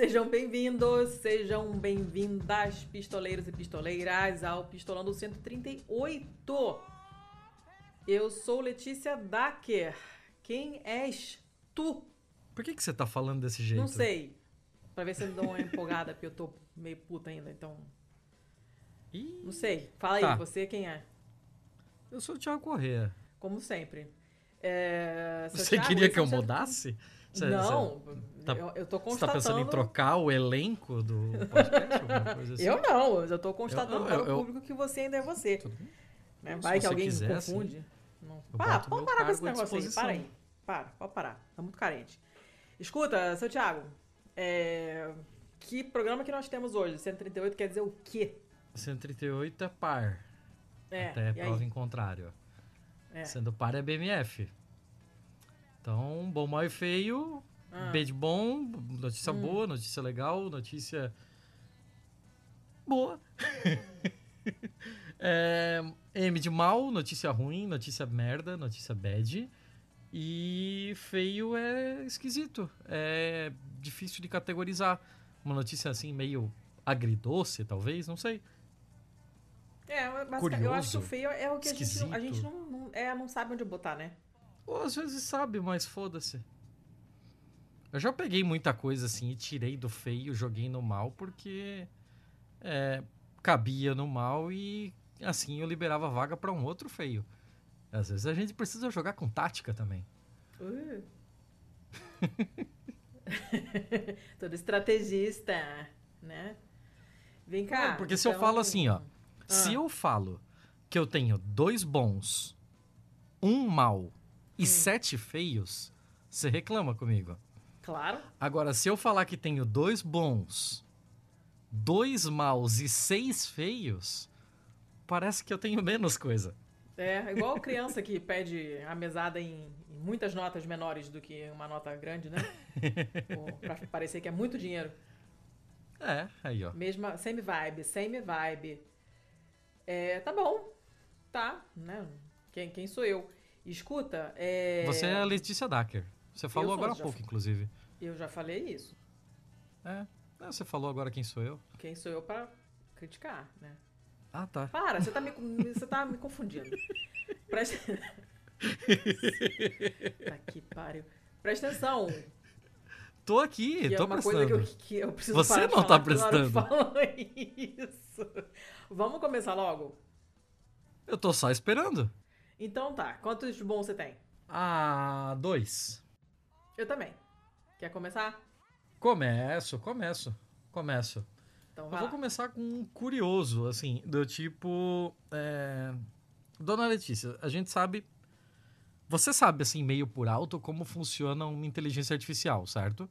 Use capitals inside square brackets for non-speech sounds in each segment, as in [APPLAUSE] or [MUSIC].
Sejam bem-vindos, sejam bem-vindas, pistoleiros e pistoleiras, ao Pistolando 138. Eu sou Letícia Dacker. Quem és tu? Por que, que você tá falando desse jeito? Não sei. Pra ver se eu dou uma empolgada, porque eu tô meio puta ainda, então. Ih, Não sei. Fala aí, Tá. você quem é? eu sou o Thiago Corrêa. Como sempre. É, Você Thiago, queria que é eu seu- mudasse? Você- Não, você tá- eu, eu tô Você tá constatando. pensando em trocar o elenco do podcast? assim? Eu não, eu tô constatando Eu- para eu- o eu- público que você ainda é você. Né? Vai que alguém quiser, confunde. Não. Para, boto pode meu parar com esse negócio aí. Para aí. Para, pode parar. Tá muito carente. Escuta, seu Thiago, é, que programa que nós temos hoje? 138 quer dizer o quê? 138 é par. É, até prova aí? em contrário. É. Sendo par é BMF. Então, bom, mal e feio, Ah. B de bom, notícia Hum. boa, notícia legal, notícia boa. [LAUGHS] É, M de mal, notícia ruim, notícia merda, notícia bad. E feio é esquisito. É difícil de categorizar. Uma notícia assim meio agridoce, talvez, não sei. É, mas eu acho Curioso, que o feio é o que a gente, a esquisito. gente não, não- é, não sabe onde botar, né? Ou às vezes sabe, mas foda-se. Eu já peguei muita coisa assim e tirei do feio, joguei no mal, porque é, cabia no mal e assim eu liberava vaga pra um outro feio. Às vezes a gente precisa jogar com tática também. Uh. [LAUGHS] Todo estrategista, né? Vem cá. porque se eu então- falo assim, ó, se Ah. eu falo que eu tenho dois bons, um mal e Hum. sete feios, você reclama comigo. Claro. Agora, se eu falar que tenho dois bons, dois maus e seis feios, parece que eu tenho menos coisa. É, igual [LAUGHS] criança que pede a mesada em, em muitas notas menores do que uma nota grande, né? [LAUGHS] Pra parecer que é muito dinheiro. É, aí ó. Mesma, same vibe, same vibe. É, tá bom. Tá, né? Quem, quem sou eu? Escuta, é... Você é a Letícia Dacker. Você falou agora há pouco, fui. inclusive. Eu já falei isso. É. É, você falou agora quem sou eu. Quem sou eu pra criticar, né? Ah, tá. Para, você tá me, [LAUGHS] você tá me confundindo. Presta... [LAUGHS] tá que pariu. Presta atenção. Tô aqui, Que é tô uma prestando. coisa que eu, que eu preciso Você não tá prestando. [LAUGHS] isso. Vamos começar logo? Eu tô só esperando. Então tá. Quantos de bom você tem? Ah, dois. Eu também. Quer começar? Começo, começo. Começo. Então Eu vou lá. começar com um curioso, assim, do tipo. é, Dona Letícia, a gente sabe. Você sabe, assim, meio por alto, como funciona uma inteligência artificial, certo?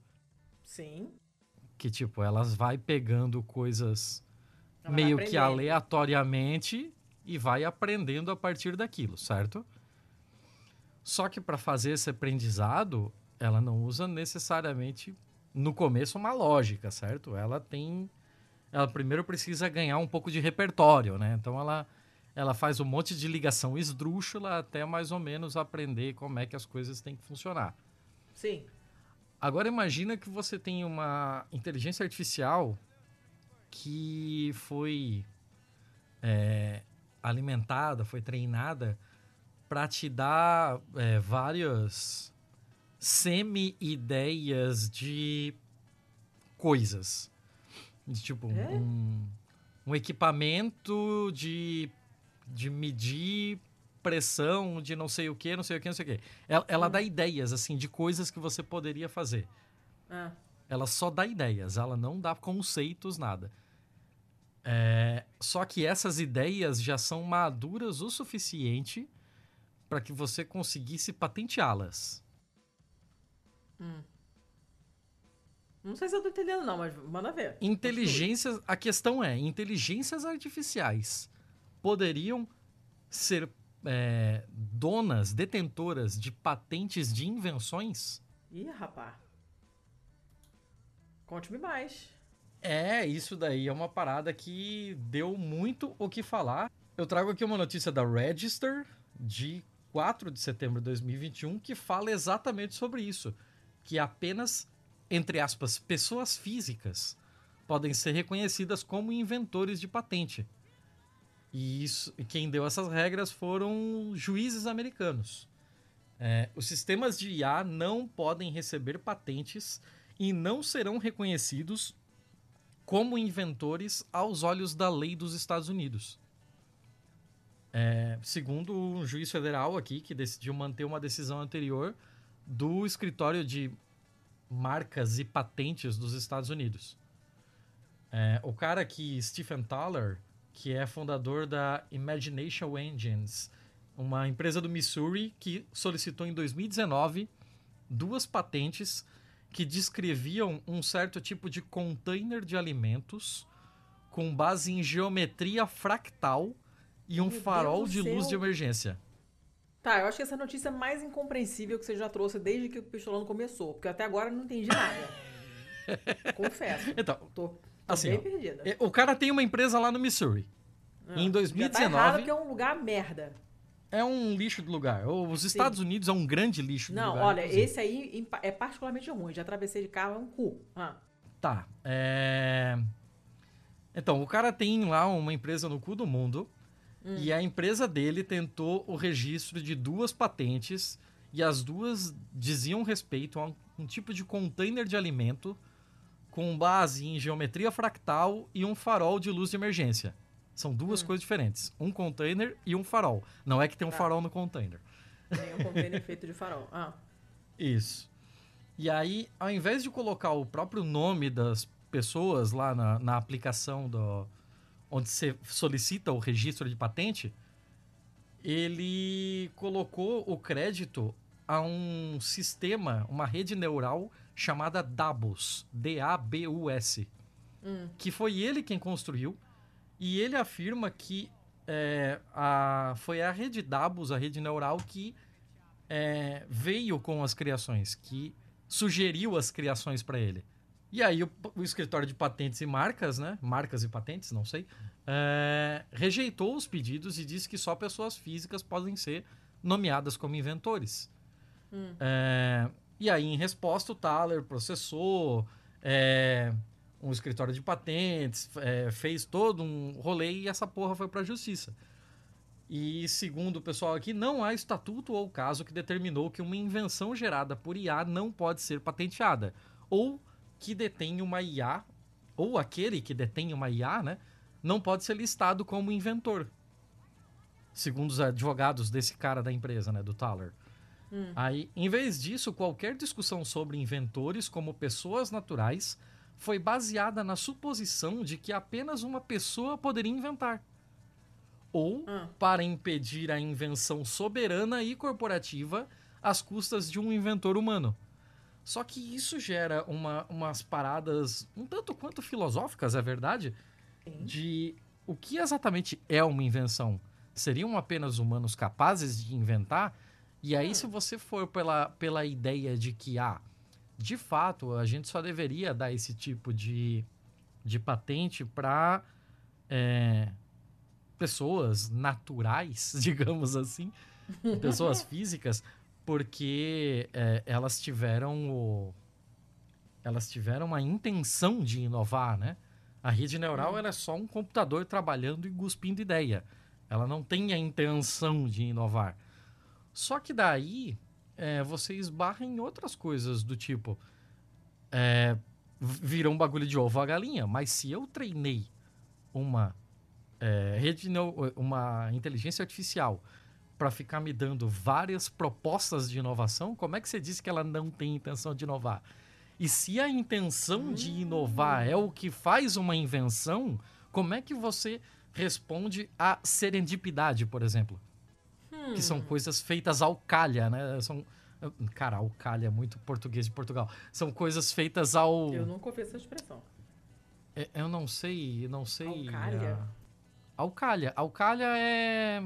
Sim. Que, tipo, elas vai pegando coisas Ela meio que aleatoriamente e vai aprendendo a partir daquilo, certo? Só que para fazer esse aprendizado, ela não usa necessariamente no começo uma lógica, certo? Ela tem ela primeiro precisa ganhar um pouco de repertório, né? Então ela ela faz um monte de ligação esdrúxula até mais ou menos aprender como é que as coisas têm que funcionar. Sim. Agora imagina que você tem uma inteligência artificial que foi é, alimentada, foi treinada para te dar é, várias semi-ideias de coisas. De, tipo, É? um, um equipamento de, de medir pressão de não sei o que, não sei o que, não sei o que. Ela, ela Hum. dá ideias, assim, de coisas que você poderia fazer. Ah, Ela só dá ideias, ela não dá conceitos, nada. É, só que essas ideias já são maduras o suficiente para que você conseguisse patenteá-las. Não sei se eu tô entendendo não, mas manda ver. Inteligências, a questão é, inteligências artificiais poderiam ser é, donas, detentoras de patentes de invenções? Ih, rapá. Conte-me mais. É, isso daí é uma parada que deu muito o que falar. Eu trago aqui uma notícia da Register de 4 de setembro de 2021 que fala exatamente sobre isso, que apenas entre aspas, pessoas físicas podem ser reconhecidas como inventores de patente. E isso, quem deu essas regras foram juízes americanos. É, os sistemas de IA não podem receber patentes e não serão reconhecidos como inventores aos olhos da lei dos Estados Unidos. É, segundo um juiz federal aqui, que decidiu manter uma decisão anterior do escritório de marcas e patentes dos Estados Unidos. É, o cara aqui, Stephen Thaler, que é fundador da Imagination Engines, uma empresa do Missouri que solicitou em 2019 duas patentes que descreviam um certo tipo de container de alimentos com base em geometria fractal e um Meu farol Deus de luz céu. de emergência. Tá, eu acho que essa notícia é mais incompreensível que você já trouxe desde que o Pistolando começou. Porque até agora eu não entendi nada. [LAUGHS] Confesso. Então, Tô, tô Assim, bem ó, perdida. é, o cara tem uma empresa lá no Missouri. Ah, em Já tá 2019 errado porque é um lugar merda. é um lixo de lugar. Os Estados Unidos é um grande lixo de Não, lugar. olha, inclusive. esse aí é particularmente ruim. Já atravessei de carro, é um cu. Ah, Tá. É... Então, o cara tem lá uma empresa no cu do mundo. Hum. E a empresa dele tentou o registro de duas patentes. E as duas diziam respeito a um, um tipo de container de alimento com base em geometria fractal e um farol de luz de emergência. São duas Hum. coisas diferentes. Um container e um farol. Não é que tem um Tá. farol no container. tem um container [LAUGHS] feito de farol. Ah, Isso. E aí, ao invés de colocar o próprio nome das pessoas lá na, na aplicação do, onde você solicita o registro de patente, ele colocou o crédito a um sistema, uma rede neural chamada Dabus, D-A-B-U-S, hum, que foi ele quem construiu, e ele afirma que é, a, foi a rede Dabus, a rede neural, que é, veio com as criações, que sugeriu as criações para ele. E aí o, o escritório de patentes e marcas, né? Marcas e patentes, não sei, é, rejeitou os pedidos e disse que só pessoas físicas podem ser nomeadas como inventores. hum. É, e aí, em resposta, o Thaler processou é, um escritório de patentes, fez todo um rolê e essa porra foi pra justiça. E segundo o pessoal aqui, não há estatuto ou caso que determinou que uma invenção gerada por IA não pode ser patenteada. Ou que detém uma IA, ou aquele que detém uma IA, né, não pode ser listado como inventor. Segundo os advogados desse cara da empresa, né, do Thaler. Hum. Aí, em vez disso, qualquer discussão sobre inventores como pessoas naturais foi baseada na suposição de que apenas uma pessoa poderia inventar. Ou Ah. para impedir a invenção soberana e corporativa às custas de um inventor humano. Só que isso gera uma- umas paradas um tanto quanto filosóficas, é verdade? Sim. de o que exatamente é uma invenção. Seriam apenas humanos capazes de inventar? E aí, Hum. se você for pela, pela ideia de que, ah, de fato, a gente só deveria dar esse tipo de, de patente para pessoas naturais, [LAUGHS] digamos assim, [LAUGHS] pessoas físicas, porque é, elas tiveram o, elas tiveram a intenção de inovar, né? A rede neural ela é só um computador trabalhando e cuspindo ideia. Ela não tem a intenção de inovar. Só que daí é, você esbarra em outras coisas do tipo é, virou um bagulho de ovo a galinha. Mas se eu treinei uma é, rede uma inteligência artificial para ficar me dando várias propostas de inovação, como é que você diz que ela não tem intenção de inovar? E se a intenção de inovar é o que faz uma invenção, como é que você responde à serendipidade, por exemplo? Que são coisas feitas ao calha, né? São, cara, ao calha é muito português de Portugal. São coisas feitas ao... Eu nunca ouvi essa expressão. É, Eu não sei, não sei. Alcalha? ah, Alcalha. Alcalha é.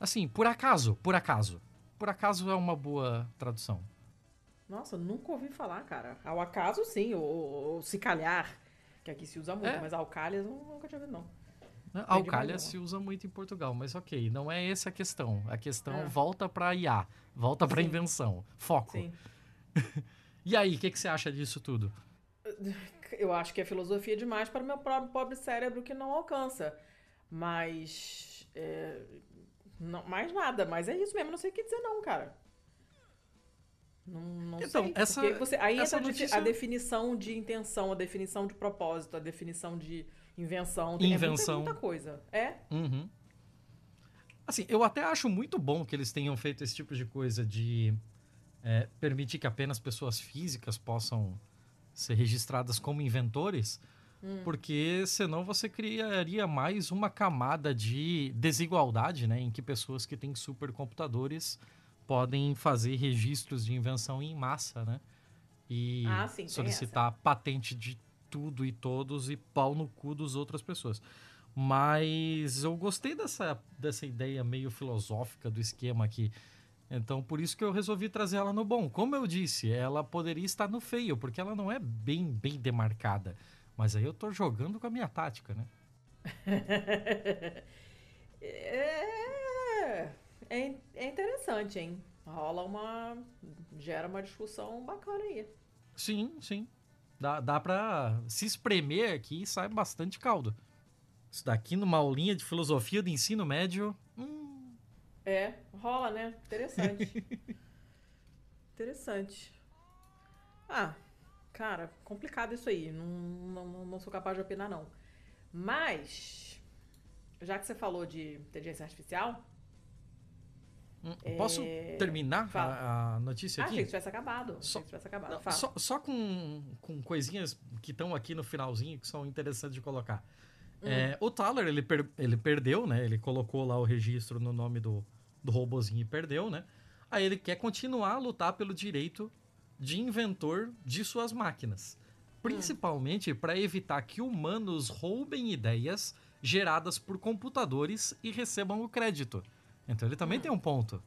Assim, por acaso, por acaso. Por acaso é uma boa tradução. Nossa, nunca ouvi falar, cara. Ao acaso, sim, ou, ou se calhar, que aqui se usa muito, É. mas alcalhas eu nunca tinha ouvido, não. Alcalha se usa muito em Portugal, mas ok, não é essa a questão. A questão É. volta para IA, volta para invenção, foco. Sim. [LAUGHS] E aí, o que, que você acha disso tudo? [LAUGHS] Eu acho que é filosofia demais para o meu próprio pobre cérebro que não alcança. Mas. É, não, mais nada, mas é isso mesmo, não sei o que dizer, não, cara. Não, não então, sei. Essa, você, aí essa entra notícia... a definição de intenção, a definição de propósito, a definição de invenção. Invenção. muita, muita coisa. É? Uhum. Assim, eu até acho muito bom que eles tenham feito esse tipo de coisa de é, permitir que apenas pessoas físicas possam ser registradas como inventores, hum. porque senão você criaria mais uma camada de desigualdade, né, em que pessoas que têm supercomputadores podem fazer registros de invenção em massa, né? E ah, sim, solicitar patente de tudo e todos e pau no cu das outras pessoas. Mas eu gostei dessa, dessa ideia meio filosófica do esquema aqui. Então, por isso que eu resolvi trazer ela no bom. Como eu disse, ela poderia estar no feio, porque ela não é bem, bem demarcada. Mas aí eu tô jogando com a minha tática, né? [LAUGHS] é, é, é interessante, hein? Rola uma. gera uma discussão bacana aí. Sim, sim. Dá, dá pra se espremer aqui e sai bastante caldo. Isso daqui numa aulinha de filosofia do ensino médio. Hum, é, rola, né? Interessante. [LAUGHS] Interessante. Ah, cara, complicado isso aí. Não, não, não sou capaz de opinar, não. Mas, já que você falou de inteligência artificial. Hum, posso é... terminar a, a, notícia ah, aqui? Achei que tivesse acabado. Só, que tivesse acabado. Não, só, só, com, com coisinhas que estão aqui no finalzinho que são interessantes de colocar. Hum. É, o Thaler, ele, per, ele perdeu, né? Ele colocou lá o registro no nome do, do robozinho e perdeu, né? Aí ele quer continuar a lutar pelo direito de inventor de suas máquinas. Principalmente hum. para evitar que humanos roubem ideias geradas por computadores e recebam o crédito. Então ele também hum. tem um ponto.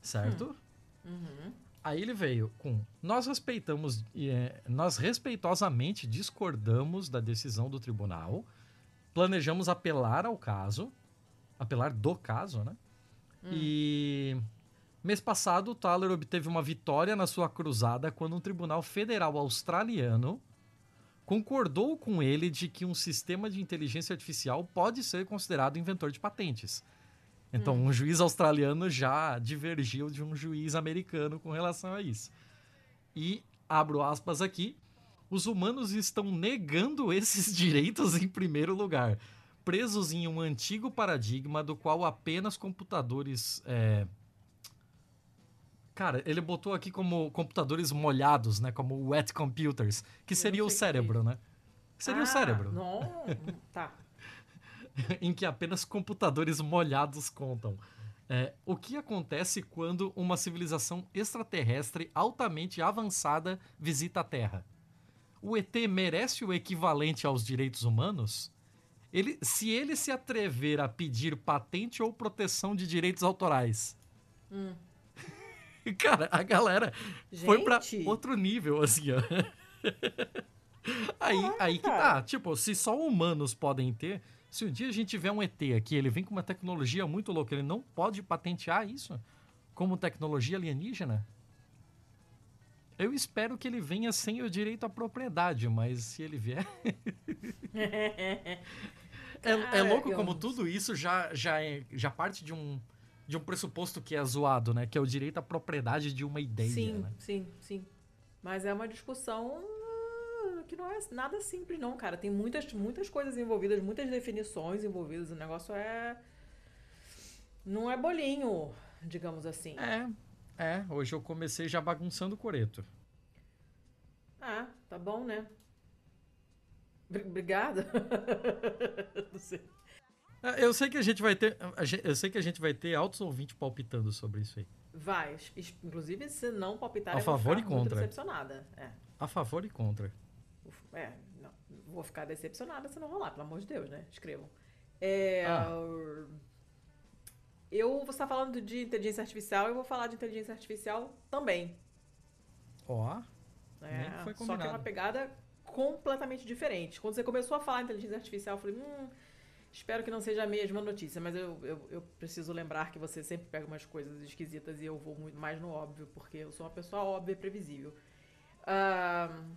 Certo? Hum. Uhum. Aí ele veio com: Nós respeitamos, é, nós respeitosamente discordamos da decisão do tribunal, planejamos apelar ao caso, apelar do caso, né? Hum. E mês passado, o Thaler obteve uma vitória na sua cruzada quando um tribunal federal australiano concordou com ele de que um sistema de inteligência artificial pode ser considerado inventor de patentes. Então, hum. um juiz australiano já divergiu de um juiz americano com relação a isso. E, abro aspas aqui, os humanos estão negando esses [LAUGHS] direitos em primeiro lugar, presos em um antigo paradigma do qual apenas computadores. É... Cara, ele botou aqui como computadores molhados, né? Como wet computers, que seria o cérebro, que... né? Seria ah, o cérebro. Não, tá. [LAUGHS] em que apenas computadores molhados contam. É, o que acontece quando uma civilização extraterrestre altamente avançada visita a Terra? O ET merece o equivalente aos direitos humanos? Ele, se ele se atrever a pedir patente ou proteção de direitos autorais. Hum. [LAUGHS] Cara, a galera Gente. foi para outro nível, assim, ó. [LAUGHS] aí, aí que tá. Tipo, se só humanos podem ter, se um dia a gente tiver um ET aqui, ele vem com uma tecnologia muito louca, ele não pode patentear isso como tecnologia alienígena? Eu espero que ele venha sem o direito à propriedade, mas se ele vier. [LAUGHS] é, é, louco como tudo isso já, já, é, já parte de um, de um pressuposto que é zoado, né? Que é o direito à propriedade de uma ideia. Sim, né? sim, sim. Mas é uma discussão que não é nada simples, não, cara. Tem muitas, muitas coisas envolvidas, muitas definições envolvidas. O negócio é. Não é bolinho, digamos assim. É, é. Hoje eu comecei já bagunçando o coreto. Ah, tá bom, né? Obrigada. [LAUGHS] não sei. É, eu sei que a gente vai ter. Eu sei que a gente vai ter altos ouvintes palpitando sobre isso aí. Vai. Inclusive, se não palpitar, a eu favor e contra. decepcionada. É. A favor e contra. É, não, vou ficar decepcionada se não rolar, pelo amor de Deus, né? Escrevam. É, ah. Eu, você está falando de inteligência artificial, eu vou falar de inteligência artificial também. Ó. Oh, é, só que é uma pegada completamente diferente. Quando você começou a falar inteligência artificial, eu falei, hum, Espero que não seja a mesma notícia, mas eu, eu, eu, preciso lembrar que você sempre pega umas coisas esquisitas e eu vou muito mais no óbvio, porque eu sou uma pessoa óbvia e previsível. Uh,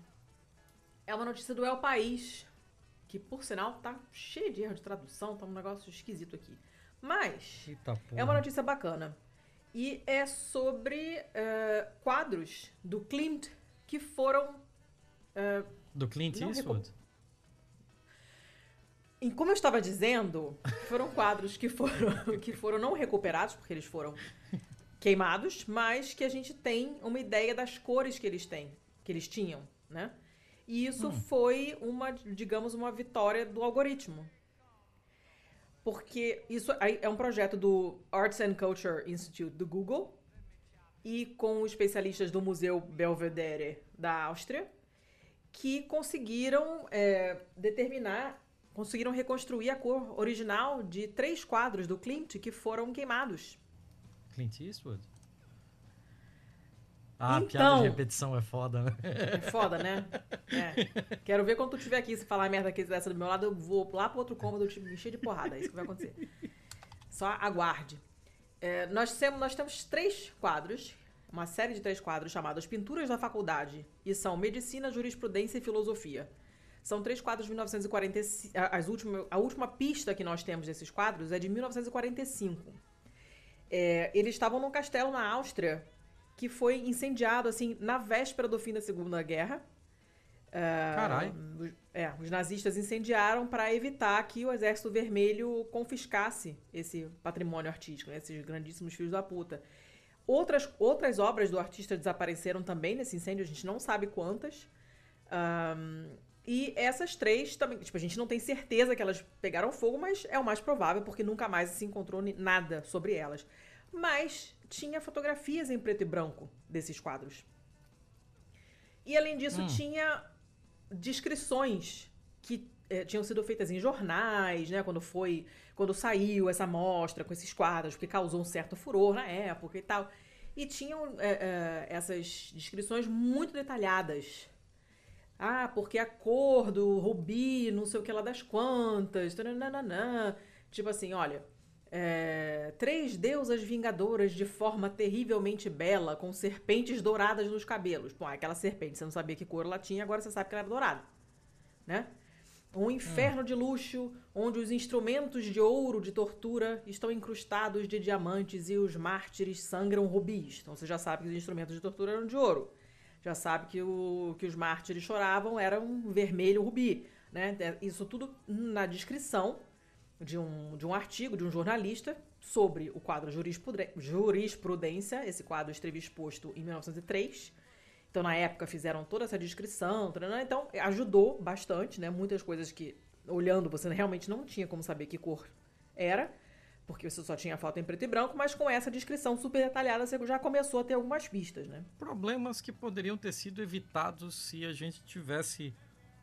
é uma notícia do El País, que por sinal tá cheio de erro de tradução, tá um negócio esquisito aqui. Mas é uma notícia bacana. E é sobre uh, quadros do Clint que foram. Uh, do Clint Eastwood? E como eu estava dizendo, foram quadros que foram, [LAUGHS] que foram não recuperados, porque eles foram queimados, mas que a gente tem uma ideia das cores que eles têm, que eles tinham, né? E isso hum. foi uma, digamos, uma vitória do algoritmo. Porque isso é um projeto do Arts and Culture Institute do Google e com especialistas do Museu Belvedere da Áustria, que conseguiram é, determinar conseguiram reconstruir a cor original de três quadros do Clint que foram queimados. Clint Eastwood? Ah, então, piada de repetição é foda, né? É foda, né? É. Quero ver quando tu estiver aqui, se falar merda aqui dessa do meu lado, eu vou lá pro outro cômodo te encher de porrada. É isso que vai acontecer. Só aguarde. É, nós, temos, nós temos três quadros, uma série de três quadros chamados Pinturas da Faculdade, e são Medicina, Jurisprudência e Filosofia. São três quadros de 1945. As última, a última pista que nós temos desses quadros é de 1945. É, eles estavam num castelo na Áustria que foi incendiado assim na véspera do fim da Segunda Guerra. Uh, Caralho. É, os nazistas incendiaram para evitar que o Exército Vermelho confiscasse esse patrimônio artístico, né, esses grandíssimos filhos da puta. Outras, outras obras do artista desapareceram também nesse incêndio, a gente não sabe quantas. Um, e essas três também, tipo, a gente não tem certeza que elas pegaram fogo, mas é o mais provável, porque nunca mais se encontrou nada sobre elas. Mas tinha fotografias em preto e branco desses quadros. E além disso, hum. tinha descrições que eh, tinham sido feitas em jornais, né? Quando foi. Quando saiu essa mostra com esses quadros, porque causou um certo furor na época e tal. E tinham eh, eh, essas descrições muito detalhadas ah, porque a cor do rubi, não sei o que lá das quantas. Taranana. Tipo assim, olha. É, três deusas vingadoras de forma terrivelmente bela, com serpentes douradas nos cabelos. Pô, aquela serpente, você não sabia que cor ela tinha, agora você sabe que ela era dourada. Né? Um inferno hum. de luxo, onde os instrumentos de ouro de tortura estão incrustados de diamantes e os mártires sangram rubis. Então você já sabe que os instrumentos de tortura eram de ouro já sabe que o que os mártires choravam era um vermelho rubi, né? É, isso tudo na descrição de um, de um artigo de um jornalista sobre o quadro Jurisprudência. Esse quadro esteve exposto em 1903. Então, na época, fizeram toda essa descrição. Então, ajudou bastante, né? Muitas coisas que, olhando, você realmente não tinha como saber que cor era porque você só tinha foto em preto e branco, mas com essa descrição super detalhada você já começou a ter algumas pistas, né? Problemas que poderiam ter sido evitados se a gente tivesse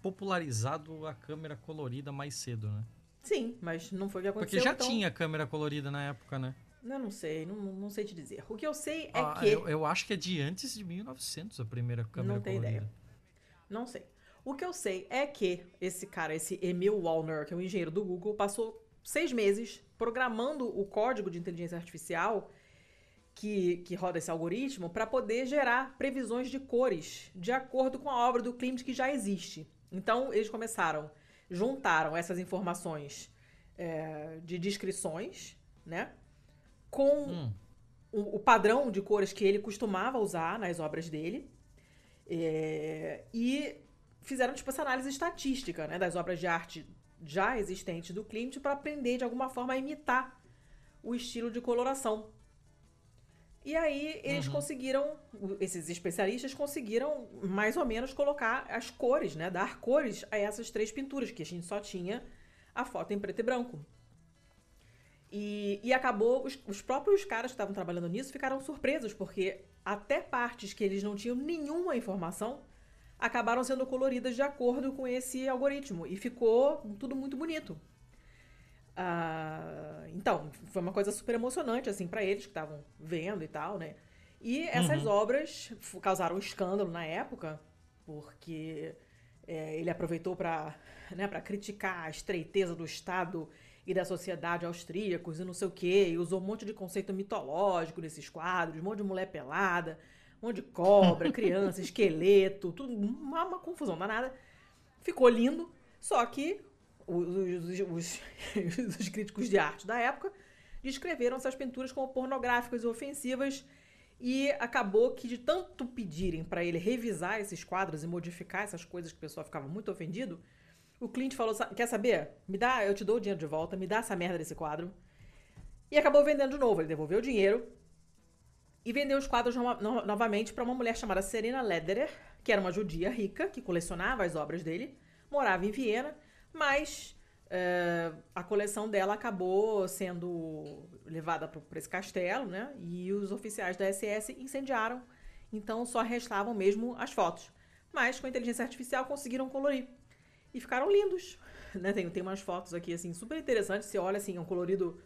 popularizado a câmera colorida mais cedo, né? Sim, mas não foi o que aconteceu. Porque já então... tinha câmera colorida na época, né? Eu não sei, não, não sei te dizer. O que eu sei é ah, que. Eu, eu, acho que é de antes de 1900 a primeira câmera colorida. Não tenho ideia. Não sei. O que eu sei é que esse cara, esse Emil Wallner, que é um engenheiro do Google, passou seis meses programando o código de inteligência artificial que, que roda esse algoritmo para poder gerar previsões de cores de acordo com a obra do Klimt que já existe. Então, eles começaram, juntaram essas informações é, de descrições, né? Com hum. o, o, padrão de cores que ele costumava usar nas obras dele. É, e fizeram, tipo, essa análise estatística, né? Das obras de arte já existente do Klimt para aprender de alguma forma a imitar o estilo de coloração. E aí eles uhum. conseguiram, esses especialistas conseguiram mais ou menos colocar as cores, né, dar cores a essas três pinturas que a gente só tinha a foto em preto e branco. E, e acabou, os, os próprios caras que estavam trabalhando nisso ficaram surpresos, porque até partes que eles não tinham nenhuma informação, acabaram sendo coloridas de acordo com esse algoritmo e ficou tudo muito bonito. Uh, então, foi uma coisa super emocionante, assim, para eles que estavam vendo e tal, né? E essas uhum. obras causaram um escândalo na época, porque é, ele aproveitou para né, criticar a estreiteza do Estado e da sociedade austríacos e não sei o quê, e usou um monte de conceito mitológico nesses quadros, um monte de mulher pelada, um monte de cobra, [LAUGHS] criança, esqueleto, tudo uma, uma confusão danada. Ficou lindo, só que os, os, os, [LAUGHS] os críticos de arte da época descreveram essas pinturas como pornográficas e ofensivas e acabou que de tanto pedirem para ele revisar esses quadros e modificar essas coisas que o pessoal ficava muito ofendido, o Clint falou: "Quer saber? Me dá, eu te dou o dinheiro de volta, me dá essa merda desse quadro". E acabou vendendo de novo, ele devolveu o dinheiro e vendeu os quadros no, no, novamente para uma mulher chamada Serena Lederer, que era uma judia rica que colecionava as obras dele, morava em Viena, mas uh, a coleção dela acabou sendo levada para esse castelo, né? E os oficiais da SS incendiaram, então só restavam mesmo as fotos. Mas com a inteligência artificial conseguiram colorir e ficaram lindos. Né? Tem, tem umas fotos aqui assim super interessantes. Você olha assim, é um colorido.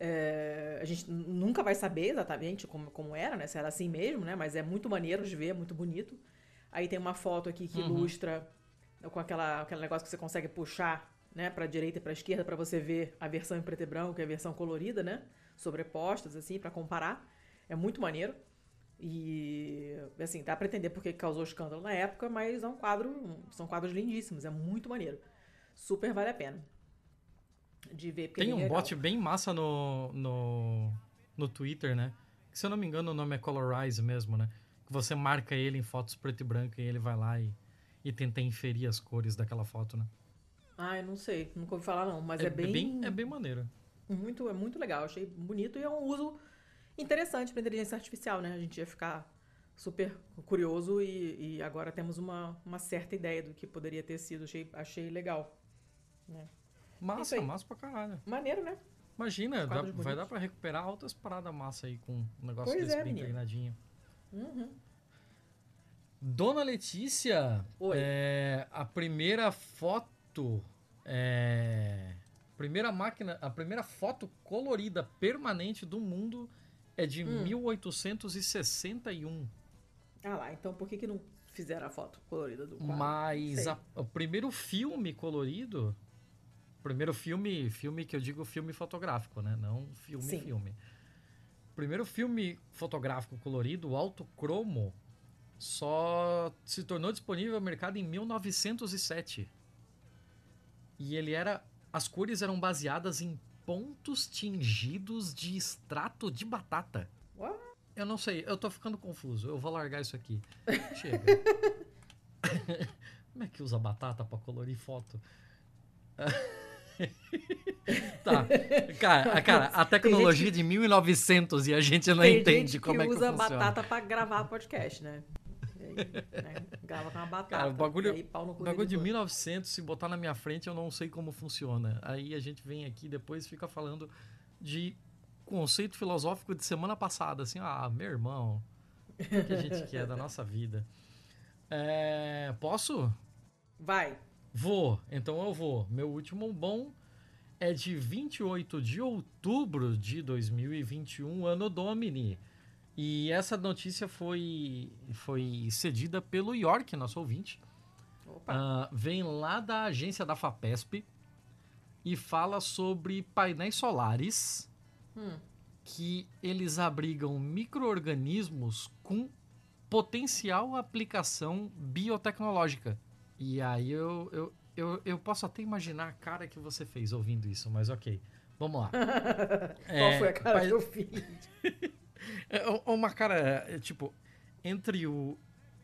É, a gente nunca vai saber exatamente como, como era, né? Se era assim mesmo, né? Mas é muito maneiro de ver, muito bonito. Aí tem uma foto aqui que uhum. ilustra com aquela, aquele negócio que você consegue puxar né, para direita e para esquerda para você ver a versão em preto e branco e a versão colorida, né, sobrepostas assim para comparar. É muito maneiro. E assim, dá para entender porque causou escândalo na época, mas é um quadro, são quadros lindíssimos, é muito maneiro. Super vale a pena de ver. Tem é um bot bem massa no, no, no Twitter, né? Que, se eu não me engano, o nome é Colorize mesmo, né? Que você marca ele em fotos preto e branco e ele vai lá e, e tenta inferir as cores daquela foto, né? Ah, eu não sei, nunca ouvi falar não, mas é, é bem... É bem, é bem maneiro. Muito, é muito legal, achei bonito e é um uso interessante para inteligência artificial, né? A gente ia ficar super curioso e, e, agora temos uma, uma certa ideia do que poderia ter sido, achei, achei legal. Né? Massa, massa pra caralho. Maneiro, né? Imagina, dá, vai dar pra recuperar altas paradas massa aí com um negócio pois desse é, bem treinadinho. Uhum. Dona Letícia, é, a primeira foto foto. É, primeira máquina, a primeira foto colorida permanente do mundo é de hum. 1861. Ah lá, então por que, que não fizeram a foto colorida do quadro? Mas a, o primeiro filme colorido. Primeiro filme, filme que eu digo filme fotográfico, né? Não filme, Sim. filme. Primeiro filme fotográfico colorido, alto cromo, só se tornou disponível no mercado em 1907. E ele era. As cores eram baseadas em pontos tingidos de extrato de batata. What? Eu não sei, eu tô ficando confuso. Eu vou largar isso aqui. [LAUGHS] Chega. [LAUGHS] Como é que usa batata para colorir foto? [LAUGHS] [LAUGHS] tá. Cara, cara, a tecnologia gente, de 1900 e a gente não entende como é que funciona. usa batata para gravar podcast, né? né? Grava com uma batata. Cara, o bagulho, aí, bagulho de 1900, se botar na minha frente, eu não sei como funciona. Aí a gente vem aqui depois fica falando de conceito filosófico de semana passada. Assim, ah, meu irmão, o que a gente quer da nossa vida? É, posso? Vai. Vou, então eu vou. Meu último bom é de 28 de outubro de 2021, ano Domini. E essa notícia foi, foi cedida pelo York, nosso ouvinte. Uh, vem lá da agência da FAPESP e fala sobre painéis solares hum. que eles abrigam micro-organismos com potencial aplicação biotecnológica. E aí eu, eu, eu, eu, posso até imaginar a cara que você fez ouvindo isso, mas ok. Vamos lá. [LAUGHS] Qual é, foi a cara pa... que eu fiz? [LAUGHS] É uma cara, é, tipo, entre o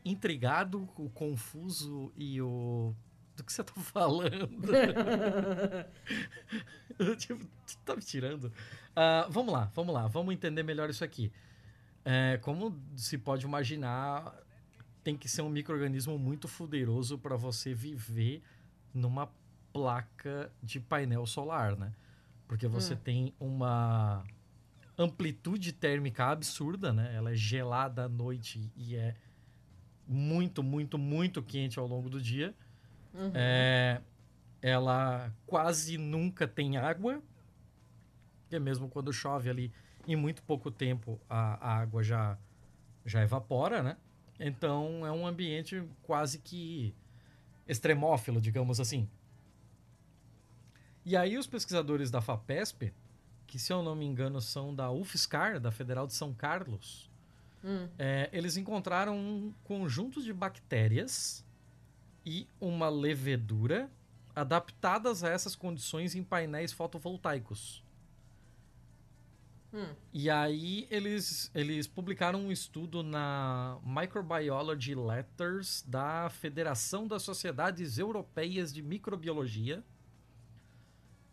intrigado, o confuso e o. Do que você tá [LAUGHS] falando? tipo, tu tá me tirando. Uh, vamos lá, vamos lá, vamos entender melhor isso aqui. É, como se pode imaginar, tem que ser um microorganismo muito fuderoso para você viver numa placa de painel solar, né? Porque você hum. tem uma amplitude térmica absurda, né? Ela é gelada à noite e é muito, muito, muito quente ao longo do dia. Uhum. É, ela quase nunca tem água, porque mesmo quando chove ali, em muito pouco tempo a, a água já, já evapora, né? Então é um ambiente quase que extremófilo, digamos assim. E aí os pesquisadores da FAPESP, que se eu não me engano são da UFSCar, da Federal de São Carlos, Hum. é, eles encontraram um conjunto de bactérias e uma levedura adaptadas a essas condições em painéis fotovoltaicos. Hum. E aí eles, eles publicaram um estudo na Microbiology Letters da Federação das Sociedades Europeias de Microbiologia.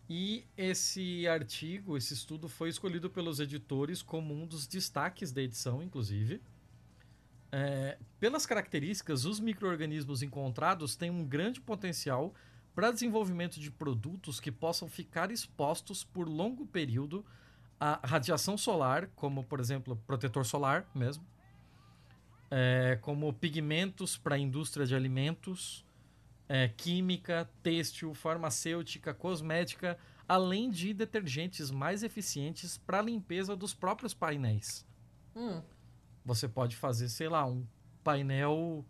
E esse artigo, esse estudo, foi escolhido pelos editores como um dos destaques da edição, inclusive. É, pelas características, os micro-organismos encontrados têm um grande potencial para desenvolvimento de produtos que possam ficar expostos por longo período à radiação solar, como, por exemplo, protetor solar mesmo, é, como pigmentos para a indústria de alimentos, é, química, têxtil, farmacêutica, cosmética, além de detergentes mais eficientes para a limpeza dos próprios painéis. Hum. Você pode fazer, sei lá, um painel.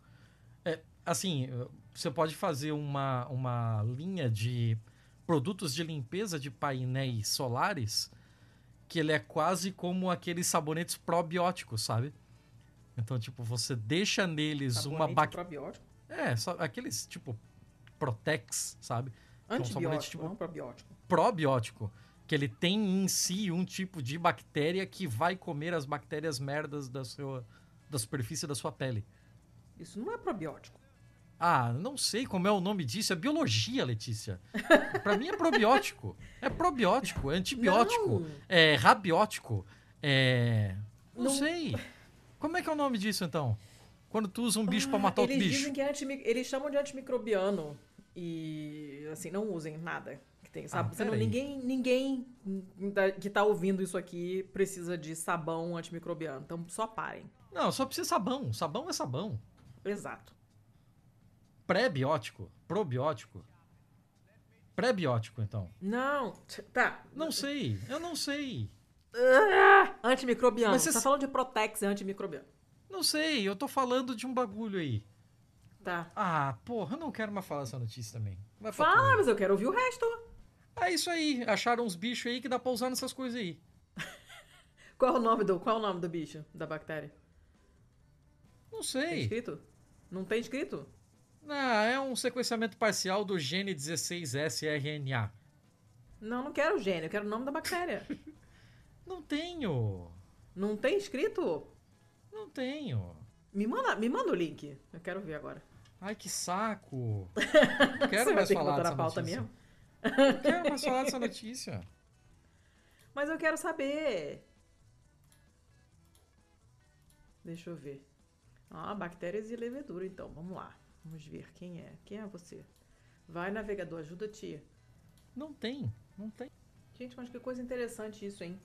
é, assim, você pode fazer uma, uma linha de produtos de limpeza de painéis solares que ele é quase como aqueles sabonetes probióticos, sabe? Então, tipo, você deixa neles uma Sabonete bactéria. probiótico. É, só aqueles tipo Protex, sabe? É sabonete, Antibiótico, tipo- não probiótico. Probiótico. Que ele tem em si um tipo de bactéria que vai comer as bactérias merdas da, sua, da superfície da sua pele. Isso não é probiótico. Ah, não sei como é o nome disso. É biologia, Letícia. Pra mim é probiótico. É probiótico, é antibiótico, Não. é rabiótico, é. Não, Não- sei. Como é que é o nome disso então? Quando tu usa um bicho pra matar outro bicho. dizem que é eles chamam de antimicrobiano e assim não usem nada que tem, sabe? Ah, Você não- ninguém ninguém que tá ouvindo isso aqui precisa de sabão antimicrobiano. Então só parem. Não, só precisa sabão. Sabão é sabão. Exato. Pré-biótico, probiótico. Pré-biótico, então. Não, tá. Não sei, eu não sei. Ah, antimicrobiano. Mas Você tá falando de Protex é antimicrobiano. Não sei, eu tô falando de um bagulho aí. Tá. Ah, porra, eu não quero mais falar essa notícia também. Vai Fala, mas eu quero ouvir o resto. É isso aí, acharam uns bichos aí que dá pra usar nessas coisas aí. [LAUGHS] Qual é o nome do, qual é o nome do bicho, da bactéria? Não Tem sei. escrito? Não tem escrito? Ah, é um sequenciamento parcial do gene 16S-RNA. Não, não quero o gene, eu quero o nome da bactéria. [LAUGHS] Não tenho. não tem escrito? Não tenho. Me manda, me manda o link. Eu quero ver agora. Ai, que saco. [LAUGHS] Não quero mais que falar na dessa pauta notícia. mesmo? Não quero mais falar dessa notícia. [LAUGHS] Mas eu quero saber. Deixa eu ver. Ah, bactérias e levedura, então. Vamos lá. Vamos ver quem é. Quem é você? Vai, navegador, ajuda a tia. Não tem, não tem. Gente, mas que coisa interessante isso, hein?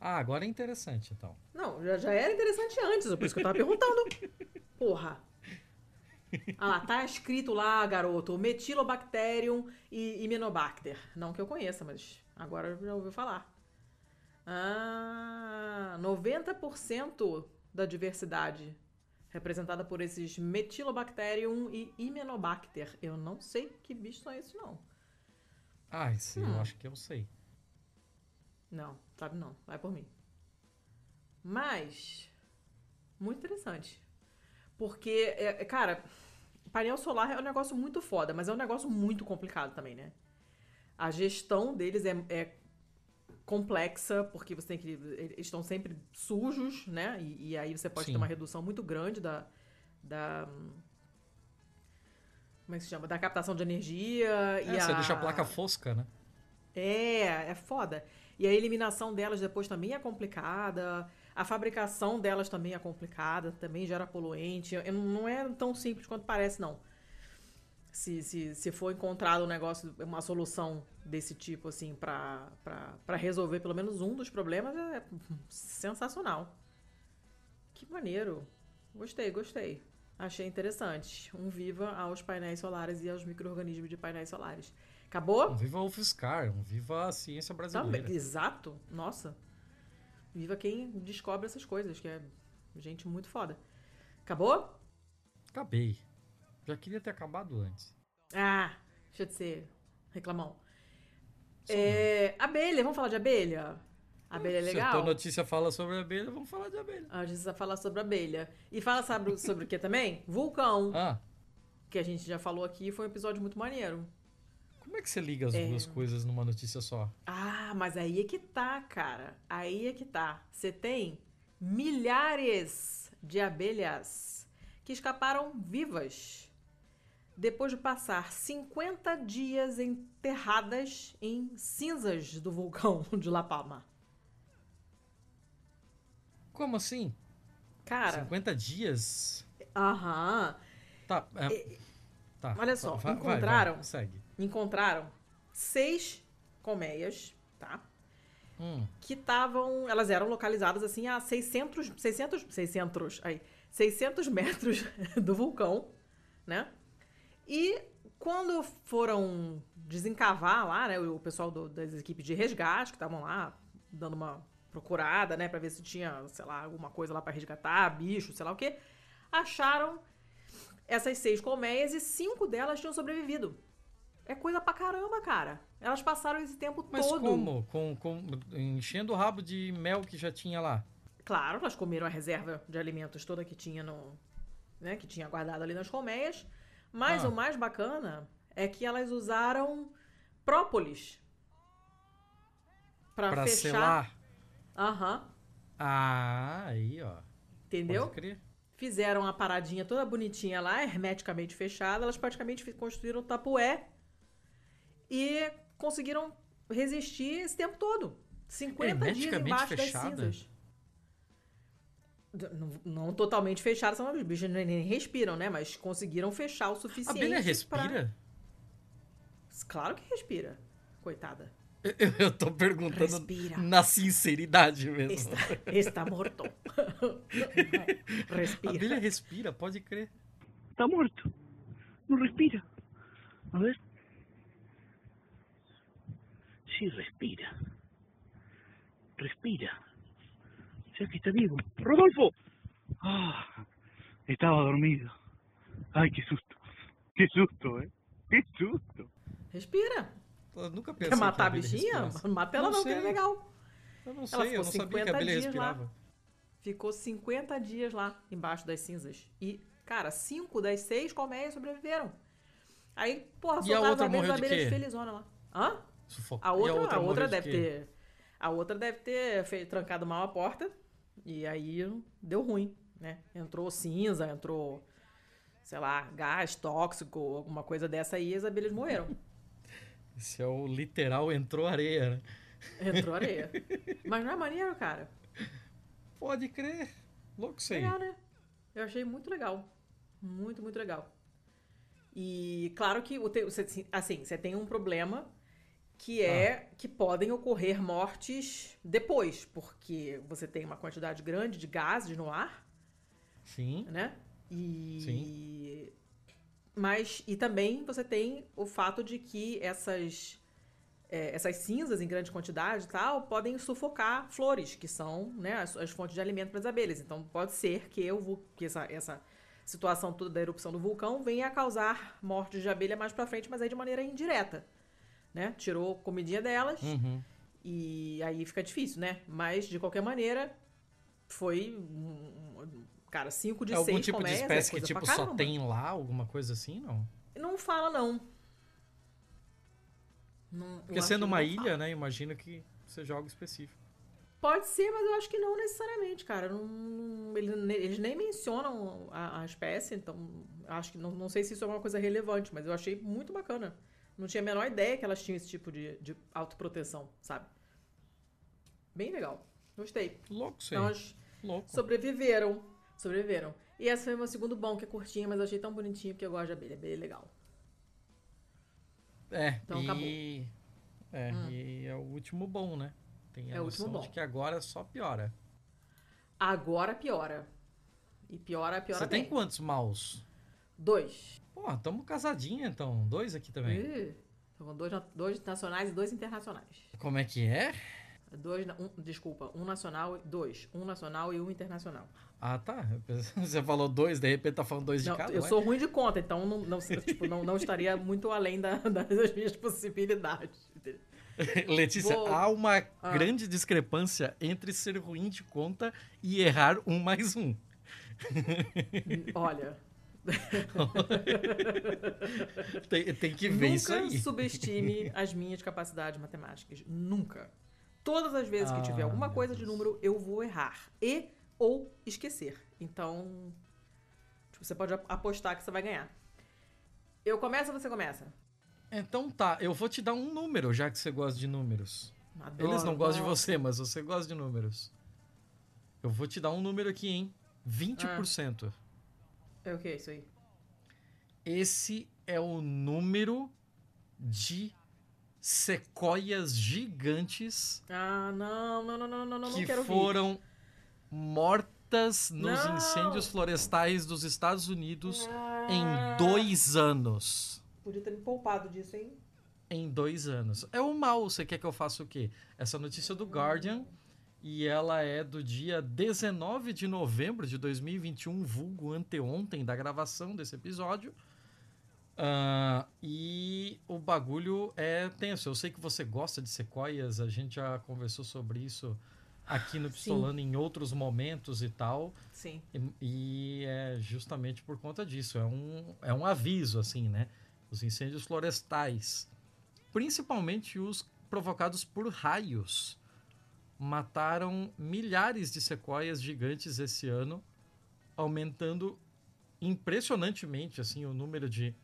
Ah, agora é interessante, então. Não, já, já era interessante antes, por isso que eu tava perguntando. [LAUGHS] Porra. Ah, lá, tá escrito lá, garoto, Metilobacterium e Hymenobacter. Não que eu conheça, mas agora já ouvi falar. Ah, 90% da diversidade representada por esses Metilobacterium e Hymenobacter. Eu não sei que bicho são esses, não. Ah, sim, Hum. eu acho que eu sei. Não, sabe não. Vai por mim. Mas, muito interessante. Porque, é, é, cara, painel solar é um negócio muito foda, mas é um negócio muito complicado também, né? A gestão deles é, é complexa, porque você tem que. Eles estão sempre sujos, né? E, e aí você pode Sim. ter uma redução muito grande da. da como é que se chama? Da captação de energia. É, e você a... deixa a placa fosca, né? É, é foda. E a eliminação delas depois também é complicada. A fabricação delas também é complicada, também gera poluente. Não é tão simples quanto parece, não. Se, se, se for encontrado um negócio, uma solução desse tipo, assim, pra resolver pelo menos um dos problemas, é sensacional. Que maneiro. Gostei, gostei. Achei interessante. Um viva aos painéis solares e aos micro-organismos de painéis solares. Acabou? Um viva o UFSCar, um viva a ciência brasileira. Também, exato. Nossa. Viva quem descobre essas coisas, que é gente muito foda. Acabou? Acabei. Já queria ter acabado antes. Ah, deixa de ser reclamão. É, abelha, vamos falar de abelha? Abelha é Se a legal? tua notícia fala sobre abelha, vamos falar de abelha. A gente vai falar sobre abelha. E fala sobre, sobre o que também? [LAUGHS] Vulcão. Ah, Que a gente já falou aqui, foi um episódio muito maneiro. como é que você liga as É. duas coisas numa notícia só? Ah, mas aí é que tá, cara. Aí é que tá. Você tem milhares de abelhas que escaparam vivas depois de passar 50 dias enterradas em cinzas do vulcão de La Palma. Como assim? Cara, 50 dias? aham. Tá. é- tá. olha só, vai- vai, encontraram- vai, segue. Encontraram seis colmeias, tá? Hum, que estavam, elas eram localizadas assim a 600, 600, 600, aí, 600 metros [LAUGHS] do vulcão, né? E quando foram desencavar lá, né, o pessoal do- das equipes de resgate que estavam lá dando uma procurada, né, para ver se tinha, sei lá, alguma coisa lá para resgatar, bicho, sei lá o quê, acharam essas seis colmeias e cinco delas tinham sobrevivido. É coisa pra caramba, cara. Elas passaram esse tempo mas todo. como? Com, com, enchendo o rabo de mel que já tinha lá. Claro, elas comeram a reserva de alimentos toda que tinha no, né, que tinha guardado ali nas colmeias. Mas Ah. o mais bacana é que elas usaram própolis Pra Pra fechar. selar. Aham, Ah, aí, ó. entendeu? Fizeram a paradinha toda bonitinha lá, hermeticamente fechada. Elas praticamente construíram tapué e conseguiram resistir esse tempo todo. 50 dias embaixo das fechada? cinzas. Não, não totalmente fechadas, senão os bichos nem, nem respiram, né? Mas conseguiram fechar o A suficiente. abelha pra- respira? Claro que respira. Coitada. Eu, eu tô perguntando Respira. na sinceridade mesmo. Está, está morto. [LAUGHS] A Respira. abelha respira, pode crer. Está muerto. No respira. A ver. Sí, respira. Respira. Sea que está vivo. ¡Rodolfo! Ah, estaba dormido. Ay, qué susto. Qué susto, ¿eh? Qué susto. Respira. Eu nunca pensei Quer que matar a bichinha? Mata ela Não não, que é legal. Eu não Ela sei, eu ficou não sabia que 50 a abelha dias lá. respirava. Ficou 50 dias lá embaixo das cinzas. E, cara, cinco das seis colmeias sobreviveram. Aí, porra, a soltaram as outra abelhas, as de abelhas felizona lá. Hã? Sufoco. A outra, a outra, morreu de deve quê? ter. A outra deve ter fe- trancado mal a porta. E aí deu ruim, né? Entrou cinza, entrou, sei lá, gás tóxico, alguma coisa dessa aí, e as abelhas morreram. [LAUGHS] Esse é o literal entrou areia, né? Entrou [LAUGHS] areia. Mas não é maneiro, cara? Pode crer. Louco sei. Legal, né? Eu achei muito legal. Muito, muito legal. E claro que o te- assim, você tem um problema que é que podem ocorrer mortes depois, porque você tem uma quantidade grande de gases no ar, Sim. né? E mas e também você tem o fato de que essas é, essas cinzas em grande quantidade e tal podem sufocar flores, que são né, as, as fontes de alimento para as abelhas. Então pode ser que, eu, vou- que essa, essa situação toda da erupção do vulcão venha a causar mortes de abelha mais para frente, mas aí de maneira indireta. Né? Tirou comidinha delas Uhum. e aí fica difícil, né? Mas de qualquer maneira foi cara, cinco de É algum tipo de colmeias, é espécie que coisa tipo só tem lá, alguma coisa assim, não? Não fala, não. Não- Porque sendo que uma ilha, fala. né? Imagino que seja algo específico. Pode ser, mas eu acho que não necessariamente, cara. Não, não- ele- eles nem mencionam a, a espécie, então acho que não, não sei se isso é uma coisa relevante, mas eu achei muito bacana. Não tinha a menor ideia que elas tinham esse tipo de, de autoproteção, sabe? Bem legal. Gostei. Louco sei. Então, elas Louco. sobreviveram. Sobreviveram. E esse foi o meu segundo bom, que é curtinho, mas eu achei tão bonitinho porque eu gosto de abelha. Abelha é legal. É, Então, e... acabou. É, Hum. e é o último bom, né? Tem a É o último noção de bom. que agora só piora. Agora piora. E piora, piora Você bem. tem quantos maus? Dois. Pô, tamo casadinha então. Dois aqui também. Ih, tô com dois, dois nacionais e dois internacionais. Como é que é? Dois, um, desculpa, um nacional, e- dois. Um nacional e um internacional. Ah, tá. [LAUGHS] Você falou dois, de repente tá falando dois de Não, cada. eu ué? sou ruim de conta, então não, não, [LAUGHS] tipo, não, não estaria muito além da- [LAUGHS] das minhas possibilidades. Letícia, Vou- há uma Ah. grande discrepância entre ser ruim de conta e errar um mais um. Olha, [LAUGHS] Tem, tem que ver isso nunca aí. subestime [LAUGHS] as minhas capacidades matemáticas. Nunca. Todas as vezes que tiver Ah, alguma coisa de Deus. número, eu vou errar. E ou esquecer. Então, tipo, você pode apostar que você vai ganhar. Eu começo ou você começa? Então tá, eu vou te dar um número, já que você gosta de números. Adoro, Eles não gostam de você, mas você gosta de números. Eu vou te dar um número aqui, hein? 20%. É o que isso aí? Esse é o número de sequoias gigantes Ah, não, não, não, não, não, não, que quero ouvir. foram mortas nos Não! incêndios florestais dos Estados Unidos Ah, em dois anos. Podia ter me poupado disso, hein? Em dois anos. É o mal. Você quer que eu faça o quê? Essa notícia é do Guardian e ela é do dia 19 de novembro de 2021, vulgo anteontem da gravação desse episódio. Ah, e o bagulho é tenso. Eu sei que você gosta de sequoias, a gente já conversou sobre isso aqui no Sim. Pistolando em outros momentos e tal. Sim. E, e é justamente por conta disso. É um, é um aviso, assim, né? Os incêndios florestais, principalmente os provocados por raios, mataram milhares de sequoias gigantes esse ano, aumentando impressionantemente assim o número de,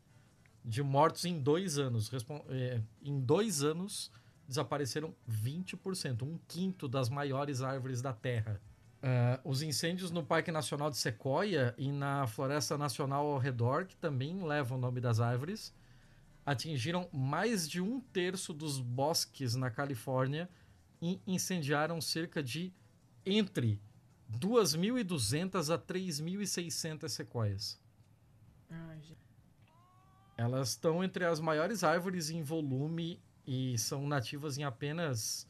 de mortos em dois anos. Respon- é, em dois anos desapareceram 20%, um quinto das maiores árvores da Terra. Ah, os incêndios no Parque Nacional de Sequoia e na Floresta Nacional ao redor, que também levam o nome das árvores, atingiram mais de um terço dos bosques na Califórnia e incendiaram cerca de entre 2.200 a 3.600 sequoias. Ai. Elas estão entre as maiores árvores em volume e são nativas em apenas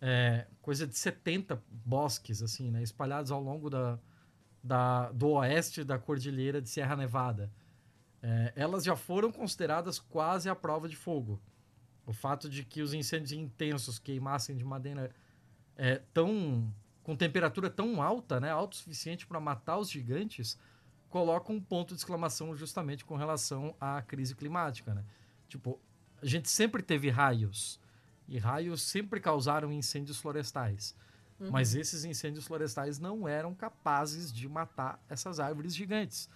é, coisa de 70 bosques, assim, né? Espalhados ao longo da, da- do oeste da Cordilheira de Sierra Nevada. É, elas já foram consideradas quase à prova de fogo. O fato de que os incêndios intensos queimassem de madeira é, tão com temperatura tão alta, né, alto o suficiente para matar os gigantes, coloca um ponto de exclamação justamente com relação à crise climática, né? Tipo, a gente sempre teve raios e raios sempre causaram incêndios florestais. Mas esses incêndios florestais não eram capazes de matar essas árvores gigantes,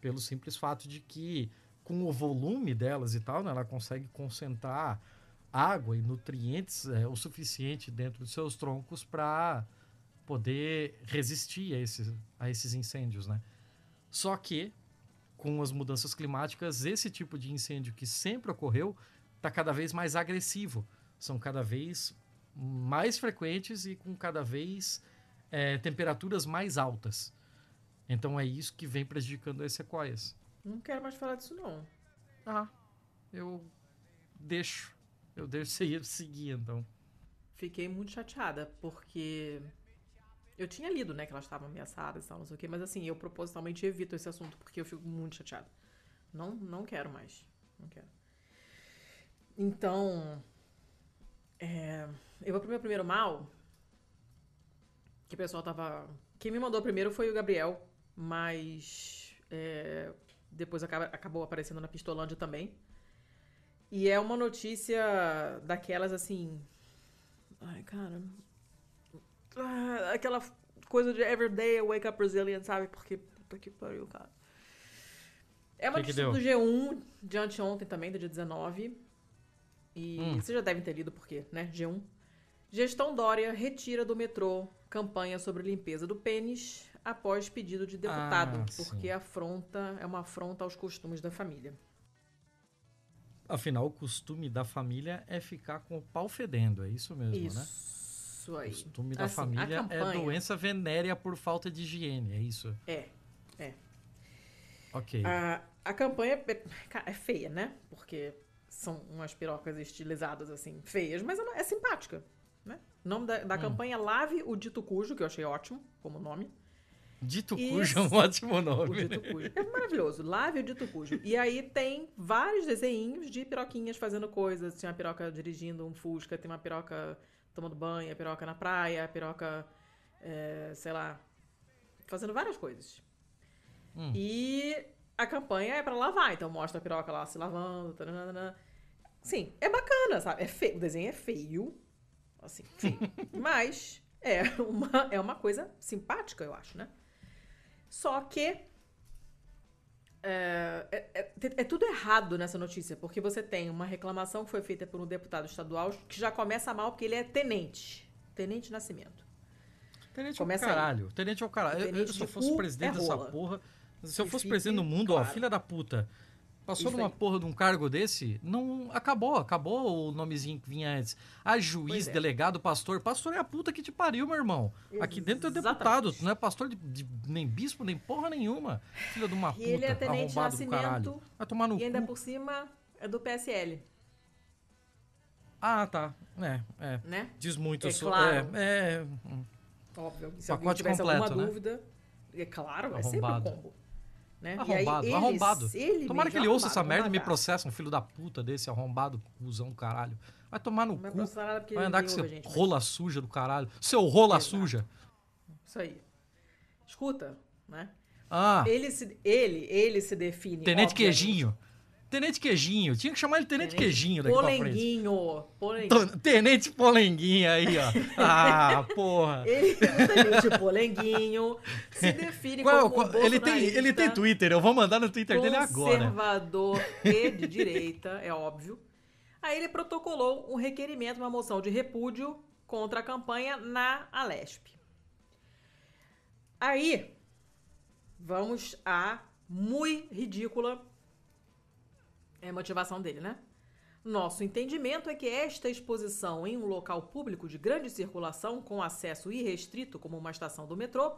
pelo simples fato de que com o volume delas e tal, né, ela consegue concentrar água e nutrientes é, o suficiente dentro dos seus troncos para poder resistir a esses, a esses incêndios, né? Só que, com as mudanças climáticas, esse tipo de incêndio que sempre ocorreu está cada vez mais agressivo. São cada vez mais frequentes e com cada vez é, temperaturas mais altas. Então é isso que vem prejudicando as sequoias. Não quero mais falar disso, não. Ah, eu deixo. Eu você ir seguir, então. Fiquei muito chateada, porque eu tinha lido, né, que elas estavam ameaçadas e tal, não sei o quê, mas assim, eu propositalmente evito esse assunto, porque eu fico muito chateada. Não, não quero mais. Não quero. Então, é, eu vou pro meu primeiro mal, que o pessoal tava... Quem me mandou primeiro foi o Gabriel, mas é, depois acaba- acabou aparecendo na Pistolândia também. E é uma notícia daquelas, assim... Ai, cara. Ah, aquela coisa de everyday I wake up Brazilian, sabe? Porque puta que pariu, cara. É uma Que que notícia do G1 de anteontem também, do dia 19. E Hum. vocês já devem ter lido porque, né? G1. Gestão Dória retira do metrô campanha sobre limpeza do pênis após pedido de deputado, Ah, porque sim. afronta é uma afronta aos costumes da família. Afinal, o costume da família é ficar com o pau fedendo, é isso mesmo, né? Isso O aí. costume da Assim, família é doença venérea por falta de higiene, é isso? É. Ok. A, a campanha é, é feia, né? Porque são umas pirocas estilizadas, assim, feias, mas ela é simpática, né? O nome da, da Hum. campanha é Lave o Dito Cujo, que eu achei ótimo como nome. Dito E cujo é um ótimo O nome. dito cujo. É maravilhoso. Lave o dito cujo. E aí tem vários desenhinhos de piroquinhas fazendo coisas. Tem uma piroca dirigindo um Fusca, tem uma piroca tomando banho, a piroca na praia, a piroca, é, sei lá, fazendo várias coisas. Hum. E a campanha é pra lavar. Então mostra a piroca lá se lavando. taranana. Sim, é bacana, sabe? É feio. O desenho é feio. Assim, feio. [LAUGHS] Mas é uma, é uma coisa simpática, eu acho, né? Só que é, é- é- é tudo errado nessa notícia, porque você tem uma reclamação que foi feita por um deputado estadual que já começa mal porque ele é tenente. Tenente Nascimento. Tenente é o Começa aí. caralho. Tenente é o caralho. Eu- eu, Tenente se eu fosse presidente dessa porra. Se eu fosse presidente do mundo, ó, claro. filha da puta. Passou Isso numa aí. porra de um cargo desse, não. Acabou, acabou o nomezinho que vinha antes. A juiz, é. delegado, pastor. Pastor é a puta que te pariu, meu irmão. Aqui dentro é deputado, não é pastor de, de- nem bispo, nem porra nenhuma. Filha de uma puta. E ele é tenente arrombado. Nascimento. Vai tomar no E ainda cu. por cima é do PSL, Ah, tá. É, é. né? Diz muito. É sou- claro. É, é. Óbvio. Se alguém Pacote tivesse completo, alguma né? dúvida, é claro, é sempre um Arrombado. combo. Né? Arrombado, ele- arrombado. ele Tomara que ele ouça essa merda e me processa, um filho da puta desse, arrombado, cuzão do caralho. Vai tomar no Não cu. Vai andar com seu gente, mas- rola suja do caralho. Seu rola Exato. suja. Isso aí. Escuta, né? Ah, Ele se, ele, ele se define. Tenente obviamente, Queijinho. Tenente Queijinho. Tinha que chamar ele Tenente, Queijinho daqui. Polenguinho. Polenguinho. Tenente Polenguinho aí, ó. Ah, [LAUGHS] porra. Ele, o Tenente Polenguinho se define Qual- como um qual- ele, tem, ele tem Twitter, eu vou mandar no Twitter dele agora. Conservador [LAUGHS] e de direita, é óbvio. Aí ele protocolou um requerimento, uma moção de repúdio contra a campanha na Alesp. Aí, vamos à muito ridícula é, motivação dele, né? Nosso entendimento é que esta exposição em um local público de grande circulação com acesso irrestrito, como uma estação do metrô,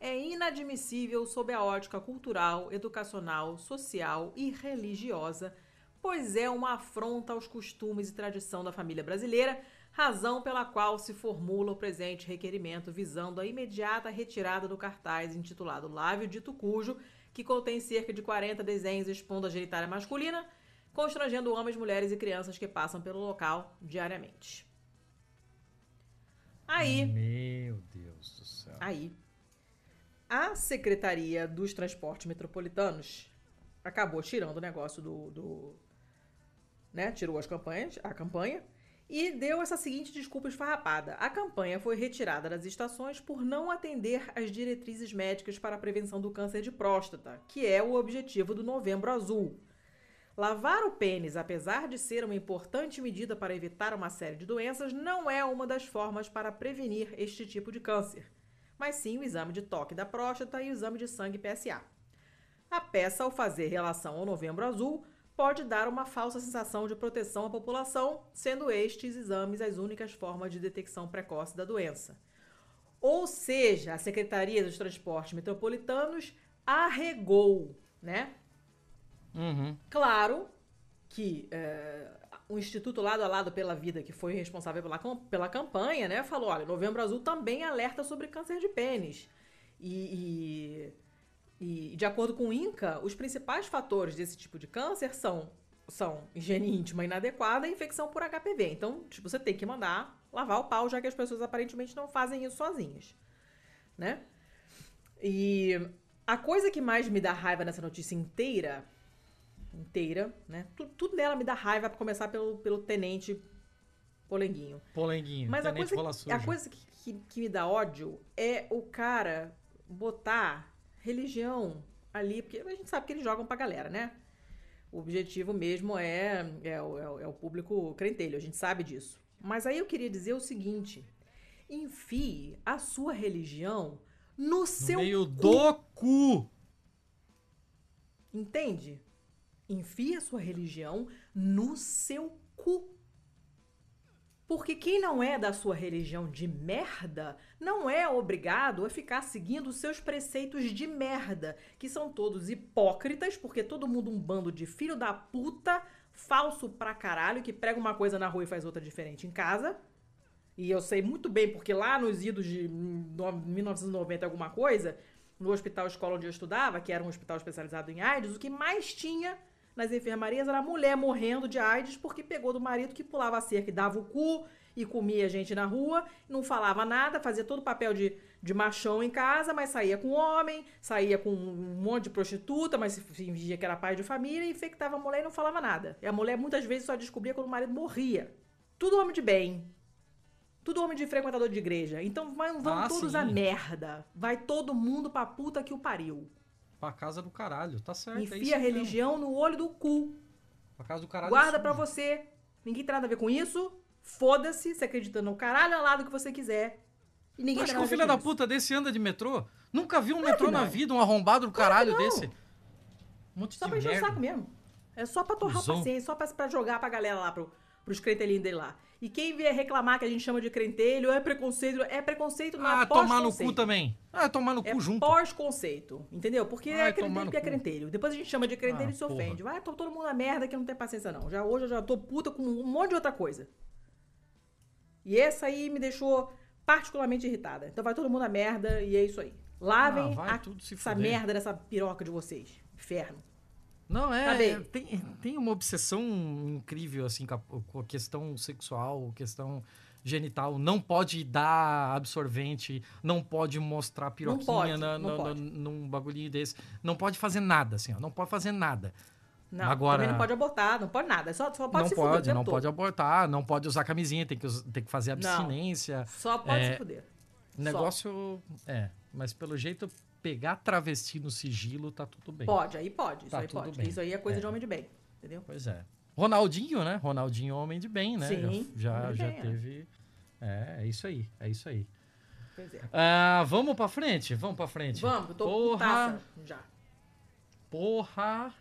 é inadmissível sob a ótica cultural, educacional, social e religiosa, pois é uma afronta aos costumes e tradição da família brasileira, razão pela qual se formula o presente requerimento visando a imediata retirada do cartaz intitulado Lávio Dito Cujo, que contém cerca de 40 desenhos expondo a genitália masculina, constrangendo homens, mulheres e crianças que passam pelo local diariamente. Aí, Meu Deus do céu. Aí, a Secretaria dos Transportes Metropolitanos acabou tirando o negócio do. do né? Tirou as campanhas, a campanha, e deu essa seguinte desculpa esfarrapada. A campanha foi retirada das estações por não atender às diretrizes médicas para a prevenção do câncer de próstata, que é o objetivo do Novembro Azul. Lavar o pênis, apesar de ser uma importante medida para evitar uma série de doenças, não é uma das formas para prevenir este tipo de câncer mas sim o exame de toque da próstata e o exame de sangue PSA. A peça, ao fazer relação ao Novembro Azul, pode dar uma falsa sensação de proteção à população, sendo estes exames as únicas formas de detecção precoce da doença. Ou seja, a Secretaria dos Transportes Metropolitanos arregou, né? Uhum. Claro que o Instituto Lado a Lado pela Vida, que foi responsável pela, pela campanha, né, falou: olha, Novembro Azul também alerta sobre câncer de pênis. E, e- e, de acordo com o INCA, os principais fatores desse tipo de câncer são, são higiene íntima inadequada e infecção por HPV. Então, tipo, você tem que mandar lavar o pau, já que as pessoas aparentemente não fazem isso sozinhas. Né? E a coisa que mais me dá raiva nessa notícia inteira inteira, né? Tu- Tudo nela me dá raiva, pra começar pelo, pelo tenente Polenguinho. Polenguinho. Mas a Tenente coisa, rola suja. a coisa que, que, que me dá ódio é o cara botar religião ali, porque a gente sabe que eles jogam pra galera, né? O objetivo mesmo é, é, o- é é o público crentelho, a gente sabe disso. Mas aí eu queria dizer o seguinte: enfie a sua religião no, No seu meio cu. do cu. Entende? Enfia sua religião no seu cu. Porque quem não é da sua religião de merda não é obrigado a ficar seguindo os seus preceitos de merda, que são todos hipócritas, porque todo mundo um bando de filho da puta, falso pra caralho, que prega uma coisa na rua e faz outra diferente em casa. E eu sei muito bem, porque lá nos idos de hum, no- 1990 alguma coisa, no hospital escola onde eu estudava, que era um hospital especializado em AIDS, o que mais tinha nas enfermarias era a mulher morrendo de AIDS porque pegou do marido que pulava a cerca e dava o cu e comia gente na rua, não falava nada, fazia todo o papel de, de machão em casa, mas saía com homem, saía com um monte de prostituta, mas fingia que era pai de família, infectava a mulher e não falava nada. E a mulher muitas vezes só descobria quando o marido morria. Tudo homem de bem. Tudo homem de frequentador de igreja. Então vai- vão Ah, todos sim. a merda. Vai todo mundo pra puta que o pariu. Pra casa do caralho, tá certo. é Enfia a mesmo. religião no olho do cu. Pra casa do caralho. Guarda sujo. pra você. Ninguém tem nada a ver com isso. Foda-se, você acredita no caralho alado que você quiser. E ninguém Tu acha que o a ver filho da puta desse anda de metrô? Nunca viu um Claro metrô na vida, um arrombado do caralho não. desse? Um monte Só de pra encher o saco mesmo. É só pra torrar a paciência, só pra, pra jogar pra galera lá, pro, pros crentelinhos dele lá. E quem vier reclamar que a gente chama de crentelho é preconceito, é preconceito na Ah, tomar no cu também. Ah, tomar no É cu junto. pós-conceito, entendeu? Porque Ai, é tomar crentelho no é cu. crentelho. Depois a gente chama de crentelho Ah, e se porra. ofende. Vai, tô todo mundo na merda que não tem paciência não. Já hoje eu já tô puta com um monte de outra coisa. E essa aí me deixou particularmente irritada. Então vai todo mundo na merda e é isso aí. Lavem Ah, vai a- tudo se essa fuder. merda dessa piroca de vocês. Inferno. Não, é. É, tem, tem uma obsessão incrível, assim, com a, questão sexual, questão genital. Não pode dar absorvente, não pode mostrar piroquinha pode, na- não no- pode. num bagulhinho desse. Não pode fazer nada, assim, ó. Não pode fazer nada. Não, Agora- também não pode abortar, não pode nada. Só, só pode não se fuder pode, tempo não todo. pode abortar, não pode usar camisinha, tem que, tem que fazer Não. abstinência. Só pode É, se fuder. Só. Negócio. É, mas pelo jeito, pegar travesti no sigilo tá tudo bem. Pode, aí pode. Isso Tá aí tudo pode. bem. Isso aí é coisa É. de homem de bem. Entendeu? Pois é. Ronaldinho, né? Ronaldinho, homem de bem, né? Sim, já de já bem, é. teve. É, é isso aí, é isso aí. Pois é. Ah, vamos pra frente, vamos pra frente. Vamos, eu tô Porra, já. porra.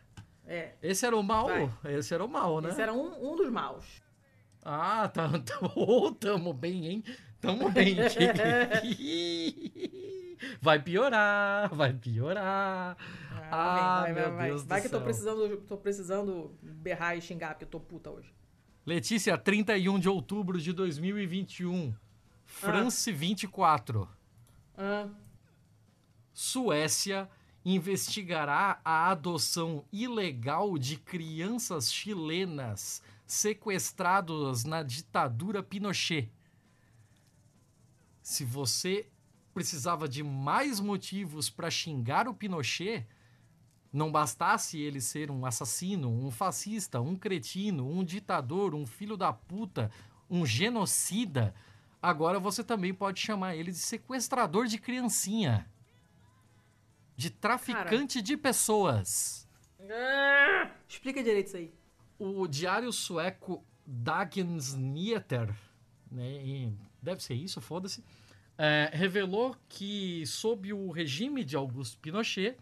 É. Esse era o mal? Vai. Esse era o mal, né? Esse era um, um dos maus. Ah, tá, [LAUGHS] tamo, tamo bem, hein? Tamo bem. [LAUGHS] [LAUGHS] vai piorar, vai piorar. Ah, vai, vai, meu vai, vai. Deus do Vai que eu tô precisando, tô precisando berrar e xingar, porque eu tô puta hoje. Letícia, 31 de outubro de 2021. France 24. Ah, Suécia investigará a adoção ilegal de crianças chilenas sequestradas na ditadura Pinochet. Se você precisava de mais motivos para xingar o Pinochet, não bastasse ele ser um assassino, um fascista, um cretino, um ditador, um filho da puta, um genocida, agora você também pode chamar ele de sequestrador de criancinha. De traficante de pessoas. Ah, Explica direito isso aí. O diário sueco Dagens Nyheter, né, deve ser isso, foda-se, é, revelou que, sob o regime de Augusto Pinochet,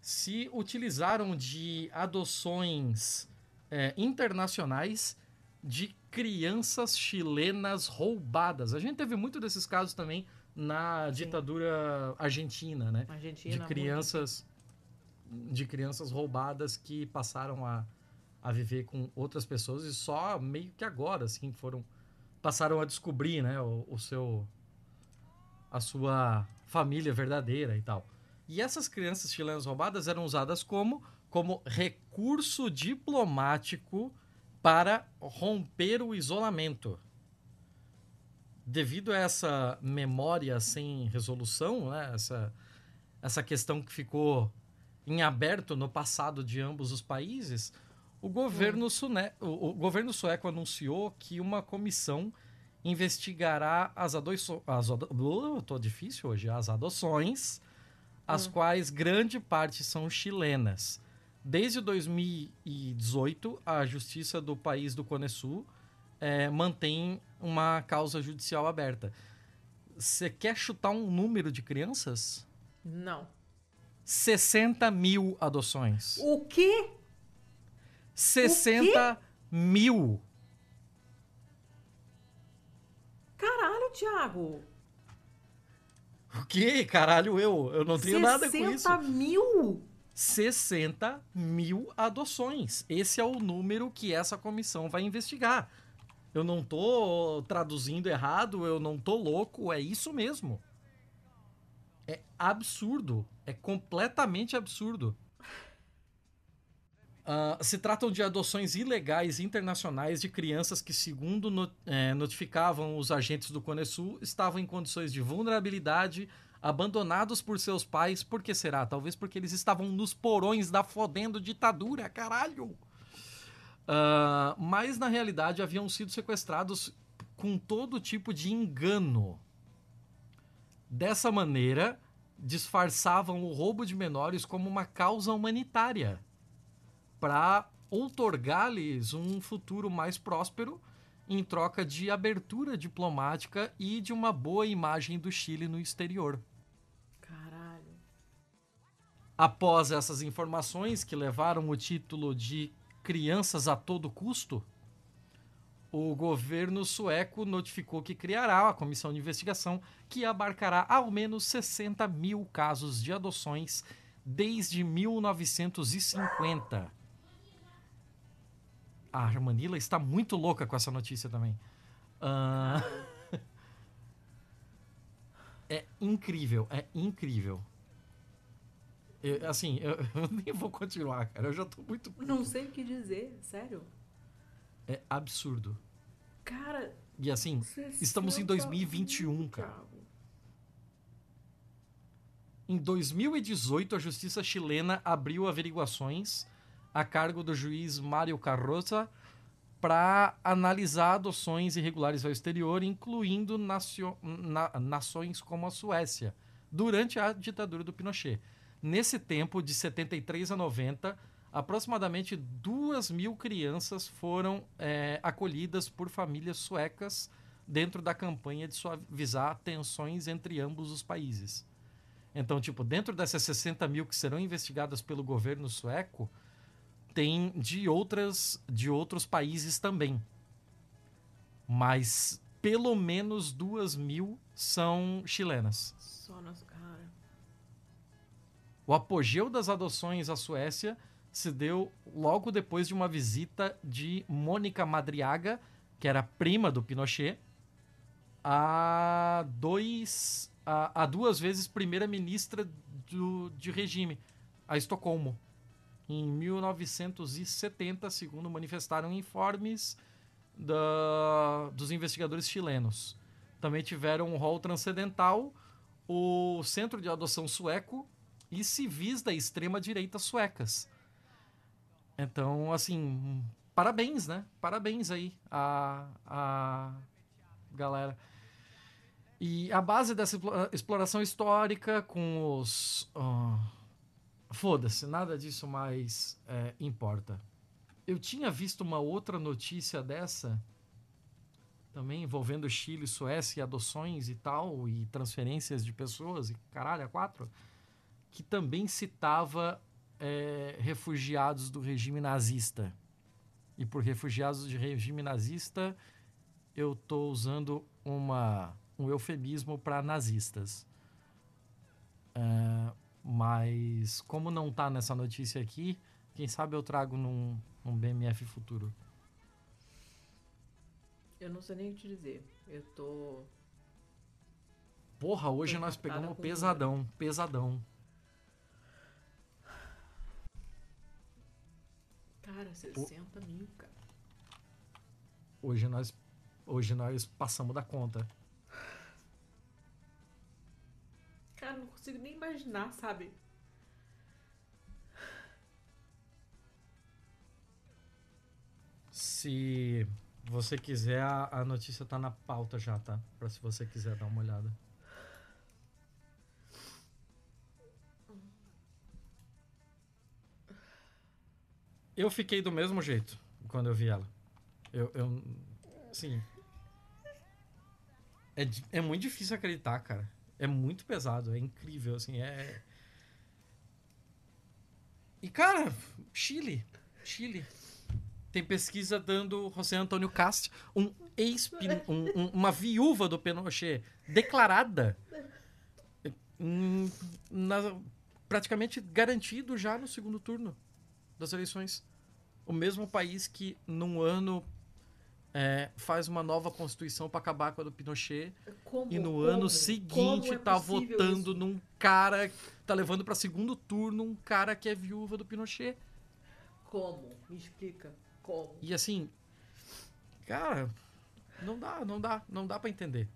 se utilizaram de adoções é, internacionais de crianças chilenas roubadas. A gente teve muito desses casos também na ditadura argentina, né? Argentina. de muito. crianças de crianças roubadas que passaram a, a viver com outras pessoas e só meio que agora assim foram passaram a descobrir né o, o seu a sua família verdadeira e tal. E essas crianças chilenas roubadas eram usadas como como recurso diplomático para romper o isolamento. Devido a essa memória sem resolução né essa essa questão que ficou em aberto no passado de ambos os países, o governo, sune- o, o governo sueco anunciou que uma comissão investigará as adoções. Ado- Uh, tô difícil hoje. As adoções, as quais grande parte são chilenas. Desde 2018, a justiça do país do Cone Sul eh, mantém uma causa judicial aberta. Você quer chutar um número de crianças? Não. 60 mil adoções. O quê? 60 mil. Caralho, Thiago. O quê? Caralho, eu. Eu não tenho nada com isso. 60 mil? 60 mil adoções. Esse é o número que essa comissão vai investigar. Eu não tô traduzindo errado, eu não tô louco, é isso mesmo. É absurdo. É completamente absurdo. Uh, se tratam de adoções ilegais internacionais de crianças que, segundo é, notificavam os agentes do Cone Sul, estavam em condições de vulnerabilidade, abandonados por seus pais. Por que será? Talvez porque eles estavam nos porões da fodendo ditadura, caralho! Uh, mas, na realidade, haviam sido sequestrados com todo tipo de engano. Dessa maneira, disfarçavam o roubo de menores como uma causa humanitária para outorgar-lhes um futuro mais próspero em troca de abertura diplomática e de uma boa imagem do Chile no exterior. Caralho. Após essas informações que levaram o título de Crianças a todo custo, o governo sueco notificou que criará a comissão de investigação que abarcará ao menos 60 mil casos de adoções desde 1950 a Armanila está muito louca com essa notícia também. Uh... [LAUGHS] é incrível, é incrível. Eu, assim, eu, [LAUGHS] eu, nem vou continuar, cara. Eu já tô muito. Não sei o que dizer, sério. É absurdo. Cara. E assim, estamos em 2021, cara. Em 2018, a justiça chilena abriu averiguações a cargo do juiz Mário Carroza para analisar adoções irregulares ao exterior, incluindo nacio, na, nações como a Suécia, durante a ditadura do Pinochet. Nesse tempo, de 73 a 90, aproximadamente 2 mil crianças foram é, acolhidas por famílias suecas dentro da campanha de suavizar tensões entre ambos os países. Então, tipo, dentro dessas 60 mil que serão investigadas pelo governo sueco, tem de outras de outros países também. Mas pelo menos duas mil são chilenas. Só nas cara. O apogeu das adoções à Suécia se deu logo depois de uma visita de Mônica Madriaga, que era prima do Pinochet, a dois a, a duas vezes primeira-ministra de regime, a Estocolmo em 1970, segundo manifestaram informes da, dos investigadores chilenos. Também tiveram um rol transcendental o Centro de Adoção Sueco e civis da extrema-direita suecas. Então, assim, parabéns, né? Parabéns aí a, a galera. E a base dessa exploração histórica com os. Uh, Foda-se, nada disso mais é, importa. Eu tinha visto uma outra notícia dessa, também envolvendo Chile, Suécia, e adoções e tal, e transferências de pessoas, e caralho, a quatro, que também citava é, refugiados do regime nazista. E por refugiados de regime nazista, eu estou usando uma, um eufemismo para nazistas. Uh, mas como não tá nessa notícia aqui, quem sabe eu trago num, num BMF futuro. Eu não sei nem o que te dizer. Eu tô. Porra, hoje tô nós pegamos pesadão, pesadão. Cara, 60 o... mil, cara. Hoje nós, hoje nós passamos da conta. Cara, não consigo nem imaginar, sabe? Se você quiser, a, notícia tá na pauta já, tá? Pra se você quiser dar uma olhada. Eu fiquei do mesmo jeito quando eu vi ela. Eu, eu sim. É, é muito difícil acreditar, cara. É muito pesado, é incrível, assim, é... E, cara, Chile, Chile. Tem pesquisa dando José Antônio Cast, um ex um, um, uma viúva do Pinochet, declarada, hum, na, praticamente garantido já no segundo turno das eleições. O mesmo país que, num ano é, faz uma nova constituição para acabar com a do Pinochet Como, e no como? ano seguinte Como é tá votando isso? num cara, tá levando para segundo turno um cara que é viúva do Pinochet. Como? Me explica. Como? E assim, cara, não dá, não dá, não dá para entender.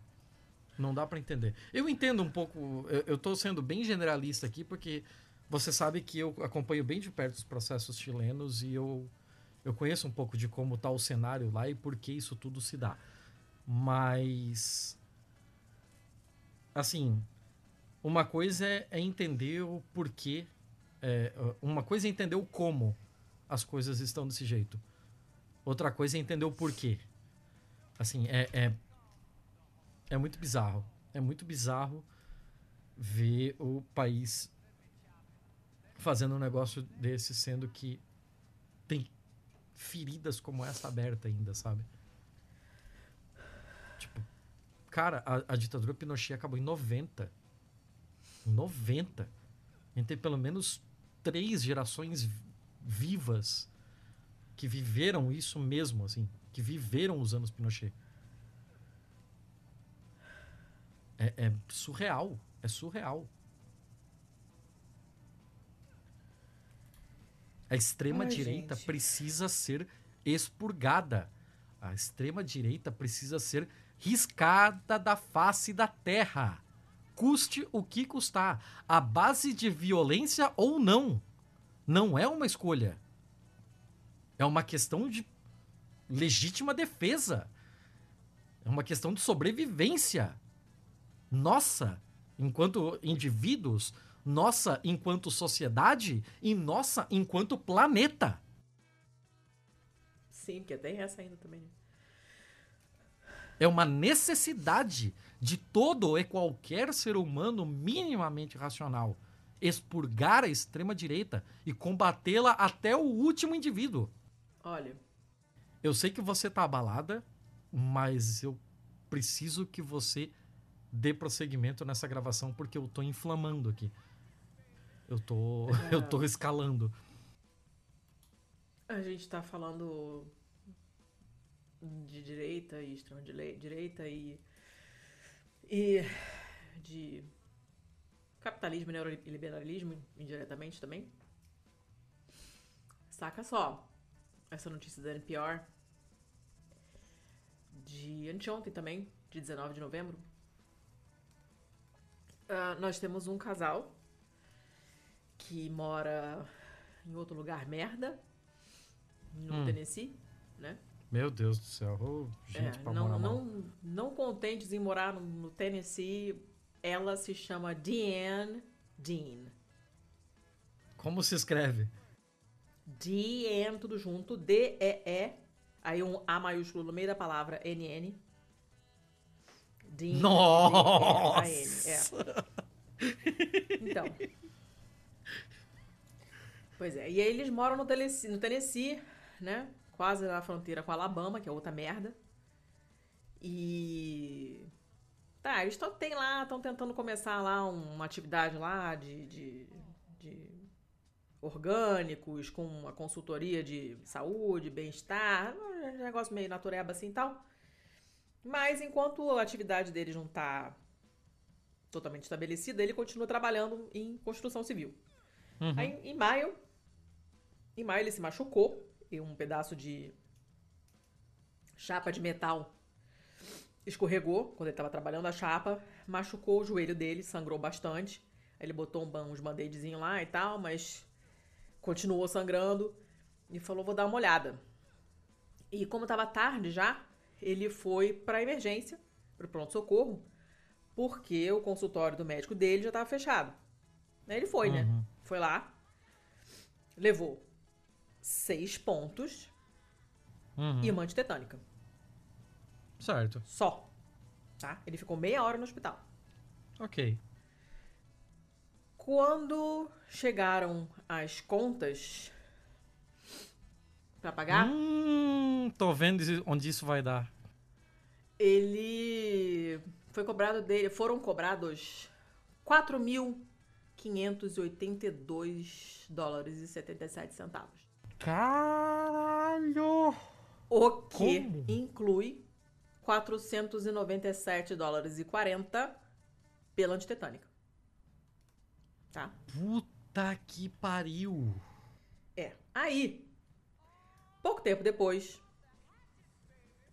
Não dá para entender. Eu entendo um pouco, eu, eu tô sendo bem generalista aqui porque você sabe que eu acompanho bem de perto os processos chilenos e eu eu conheço um pouco de como tá o cenário lá e por que isso tudo se dá. Mas assim, uma coisa é, é entender o porquê, é, uma coisa é entender o como as coisas estão desse jeito. Outra coisa é entender o porquê. Assim, é, é, é muito bizarro. É muito bizarro ver o país fazendo um negócio desse, sendo que tem feridas como essa aberta ainda, sabe? Tipo, cara, a, a ditadura Pinochet acabou em 90. Em 90. A gente tem pelo menos três gerações vi- vivas que viveram isso mesmo, assim, que viveram os anos Pinochet. É, é surreal, é surreal. A extrema Ai, direita gente. precisa ser expurgada. A extrema direita precisa ser riscada da face da terra. Custe o que custar. A base de violência ou não. Não é uma escolha. É uma questão de legítima defesa. É uma questão de sobrevivência. Nossa, enquanto indivíduos, nossa, enquanto sociedade e nossa, enquanto planeta. Sim, porque tem essa ainda também. né? É uma necessidade de todo e qualquer ser humano minimamente racional expurgar a extrema-direita e combatê-la até o último indivíduo. Olha, Eu sei que você tá abalada, mas eu preciso que você dê prosseguimento nessa gravação porque eu tô inflamando aqui. Eu tô, [LAUGHS] eu tô escalando. a gente tá falando de direita e extrema direita e, e de capitalismo e neoliberalismo indiretamente também. Saca só essa notícia da NPR de anteontem também, de 19 de novembro. Ah, nós temos um casal que mora em outro lugar merda, no Hum. Tennessee, né? Meu Deus do céu. ô, gente, É, pra não, morar mal. não, não contentes em morar no, no Tennessee, ela se chama Deanne Dean. Como se escreve? Deanne, tudo junto, D-E-E, aí um A maiúsculo no meio da palavra, N-N. Dean, Nossa! D-E-A-N, é. Então. Pois é, e aí eles moram no Tennessee, no Tennessee, né? Quase na fronteira com a Alabama, que é outra merda. E. Tá, eles tão, tem lá, estão tentando começar lá uma atividade lá de, de, de orgânicos, com uma consultoria de saúde, bem-estar, um negócio meio natureba assim e tal. Mas enquanto a atividade deles não tá totalmente estabelecida, ele continua trabalhando em construção civil. Uhum. Aí, em maio, maio ele se machucou e um pedaço de chapa de metal escorregou quando ele estava trabalhando a chapa, machucou o joelho dele, sangrou bastante. Ele botou um, uns band-aidzinhos lá e tal, mas continuou sangrando e falou: vou dar uma olhada. E como estava tarde já, ele foi para emergência, para o pronto-socorro, porque o consultório do médico dele já estava fechado. Aí ele foi, né? Uhum. Foi lá, levou seis pontos Uhum. e uma antitetânica. Certo. Só. Tá? Ele ficou meia hora no hospital. Ok. Quando chegaram as contas pra pagar, Hum, tô vendo onde isso vai dar. ele foi cobrado dele, foram cobrados 4.582 dólares e 77 centavos. Caralho! O que Como? inclui 497 dólares e 40 pela antitetânica. Tá? Puta que pariu. É. Aí, pouco tempo depois,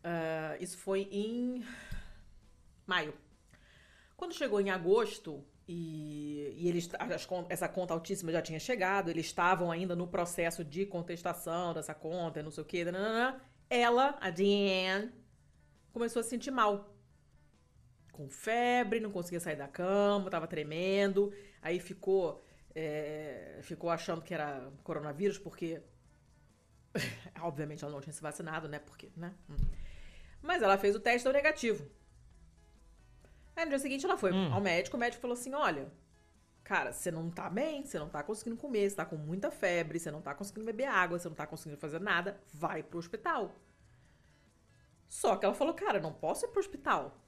ah, isso foi em maio. Quando chegou em agosto e, e eles, as essa conta altíssima já tinha chegado, eles estavam ainda no processo de contestação dessa conta, não sei o que, ela, a Diane, começou a se sentir mal. Com febre, não conseguia sair da cama, tava tremendo. Aí ficou, é, ficou achando que era coronavírus, porque. [LAUGHS] Obviamente ela não tinha se vacinado, né? Porque, né? Hum. Mas ela fez o teste deu negativo. Aí no dia seguinte ela foi Hum. ao médico, o médico falou assim: olha, cara, você não tá bem, você não tá conseguindo comer, você tá com muita febre, você não tá conseguindo beber água, você não tá conseguindo fazer nada, vai pro hospital. Só que ela falou, cara, não posso ir pro hospital.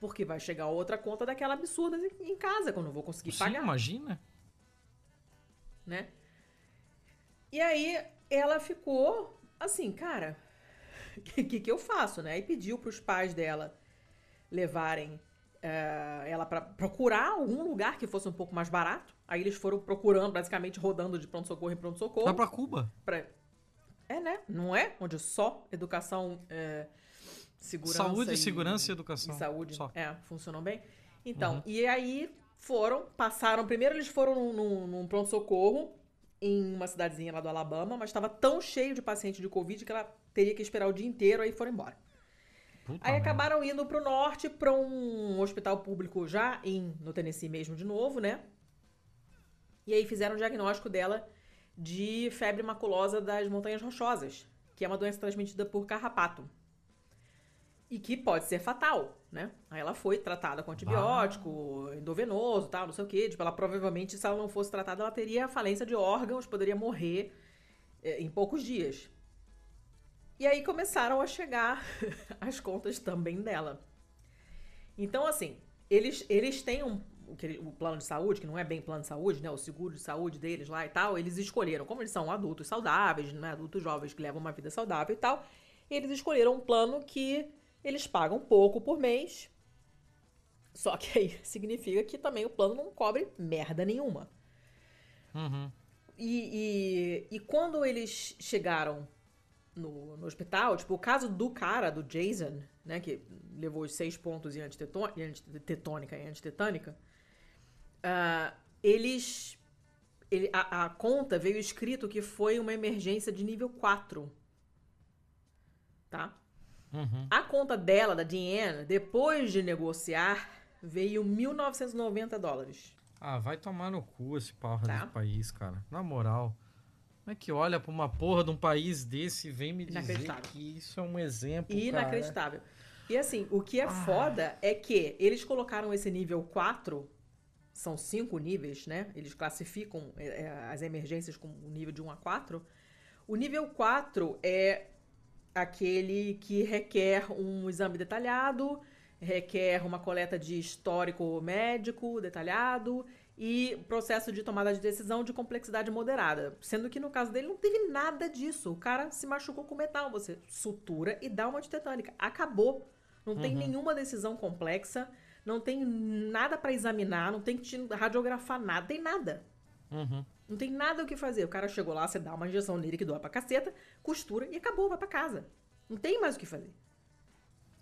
Porque vai chegar outra conta daquela absurda em casa, que eu não vou conseguir Sim, pagar imagina. né? E aí ela ficou assim, cara, o [LAUGHS] que, que, que eu faço, né? E pediu pros pais dela levarem eh, ela pra procurar algum lugar que fosse um pouco mais barato. Aí eles foram procurando, basicamente rodando de pronto-socorro em pronto-socorro. Vai pra Cuba. pra- É, né? Não é? Onde só educação, eh, segurança Saúde, e- segurança e educação. e saúde, Só. é, funcionam bem. Então, Uhum. e aí foram, passaram, primeiro eles foram num, num- num pronto-socorro em uma cidadezinha lá do Alabama, mas estava tão cheio de paciente de Covid que ela teria que esperar o dia inteiro, aí foram embora. Puta Aí merda. acabaram indo pro norte, pra um hospital público já em, no Tennessee mesmo de novo, né? E aí fizeram o diagnóstico dela de febre maculosa das montanhas rochosas, que é uma doença transmitida por carrapato. E que pode ser fatal, né? Aí ela foi tratada com antibiótico, endovenoso, tal, não sei o quê. Tipo, ela provavelmente, se ela não fosse tratada, ela teria falência de órgãos, poderia morrer eh, em poucos dias. E aí começaram a chegar [LAUGHS] as contas também dela. Então, assim, eles, eles têm um, o, plano de saúde, que não é bem plano de saúde, né? O seguro de saúde deles lá e tal. Eles escolheram, como eles são adultos saudáveis, né? Adultos jovens que levam uma vida saudável e tal. Eles escolheram um plano que eles pagam pouco por mês. Só que aí [LAUGHS] significa que também o plano não cobre merda nenhuma. Uhum. E, e, e quando eles chegaram no, no hospital, tipo, o caso do cara, do Jason, né, que levou os seis pontos em antitetônica e antitetânica, ah, eles. ele- a, a conta veio escrito que foi uma emergência de nível 4. Tá? Uhum. A conta dela, da Diane, depois de negociar, veio 1.990 dólares. Ah, vai tomar no cu esse porra Tá. desse país, cara. Na moral. Como é que olha pra uma porra de um país desse e vem me dizer que isso é um exemplo, cara? Inacreditável. E assim, o que é Ah. foda é que eles colocaram esse nível 4, são cinco níveis, né? Eles classificam é, é, as emergências com o nível de 1 a 4. O nível 4 é aquele que requer um exame detalhado, requer uma coleta de histórico médico detalhado e processo de tomada de decisão de complexidade moderada. Sendo que no caso dele não teve nada disso. O cara se machucou com metal. Você sutura e dá uma antitetânica. Acabou. Não tem Uhum. nenhuma decisão complexa, não tem nada pra examinar, não tem que te radiografar nada, tem nada. Uhum. Não tem nada o que fazer. O cara chegou lá, você dá uma injeção nele que dói pra caceta, costura e acabou, vai pra casa. Não tem mais o que fazer.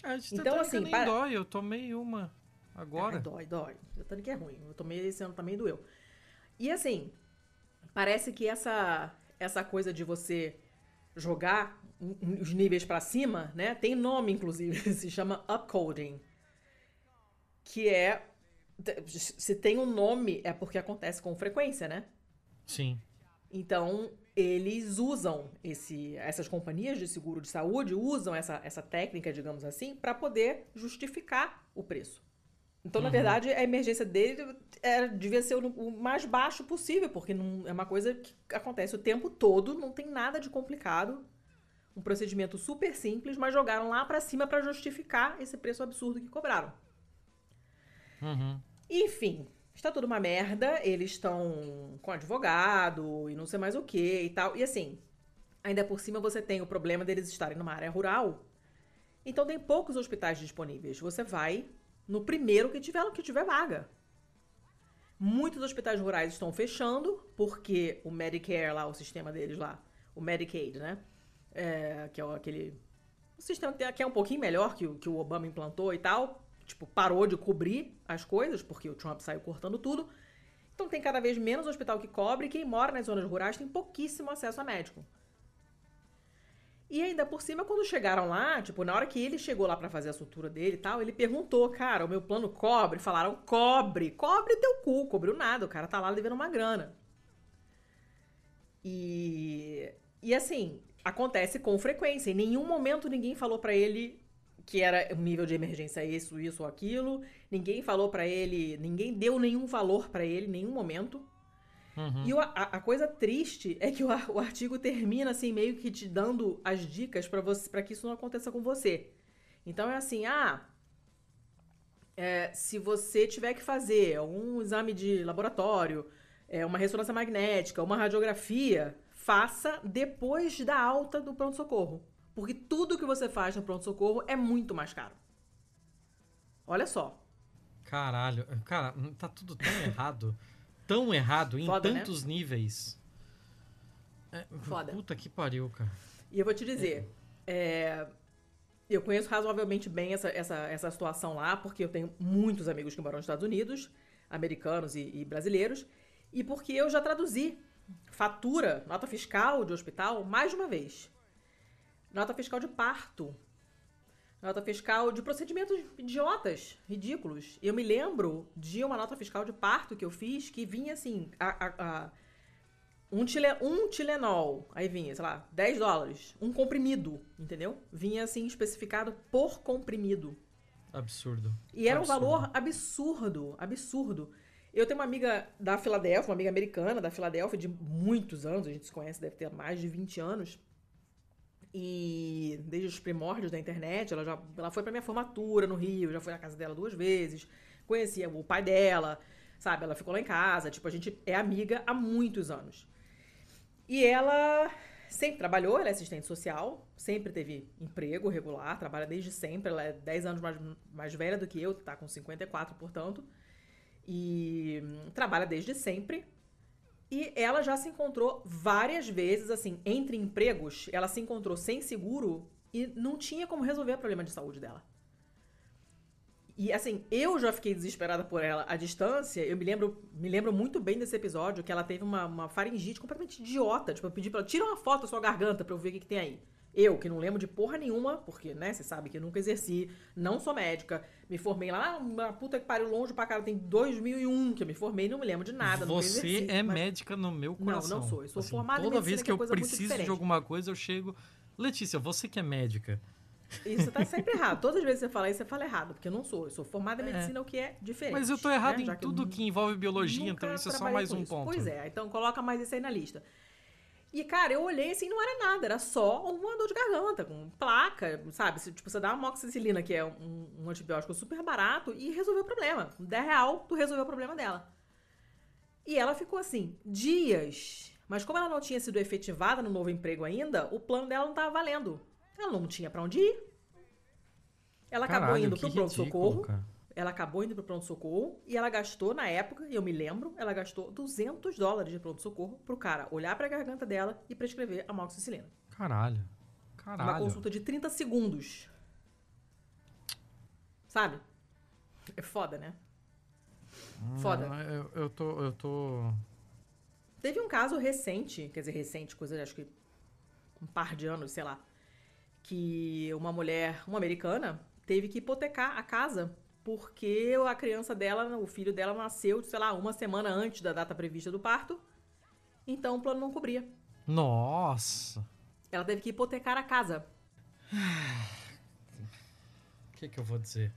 A gente Então, assim, nem para- dói. Eu tomei uma agora. Ai, dói, dói. Eu tô que é ruim. Eu tomei esse ano também doeu. E assim, parece que essa essa coisa de você jogar os níveis pra cima, né? Tem nome inclusive, [LAUGHS] se chama upcoding. Que é se tem um nome é porque acontece com frequência, né? Sim. Então, eles usam esse, essas companhias de seguro de saúde usam essa, essa técnica, digamos assim, para poder justificar o preço. Então, na Uhum. verdade, a emergência dele era, devia ser o, o mais baixo possível, porque não, é uma coisa que acontece o tempo todo, não tem nada de complicado. Um procedimento super simples, mas jogaram lá para cima para justificar esse preço absurdo que cobraram. Uhum. Enfim, está tudo uma merda. Eles estão com advogado e não sei mais o que e tal. E assim, Ainda por cima você tem o problema deles estarem numa área rural. Então tem poucos hospitais disponíveis. Você vai no primeiro que tiver, que tiver vaga. Muitos hospitais rurais estão fechando porque o Medicare lá, o sistema deles lá, o Medicaid, né? É, que é aquele o sistema que é um pouquinho melhor que o que o Obama implantou e tal, tipo, parou de cobrir as coisas porque o Trump saiu cortando tudo. Então tem cada vez menos hospital que cobre e quem mora nas zonas rurais tem pouquíssimo acesso a médico. E ainda por cima, quando chegaram lá, tipo, na hora que ele chegou lá para fazer a sutura dele e tal, ele perguntou, cara, o meu plano cobre? Falaram, cobre, cobre teu cu, cobriu nada, o cara tá lá devendo uma grana. E, e assim, acontece com frequência. Em nenhum momento ninguém falou para ele que era um nível de emergência isso, isso ou aquilo. Ninguém falou para ele, ninguém deu nenhum valor para ele nenhum momento. Uhum. E o, a, a, coisa triste é que o, o, artigo termina assim, meio que te dando as dicas para você para que isso não aconteça com você. Então é assim, ah, é, se você tiver que fazer um exame de laboratório, é, uma ressonância magnética, uma radiografia, faça depois da alta do pronto-socorro. Porque tudo que você faz no pronto-socorro é muito mais caro. Olha só. Caralho, cara, tá tudo tão [LAUGHS] errado tão errado em Foda, né? tantos né? níveis. É, Foda. Puta que pariu, cara. E eu vou te dizer, é. É, eu conheço razoavelmente bem essa, essa, essa situação lá, porque eu tenho muitos amigos que moram nos Estados Unidos, americanos e, e brasileiros, e porque eu já traduzi fatura, nota fiscal de hospital, mais de uma vez. Nota fiscal de parto nota fiscal de procedimentos idiotas, ridículos. Eu me lembro de uma nota fiscal de parto que eu fiz que vinha assim, a, a, a, um, tile, um Tilenol, aí vinha, sei lá, 10 dólares, um comprimido, entendeu? Vinha assim especificado por comprimido. Absurdo. E era absurdo. um valor absurdo, absurdo. Eu tenho uma amiga da Filadélfia, uma amiga americana da Filadélfia de muitos anos, a gente se conhece, deve ter mais de 20 anos. E desde os primórdios da internet, ela já ela foi para minha formatura no Rio, já fui na casa dela duas vezes, conhecia o pai dela, sabe? Ela ficou lá em casa, tipo, a gente é amiga há muitos anos. E ela sempre trabalhou, ela é assistente social, sempre teve emprego regular, trabalha desde sempre, ela é 10 anos mais, mais velha do que eu, tá com 54, portanto. E trabalha desde sempre. E ela já se encontrou várias vezes, assim, entre empregos, ela se encontrou sem seguro e não tinha como resolver o problema de saúde dela. E assim, eu já fiquei desesperada por ela à distância. Eu me lembro, me lembro muito bem desse episódio que ela teve uma, uma faringite completamente idiota. Tipo, eu pedi pra ela, tira uma foto da sua garganta pra eu ver o que, que tem aí. Eu, que não lembro de porra nenhuma, porque, né, você sabe que eu nunca exerci, não sou médica, me formei lá na puta que pariu longe pra cara, tem 2001 que eu me formei, não me lembro de nada. Você exerci, é mas... médica no meu coração. Não, não sou. Eu sou assim, formada toda em vez que, que eu preciso de alguma coisa, eu chego. Letícia, você que é médica. Isso tá [LAUGHS] sempre errado. Todas as vezes que você fala isso, você fala errado, porque eu não sou. Eu sou formada em é. medicina, é. o que é diferente. Mas eu tô errado né? em tudo que, que envolve biologia, então isso é só mais um isso. ponto. Pois é, então coloca mais isso aí na lista. E, cara, eu olhei assim, não era nada, era só uma dor de garganta, com placa, sabe? Tipo, você dá uma amoxicilina, que é um, um antibiótico super barato, e resolveu o problema. Com 10 real, tu resolveu o problema dela. E ela ficou assim, dias. Mas como ela não tinha sido efetivada no novo emprego ainda, o plano dela não estava valendo. Ela não tinha para onde ir. Ela Caralho, acabou indo pro pronto-socorro. Ela acabou indo pro pronto-socorro e ela gastou, na época, eu me lembro, ela gastou 200 dólares de pronto-socorro pro cara olhar pra garganta dela e prescrever a amoxicilina. Caralho. Caralho. Uma consulta de 30 segundos. Sabe? É foda, né? Foda. eu, eu tô. Eu tô. Teve um caso recente, quer dizer, recente, coisa acho que um par de anos, sei lá, que uma mulher, uma americana, teve que hipotecar a casa porque a criança dela, o filho dela nasceu, sei lá, uma semana antes da data prevista do parto. Então o plano não cobria. Nossa! Ela teve que hipotecar a casa. O [SIGHS] que, que eu vou dizer?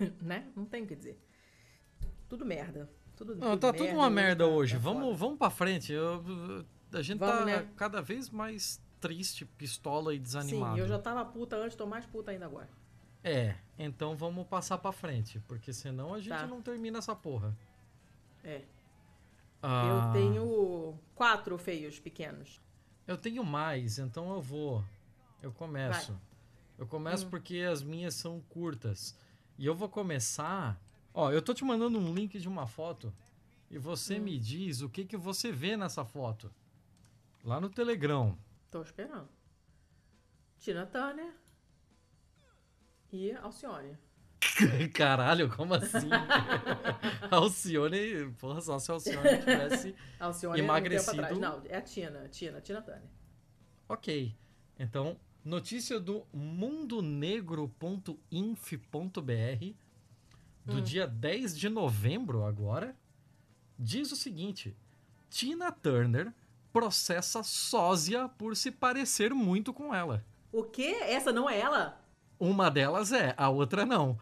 [LAUGHS] né? Não tem o que dizer. Tudo merda. Tudo, não, tudo tá merda, tudo uma merda hoje. Tá vamos, vamos pra frente. Eu, a gente vamos, tá né? cada vez mais triste, pistola e desanimado. Sim, eu já tava puta antes, tô mais puta ainda agora. É, então vamos passar pra frente, porque senão a gente tá. não termina essa porra. É. Ah. Eu tenho quatro feios pequenos. Eu tenho mais, então eu vou. Eu começo. Vai. Eu começo Hum. porque as minhas são curtas. E eu vou começar. Ó, eu tô te mandando um link de uma foto e você Hum. me diz o que que você vê nessa foto. Lá no Telegram. Tô esperando. Tina Turner e Alcione. [LAUGHS] Caralho, como assim? [LAUGHS] Alcione, porra, só se Alcione tivesse. Alcione Emagrecido. um. Não, é a Tina. Tina, Tina Turner. Ok. Então, notícia do mundonegro.inf.br do dia 10 de novembro agora diz o seguinte: Tina Turner processa sósia por se parecer muito com ela. O quê? Essa não é ela? Uma delas é, a outra não.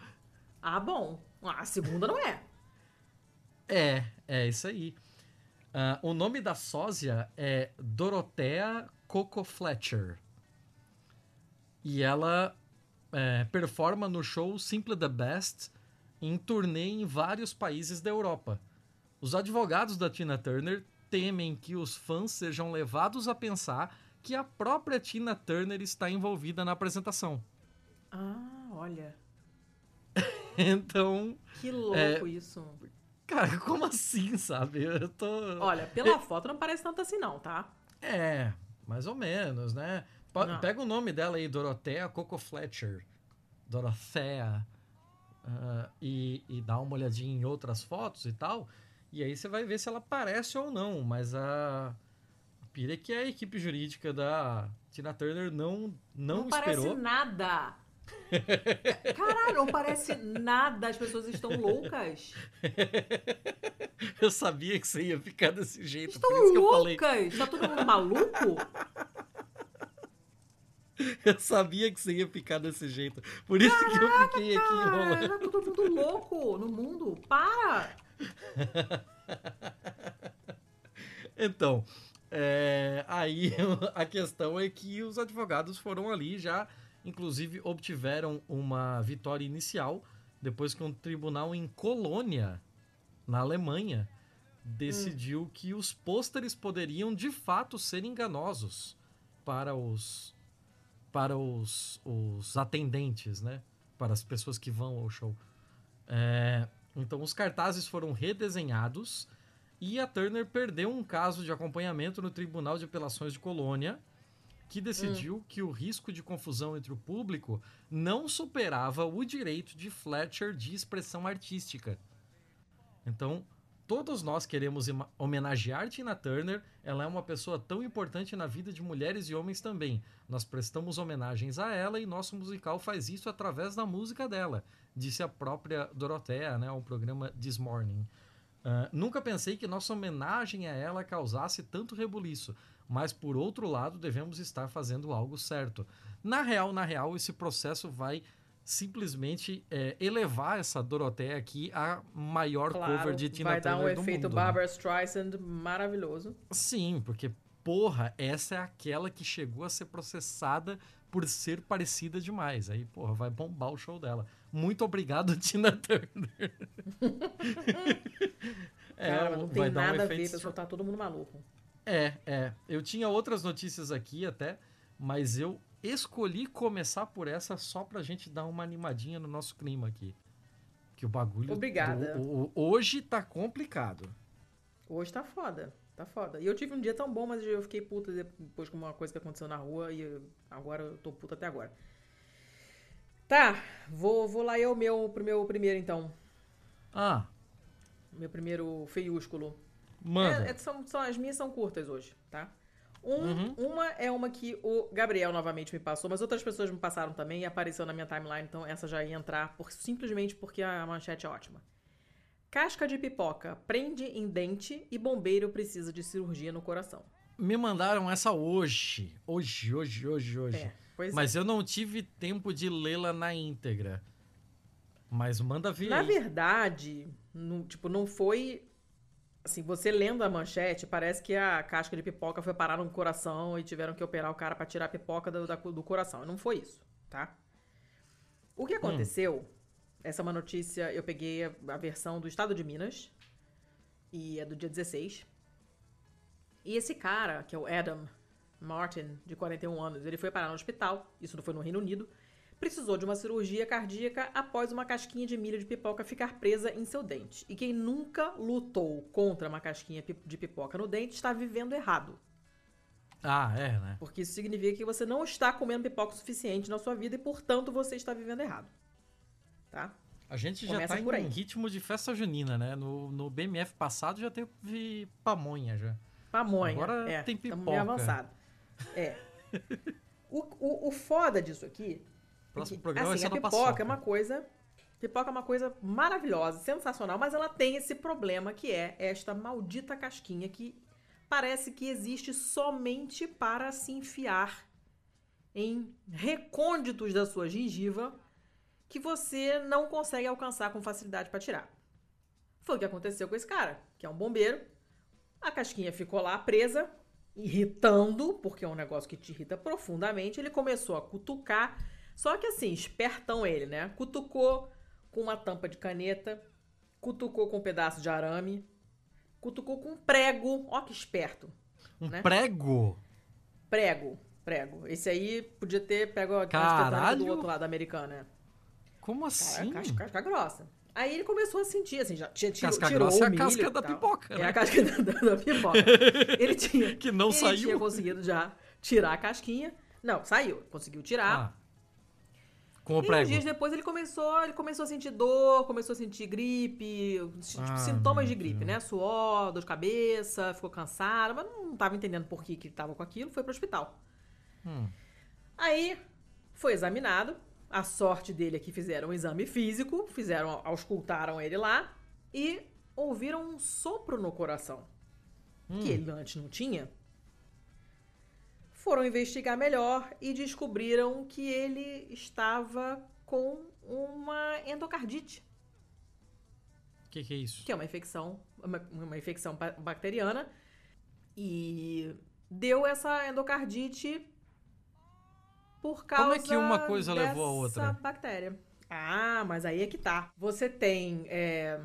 Ah, bom. Ah, A segunda não é. É, é isso aí. Ah, o nome da sósia é Dorothea Coco Fletcher. E ela é, performa no show Simple the Best em turnê em vários países da Europa. Os advogados da Tina Turner temem que os fãs sejam levados a pensar que a própria Tina Turner está envolvida na apresentação. Ah, olha. [LAUGHS] Então, Que louco É. isso. cara, como assim, sabe? Eu tô. Olha, pela foto não parece tanto assim não, tá? É, mais ou menos, né? Não. Pega o nome dela aí, Dorothea Coco Fletcher. Dorothea. ah, e, e dá uma olhadinha em outras fotos e tal. E aí você vai ver se ela parece ou não. Mas a. a Pira é que a equipe jurídica da Tina Turner não, não, parece esperou. nada. [LAUGHS] Caralho, não parece nada. As pessoas estão loucas. Eu sabia que você ia ficar desse jeito. Estão loucas. Tá todo mundo maluco? [LAUGHS] Eu sabia que você ia ficar desse jeito. Por isso que eu fiquei aqui enrolando. Tá todo mundo louco no mundo. Para. [LAUGHS] Então, é, aí a questão é que os advogados foram ali já, inclusive obtiveram uma vitória inicial depois que um tribunal em Colônia, na Alemanha, decidiu que os pôsteres poderiam de fato ser enganosos para os para os, os atendentes, né? Para as pessoas que vão ao show. É, então os cartazes foram redesenhados e a Turner perdeu um caso de acompanhamento no Tribunal de Apelações de Colônia, que decidiu que o risco de confusão entre o público não superava o direito de Fletcher de expressão artística. Então, todos nós queremos homenagear Tina Turner, ela é uma pessoa tão importante na vida de mulheres e homens também. Nós prestamos homenagens a ela e nosso musical faz isso através da música dela, disse a própria Dorothea, né, ao programa This Morning. Ah, nunca pensei que nossa homenagem a ela causasse tanto rebuliço, mas por outro lado devemos estar fazendo algo certo. Na real, na real, esse processo vai simplesmente é, elevar essa Dorothea aqui a maior Claro, cover de Tina vai dar Turner um do efeito mundo, né? Barbara Streisand maravilhoso. Sim, porque, porra, essa é aquela que chegou a ser processada por ser parecida demais. Aí, porra, vai bombar o show dela. Muito obrigado, [LAUGHS] Tina Turner. [LAUGHS] Cara, não tem É, dar um nada a ver, pessoal, tá todo mundo maluco. É, é. Eu tinha outras notícias aqui até, mas eu escolhi começar por essa só pra gente dar uma animadinha no nosso clima aqui. Que o bagulho. Obrigada. do- o- hoje tá complicado. Hoje tá foda, tá foda. E eu tive um dia tão bom, mas eu fiquei puta depois com uma coisa que aconteceu na rua e agora eu tô puta até agora. Tá, vou, vou lá eu meu, pro meu primeiro então. Ah, Meu primeiro feiúsculo. Manda. É, é- são, são- as minhas são curtas hoje, tá? Um- Uhum. Uma é uma que o Gabriel novamente me passou, mas outras pessoas me passaram também e apareceu na minha timeline, então essa já ia entrar por- simplesmente porque a manchete é ótima. Casca de pipoca prende em dente e bombeiro precisa de cirurgia no coração. Me mandaram essa hoje. Hoje, hoje, hoje, hoje. É, pois Mas eu não tive tempo de lê-la na íntegra. Mas manda ver Na aí. verdade, não, tipo, não foi. Assim, você lendo a manchete, parece que a casca de pipoca foi parar no coração e tiveram que operar o cara pra tirar a pipoca do, da- do coração. Não foi isso, tá? O que aconteceu? Essa é uma notícia, eu peguei a, a versão do estado de Minas, e é do dia 16. E esse cara, que é o Adam Martin, de 41 anos, ele foi parar no hospital, isso não foi no Reino Unido, precisou de uma cirurgia cardíaca após uma casquinha de milho de pipoca ficar presa em seu dente. E quem nunca lutou contra uma casquinha de pipoca no dente está vivendo errado. Ah, é, né? Porque isso significa que você não está comendo pipoca o suficiente na sua vida e, portanto, você está vivendo errado. Tá? A gente já Começa tá aí. em ritmo de festa junina, né? No, no BMF passado já teve pamonha já. Pamonha. Agora é, tem pipoca. meio avançado. É. O, o, o foda disso aqui. Próximo programa vai assim, ser a pipoca paçoca. é uma coisa. Pipoca é uma coisa maravilhosa, sensacional, mas ela tem esse problema que é esta maldita casquinha que parece que existe somente para se enfiar em recônditos da sua gengiva que você não consegue alcançar com facilidade para tirar. Foi o que aconteceu com esse cara, que é um bombeiro. A casquinha ficou lá presa, irritando, porque é um negócio que te irrita profundamente. Ele começou a cutucar, só que assim, espertão ele, né? Cutucou com uma tampa de caneta, cutucou com um pedaço de arame, cutucou com um prego. Ó que esperto. Um né? prego? Prego, prego. Esse aí podia ter pego a Caralho! do outro lado americano, né? Como Cara, assim? casca, casca grossa. Aí ele começou a sentir, assim, já tinha tirou, Casca tirou grossa é a casca da pipoca, É né? a casca da, da- pipoca. [LAUGHS] Ele tinha, Que não ele saiu. tinha conseguido já tirar a casquinha. Não, saiu. Conseguiu tirar. Ah. Com o e uns prego. dias depois ele começou, ele começou a sentir dor, começou a sentir gripe, tipo, Ah, sintomas de gripe, Deus. né? Suor, dor de cabeça, ficou cansado, mas não tava entendendo por que que ele tava com aquilo, foi pro hospital. Hum. Aí foi examinado. A sorte dele é que fizeram um exame físico, fizeram, auscultaram ele lá e ouviram um sopro no coração, Hum. que ele antes não tinha. Foram investigar melhor e descobriram que ele estava com uma endocardite, O que, que é isso? que é uma infecção, uma, uma infecção ba- bacteriana, e deu essa endocardite por causa Como é que uma coisa levou a outra? dessa bactéria. Ah, mas aí é que tá. Você tem. É,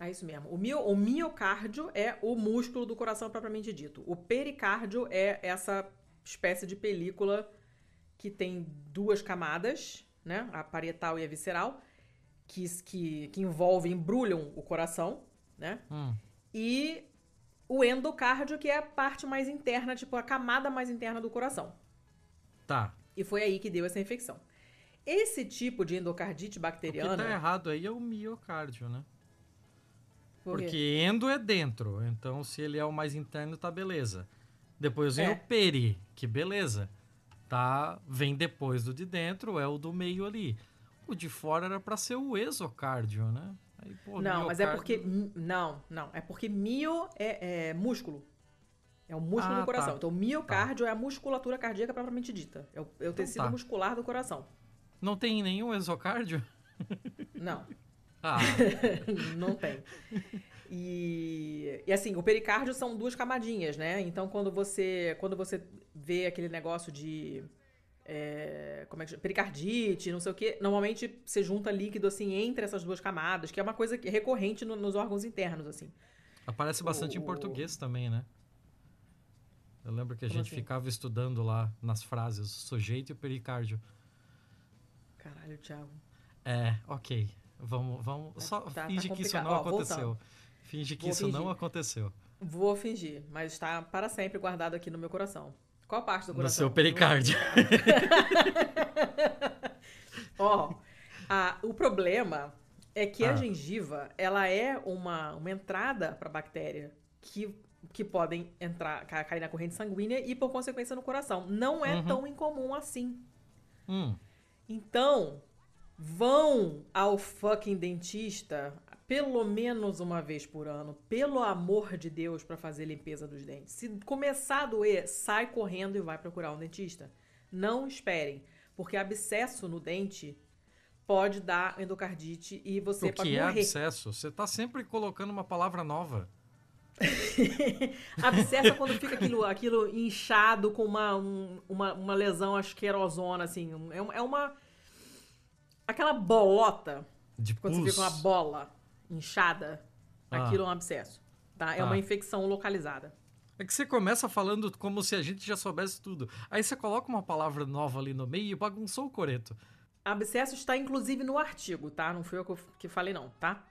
é isso mesmo. O, mio, o miocárdio é o músculo do coração propriamente dito. O pericárdio é essa espécie de película que tem duas camadas, né? A parietal e a visceral, que, que, que envolvem, embrulham o coração, né? Hum. E o endocárdio, que é a parte mais interna, tipo a camada mais interna do coração. Tá. E foi aí que deu essa infecção. Esse tipo de endocardite O que bacteriana. tá errado aí é o miocárdio, né? Por? Porque endo é dentro. Então, se ele é o mais interno, tá beleza. Depois vem É. o peri, que beleza. Tá, vem depois do de dentro, é o do meio ali. O de fora era pra ser o exocárdio, né? Aí, pô, Não, mas é porque. Não, não. É porque mio é, é músculo. É o músculo Ah, do coração. tá. Então, miocárdio é a musculatura cardíaca propriamente dita. É o, é o tecido tá. muscular do coração. Não tem nenhum exocárdio? Não, [LAUGHS] Ah, [LAUGHS] não tem. E, e assim, o pericárdio são duas camadinhas, né? Então, quando você, quando você vê aquele negócio de. é, como é que chama? Pericardite, não sei o quê, normalmente você junta líquido assim entre essas duas camadas, que é uma coisa que- recorrente no- nos órgãos internos, assim. aparece bastante em O- português também, né? Eu lembro que a Como gente assim? ficava estudando lá nas frases o sujeito e o pericárdio. Caralho, Thiago. É, ok. Vamos, vamos. Tá- Só tá- tá finge que isso não Ó, aconteceu. Finge que Vou isso não fingir. aconteceu. Vou fingir, mas está para sempre guardado aqui no meu coração. Qual parte do No coração? seu pericárdio. [LAUGHS] Ó, a- o problema é que a Ah. gengiva, ela é uma, uma entrada para bactéria que, que podem entrar, ca- cair na corrente sanguínea e, por consequência, no coração. Não é Uhum. tão incomum assim. Hum, Então, vão ao fucking dentista pelo menos uma vez por ano, pelo amor de Deus, para fazer limpeza dos dentes. Se começar a doer, sai correndo e vai procurar um dentista. Não esperem, porque abscesso no dente pode dar endocardite e você o pode que é morrer. abscesso? Você tá sempre colocando uma palavra nova. [LAUGHS] Abscesso é quando fica aquilo, aquilo inchado com uma, um- uma, uma lesão asquerosona, assim. É, é uma. Aquela bolota De Quando pus. você fica uma bola inchada, Ah. aquilo é um abscesso. Tá? É Tá. uma infecção localizada. É que você começa falando como se a gente já soubesse tudo. Aí você coloca uma palavra nova ali no meio e bagunçou o coreto. Abscesso está inclusive no artigo, tá? Não fui eu que, falei, não, tá?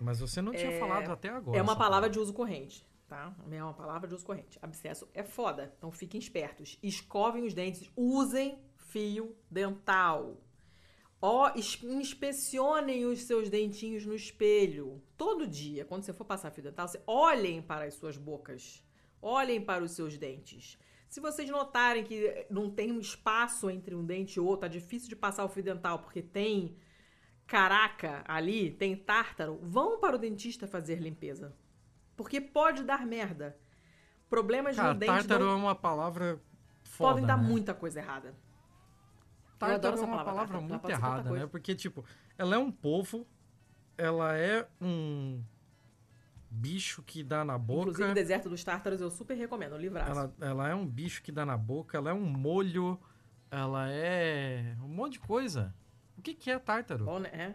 Mas você não tinha É- falado até agora. É uma essa palavra de uso corrente, tá? É uma palavra de uso corrente. Abscesso é foda, então fiquem espertos. Escovem os dentes, usem fio dental. Ó, inspecionem os seus dentinhos no espelho. Todo dia, quando você for passar fio dental, você olhem para as suas bocas. Olhem para os seus dentes. Se vocês notarem que não tem um espaço entre um dente e outro, tá difícil de passar o fio dental porque tem caraca ali, tem tártaro, vão para o dentista fazer limpeza. Porque pode dar merda. Problemas Cara, no dente tártaro não é uma palavra foda, podem dar né? muita coisa errada. Tártaro é uma palavra, palavra muito errada, né? Porque, tipo, ela é um povo, ela é um bicho que dá na boca. Inclusive, o Deserto dos Tártaros eu super recomendo, um livraço. Ela, ela é um bicho que dá na boca, ela é um molho, ela é um monte de coisa. O que, que é tártaro? Bom, né? É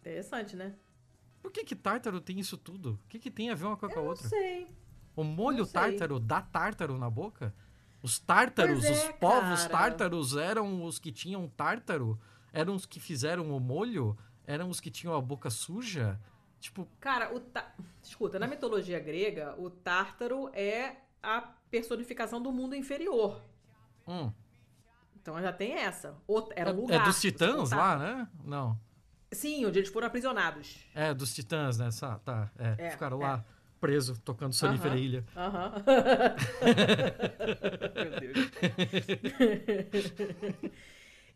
interessante, né? Por que, que tártaro tem isso tudo? O que, que tem a ver uma coisa com a Não outra? sei. O molho não tártaro dá tártaro na boca? Os tártaros, é, os povos cara. tártaros eram os que tinham tártaro? Eram os que fizeram o molho? Eram os que tinham a boca suja? Tipo, Cara, o tá... escuta, na mitologia grega, o Tártaro é a personificação do mundo inferior. hum, Então já tem essa. Outra- Era é- lugar. é dos você titãs lá, né? Não. Sim, onde eles foram aprisionados. É, dos titãs, né? Tá, é. É, Ficaram é. Lá presos, tocando Sonífera Aham. Ilha. Aham. [LAUGHS] Meu Deus.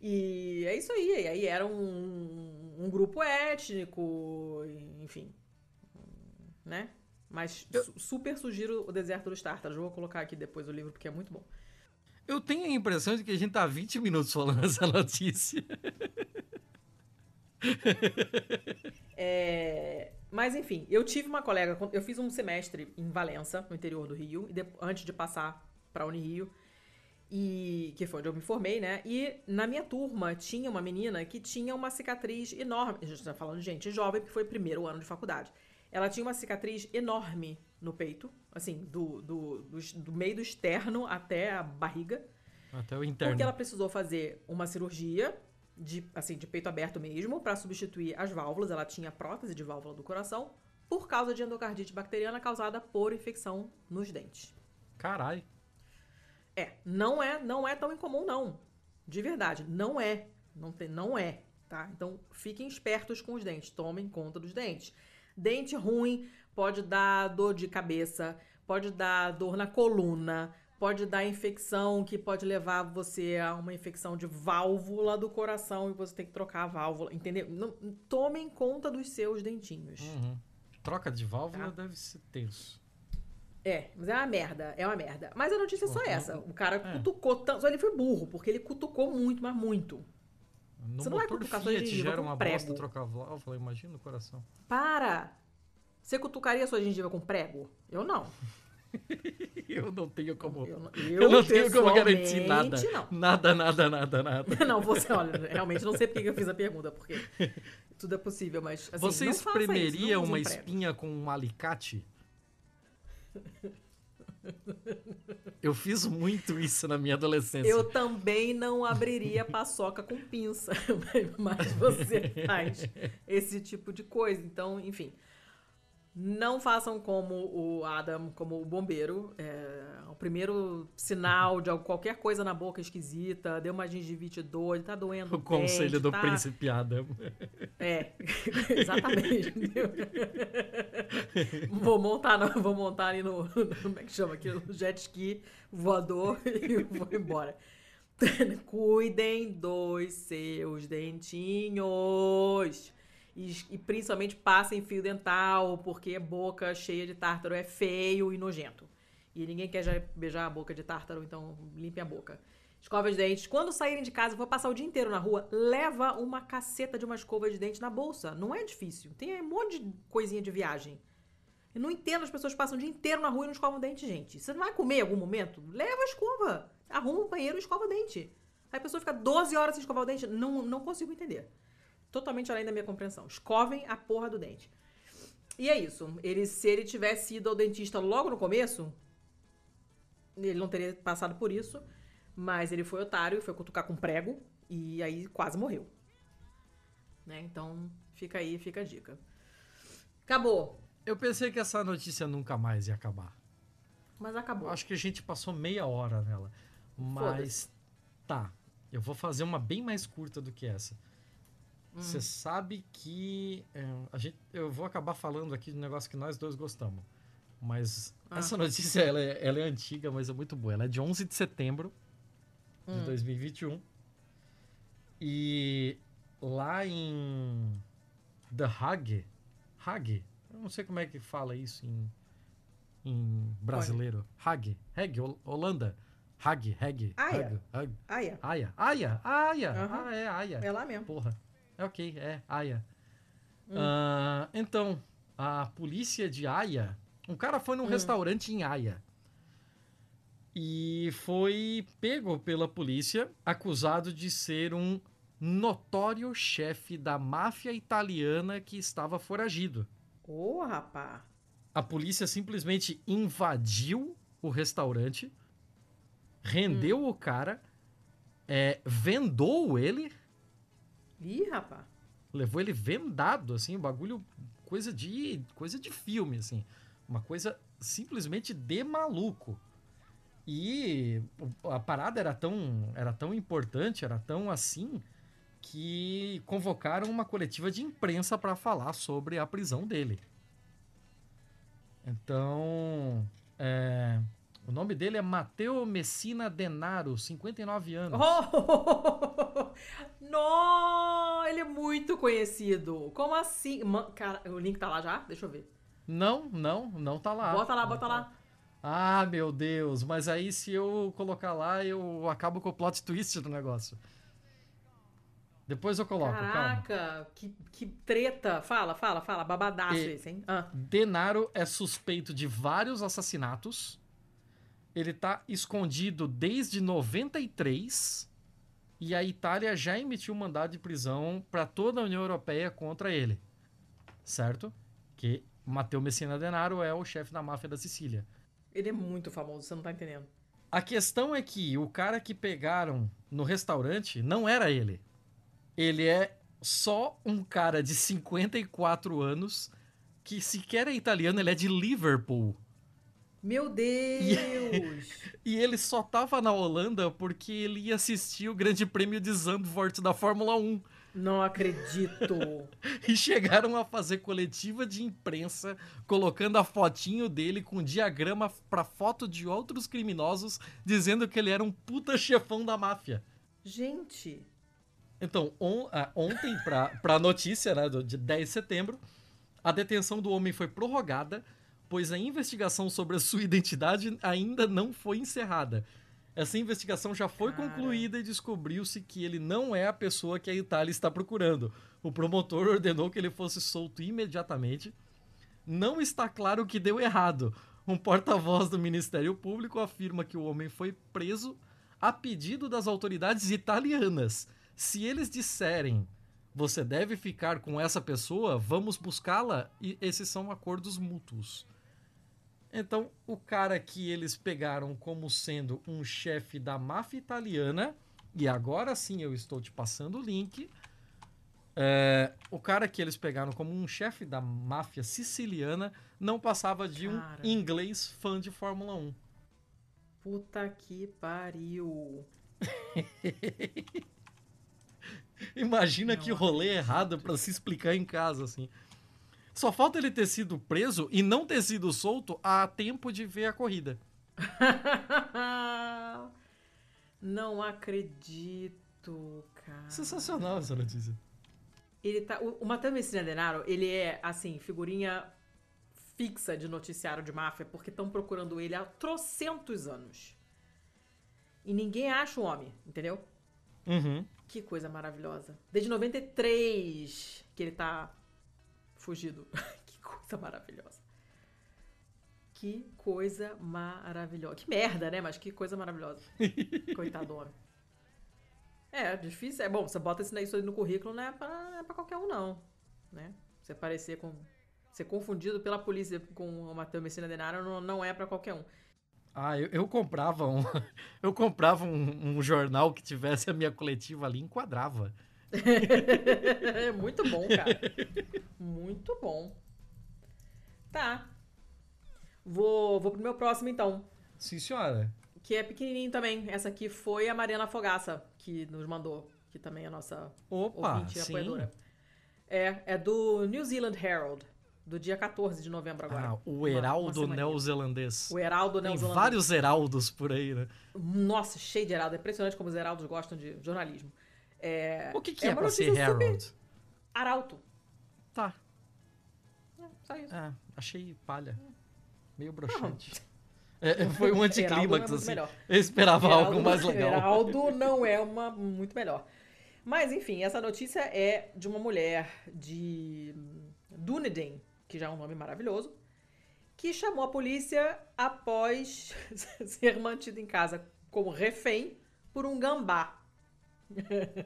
e é isso aí. E aí era um, um grupo étnico, enfim. Né? Mas su- super sugiro o Deserto dos Tártaros. Vou colocar aqui depois o livro porque é muito bom. Eu tenho a impressão de que a gente tá há 20 minutos falando [LAUGHS] essa notícia. É, Mas enfim, eu tive uma colega, eu fiz um semestre em Valença, no interior do Rio, e antes de passar para Unirio, e que foi onde eu me formei, né? E na minha turma tinha uma menina que tinha uma cicatriz enorme. A gente está falando de gente jovem, porque foi primeiro ano de faculdade. Ela tinha uma cicatriz enorme no peito, assim, do, do, do, do meio do externo até a barriga. Até o interno. Porque ela precisou fazer uma cirurgia de, assim, de peito aberto mesmo para substituir as válvulas. Ela tinha prótese de válvula do coração por causa de endocardite bacteriana causada por infecção nos dentes. Caralho. É, não é, não é tão incomum não. De verdade, não é. Não tem, não é, tá? Então, fiquem espertos com os dentes, tomem conta dos dentes. Dente ruim pode dar dor de cabeça, pode dar dor na coluna, pode dar infecção que pode levar você a uma infecção de válvula do coração e você tem que trocar a válvula, entendeu? Não- tomem conta dos seus dentinhos. Uhum. Troca de válvula Tá. deve ser tenso. É, mas é uma merda, é uma merda. Mas a notícia é só essa. O cara É. cutucou tanto. Só ele foi burro, porque ele cutucou muito, mas muito. No Você não vai cutucar sua Fiat gengiva gera com uma prego. bosta trocar válvula, imagina o coração. Para! Você cutucaria sua gengiva com prego? Eu não. [LAUGHS] Eu não tenho como. Eu, não- Eu, não tenho como garantir nada. Não. Nada, nada, nada, nada. [LAUGHS] Não, você, olha, realmente não sei porque que eu fiz a pergunta, porque tudo é possível, mas assim, Você isso, espremeria use uma espinha com um alicate? Eu fiz muito isso na minha adolescência. Eu também não abriria paçoca com pinça, [LAUGHS] mas você faz esse tipo de coisa. Então, enfim. Não façam como o Adam, como o bombeiro. É, o primeiro sinal de qualquer coisa na boca esquisita, deu uma gengivite doida, tá doendo O conselho dente, do tá... príncipe Adam. É, [LAUGHS] exatamente. vou montar, no- vou montar ali no, no- como é que chama aqui, no jet ski voador [LAUGHS] e vou embora. Cuidem dos seus dentinhos. E, e principalmente passem fio dental, porque boca cheia de tártaro é feio e nojento. E ninguém quer beijar a boca de tártaro, então limpe a boca. Escova os dentes. Quando saírem de casa, for passar o dia inteiro na rua, leva uma caceta de uma escova de dente na bolsa. Não é difícil. Tem um monte de coisinha de viagem. Eu não entendo as pessoas passam o dia inteiro na rua e não escovam dente, gente. Você não vai comer em algum momento? Leva a escova. Arruma um banheiro e escova o dente. Aí a pessoa fica 12 horas sem escovar o dente. Não, não consigo entender. Totalmente além da minha compreensão. Escovem a porra do dente. E é isso. Ele, se ele tivesse ido ao dentista logo no começo, ele não teria passado por isso, mas ele foi otário, foi cutucar com prego e aí quase morreu. Né? Então, fica aí, fica a dica. Acabou. Eu pensei que essa notícia nunca mais ia acabar. Mas acabou. Acho que a gente passou meia hora nela. Mas tá. Eu vou fazer uma bem mais curta do que essa. Hum. Você sabe que é, a gente, eu vou acabar falando aqui de um negócio que nós dois gostamos. Mas Ah. essa notícia ela é, ela é antiga, mas é muito boa. Ela é de 11 de setembro de Hum. 2021. E lá em The Hague, Hague, eu não sei como é que fala isso em, em brasileiro. Hague, Hague, Hol- Holanda. Hague, Hague. Ah, é. Aia, Aia, Aia. Aham. Ah, é Aia. É lá mesmo. Porra. É ok, é Aia. Hum. Ah, então, a polícia de Aia. Um cara foi num Hum. restaurante em Aia. E foi pego pela polícia, acusado de ser um notório chefe da máfia italiana que estava foragido. Ô, rapá. A polícia simplesmente invadiu o restaurante, rendeu o cara, é, vendou ele Ih, rapá. levou ele vendado, assim, um bagulho, coisa de, coisa de filme, assim. Uma coisa simplesmente de maluco. E o- a parada era tão, era tão importante, era tão assim, que convocaram uma coletiva de imprensa para falar sobre a prisão dele. Então, é, o nome dele é Matteo Messina Denaro, 59 anos. Oh! [LAUGHS] Nó! Ele é muito conhecido. Como assim? Cara, o link tá lá já? Deixa eu ver. Não, não, não tá lá. bota lá, Não bota lá. Ah, meu Deus, mas aí se eu colocar lá, eu acabo com o plot twist do negócio. Depois eu coloco, calma. Caraca, que, que treta. Fala, fala, fala. Babadaço E- esse, hein? Ah. Denaro é suspeito de vários assassinatos. Ele tá escondido desde 93 e a Itália já emitiu um mandado de prisão para toda a União Europeia contra ele. Certo? Que Matteo Messina Denaro é o chefe da máfia da Sicília. Ele é muito famoso, você não tá entendendo. A questão é que o cara que pegaram no restaurante não era ele. Ele é só um cara de 54 anos que sequer é italiano, ele é de Liverpool. Meu Deus! [LAUGHS] E ele só tava na Holanda porque ele ia assistir o Grande Prêmio de Zandvoort da Fórmula 1. não acredito. [LAUGHS] E chegaram a fazer coletiva de imprensa colocando a fotinho dele com diagrama pra foto de outros criminosos dizendo que ele era um puta chefão da máfia. Gente, Então, on- ah, ontem, pra, pra notícia, né, do, de 10 de setembro, a detenção do homem foi prorrogada, pois a investigação sobre a sua identidade ainda não foi encerrada. Essa investigação já foi Cara. concluída e descobriu-se que ele não é a pessoa que a Itália está procurando. O promotor ordenou que ele fosse solto imediatamente. Não está claro o que deu errado. Um porta-voz do Ministério Público afirma que o homem foi preso a pedido das autoridades italianas. Se eles disserem você deve ficar com essa pessoa, vamos buscá-la, e esses são acordos mútuos. Então, o cara que eles pegaram como sendo um chefe da máfia italiana, e agora sim eu estou te passando o link. é, o cara que eles pegaram como um chefe da máfia siciliana não passava de um Cara. inglês fã de Fórmula 1. puta que pariu. [LAUGHS] Imagina Não que rolê errado pra se explicar em casa, assim. Só falta ele ter sido preso e não ter sido solto a tempo de ver a corrida. [LAUGHS] Não acredito, cara. Sensacional essa notícia. Ele tá, o, o Matteo Messina Denaro, ele é, assim, figurinha fixa de noticiário de máfia, porque estão procurando ele há trocentos anos. E ninguém acha o homem, entendeu? Uhum. Que coisa maravilhosa. Desde 93 que ele tá fugido. [LAUGHS] que coisa maravilhosa. Que coisa maravilhosa. Que merda, né? Mas que coisa maravilhosa. [LAUGHS] Coitado do homem. É, difícil. É bom, você bota isso isso aí no currículo, não é pra, é pra qualquer um, não. Né? Você parecer com. Ser confundido pela polícia com o Matheus Messina Denaro não, não é pra qualquer um. Ah, eu, eu comprava um. [LAUGHS] Eu comprava um, um jornal que tivesse a minha coletiva ali e [LAUGHS] Muito bom, cara. Muito bom. Tá. Vou, vou pro meu próximo, então. Sim, senhora. Que é pequenininho também. Essa aqui foi a Mariana Fogaça, que nos mandou. Que também é a nossa Opa, ouvinte e sim. apoiadora. É, é do New Zealand Herald, do dia 14 de novembro agora. Ah, o Heraldo neozelandês. O Heraldo Tem neozelandês. vários Heraldos por aí, né? Nossa, cheio de Heraldo. É impressionante como os Heraldos gostam de jornalismo. É, O que, que é é, pra ser super- Herald? Arauto. Tá. É, só isso. É, achei palha. Meio broxante. É, foi um [LAUGHS] anticlímax, é assim. melhor. Eu esperava Heraldo- algo mais legal. Heraldo não é uma muito melhor. Mas, enfim, essa notícia é de uma mulher de Dunedin, que já é um nome maravilhoso, que chamou a polícia após [LAUGHS] ser mantida em casa como refém por um gambá.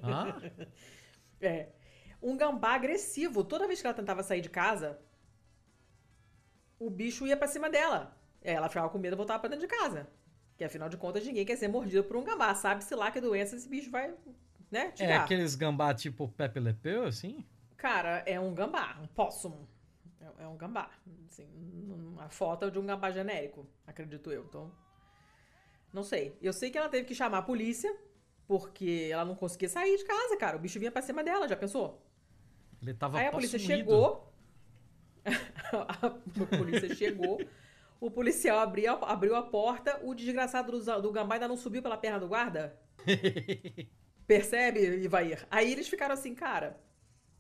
Ah, [LAUGHS] É. Um gambá agressivo. Toda vez que ela tentava sair de casa, o bicho ia pra cima dela. Ela ficava com medo e voltava pra dentro de casa. Que afinal de contas, ninguém quer ser mordido por um gambá. Sabe-se lá que doença esse bicho vai, né, te é aqueles gambá tipo Pepe Le Pew, assim? Cara, é um gambá, um possum. É, é um gambá. Assim, a foto é de um gambá genérico, acredito eu. Então, não sei. Eu sei que ela teve que chamar a polícia, porque ela não conseguia sair de casa, cara. O bicho vinha pra cima dela, já pensou? Ele tava Aí a polícia possuído. chegou. [LAUGHS] a polícia chegou. O policial abriu, abriu a porta. O desgraçado do, do gambá ainda não subiu pela perna do guarda. [LAUGHS] Percebe, Ivair? Aí eles ficaram assim, cara.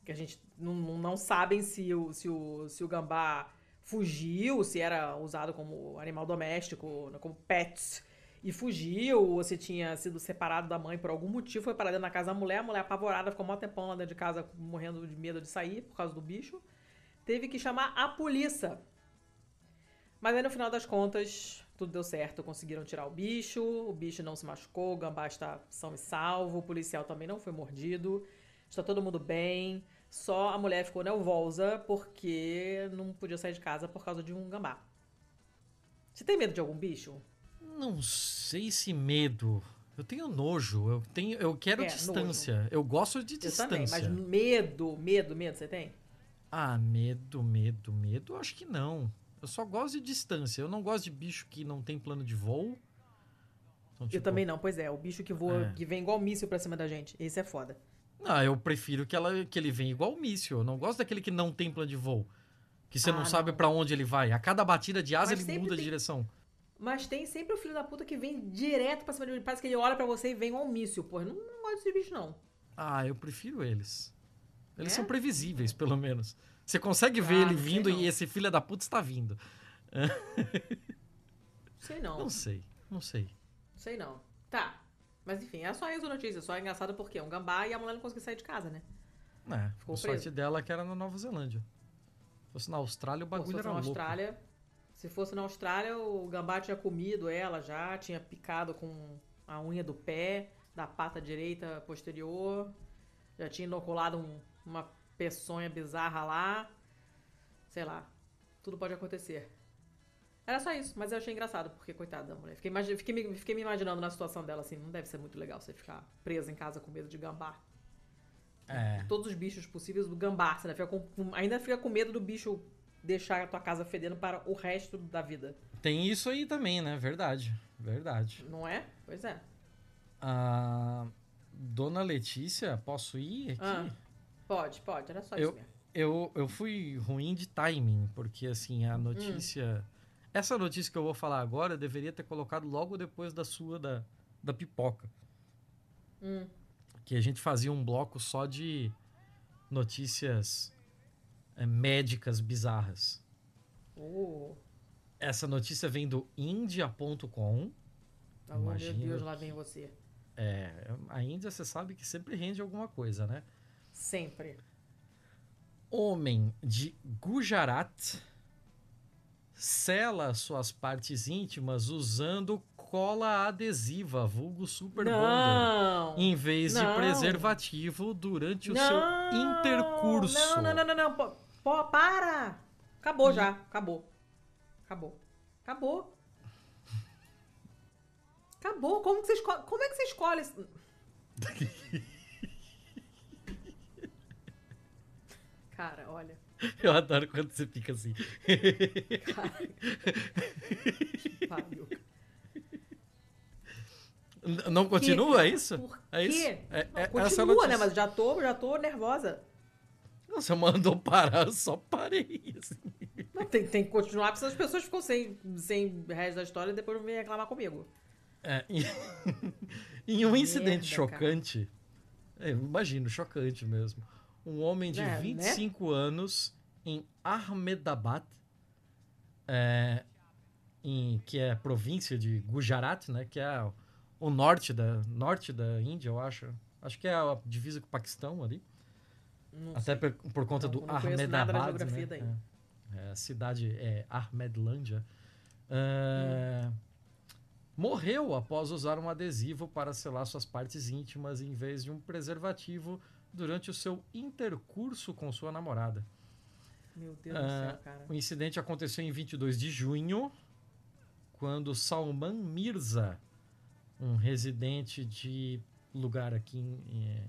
Que a gente não, não, não sabem se o, se, o, se o gambá fugiu, se era usado como animal doméstico, como pets, e fugiu, ou se tinha sido separado da mãe por algum motivo, foi para dentro da casa da mulher, a mulher apavorada ficou um tempão lá dentro de casa, morrendo de medo de sair por causa do bicho. Teve que chamar a polícia. Mas aí no final das contas, tudo deu certo. Conseguiram tirar o bicho, o bicho não se machucou, o gambá está são e salvo, o policial também não foi mordido, está todo mundo bem. Só a mulher ficou nervosa porque não podia sair de casa por causa de um gambá. Você tem medo de algum bicho? Não sei se medo. Eu tenho nojo. Eu tenho, eu quero É, distância. Eu gosto de Eu também, distância. mas medo, medo, medo, você tem? Ah, medo, medo, medo. Acho que não. Eu só gosto de distância. Eu não gosto de bicho que não tem plano de voo. Então, Eu tipo, também não, pois é. O bicho que voa, É. que vem igual míssil pra cima da gente. Esse é foda. Ah, eu prefiro que, ela, que ele venha igual míssil. Eu não gosto daquele que não tem plano de voo. Que você Ah, não sabe não. pra onde ele vai. A cada batida de asa Mas ele muda de tem- direção. Mas tem sempre o filho da puta que vem direto pra cima de mim. Parece que ele olha pra você e vem um míssil. Porra, não, não gosto desse bicho, não. Ah, eu prefiro eles. Eles É? são previsíveis, pelo menos. Você consegue ver Ah, ele não sei vindo não. e esse filho da puta está vindo. Sei não. Não sei, não sei. Sei não. Tá. Mas enfim, é só isso a notícia. Só é engraçado porque é um gambá e a mulher não conseguiu sair de casa, né? É, Ficou a sorte dela é que era na Nova Zelândia. Se fosse na Austrália, o Pô, se bagulho fosse era na louco. Austrália. Se fosse na Austrália, o gambá tinha comido ela já, tinha picado com a unha do pé, da pata direita posterior, já tinha inoculado um- uma peçonha bizarra lá. Sei lá. Tudo pode acontecer. Era só isso, mas eu achei engraçado, porque coitada da mulher. Fiquei, fiquei me, fiquei me imaginando na situação dela assim, não deve ser muito legal você ficar presa em casa com medo de gambá. É. Todos os bichos possíveis do gambá. Você ainda fica com- ainda fica com medo do bicho deixar a tua casa fedendo para o resto da vida. Tem isso aí também, né? Verdade. Verdade. Não é? Pois é. A Dona Letícia, posso ir aqui? Ah, pode, pode. Era só Eu- isso mesmo. Eu, eu fui ruim de timing, porque assim, Hum. a notícia. Essa notícia que eu vou falar agora eu deveria ter colocado logo depois da sua, da, da pipoca. Hum. Que a gente fazia um bloco só de notícias médicas bizarras. Oh, Essa notícia vem do India.com. oh, meu Deus, lá vem você. É, a Índia você sabe que sempre rende alguma coisa, né? Sempre. Homem de Gujarat sela suas partes íntimas usando cola adesiva, vulgo super bonder, Não! em vez de Não. preservativo durante o não! seu intercurso. Não, não, não, não, não. Pô, para! Acabou já. Acabou. Acabou. Acabou. Acabou. Como, que você escolhe? Como é que você escolhe? [LAUGHS] Cara, olha. Eu adoro quando você fica assim. Cara. Pariu. N- Não continua, é isso? Por É isso? quê? É, Não, é- essa continua, né? Mas já tô, já tô nervosa. Você mandou parar, eu só parei. assim. Não, tem, tem que continuar, porque as pessoas ficam sem, sem resto da história e depois vêm reclamar comigo. É, em, [LAUGHS] em um incidente Merda, chocante, é, imagino, chocante mesmo. Um homem de É, né? 25 anos em Ahmedabad, é, em, que é província de Gujarat, né, que é o norte da, norte da Índia, eu acho. Acho que é a divisa com o Paquistão ali. Não Até por, por conta Não, do não nada Ahmedabad, geografia né? daí. É, é, a cidade é Ahmedlândia. É, Morreu após usar um adesivo para selar suas partes íntimas em vez de um preservativo durante o seu intercurso com sua namorada. Meu Deus do Ah, céu, cara. O incidente aconteceu em 22 de junho, quando Salman Mirza, um residente de lugar aqui em- é,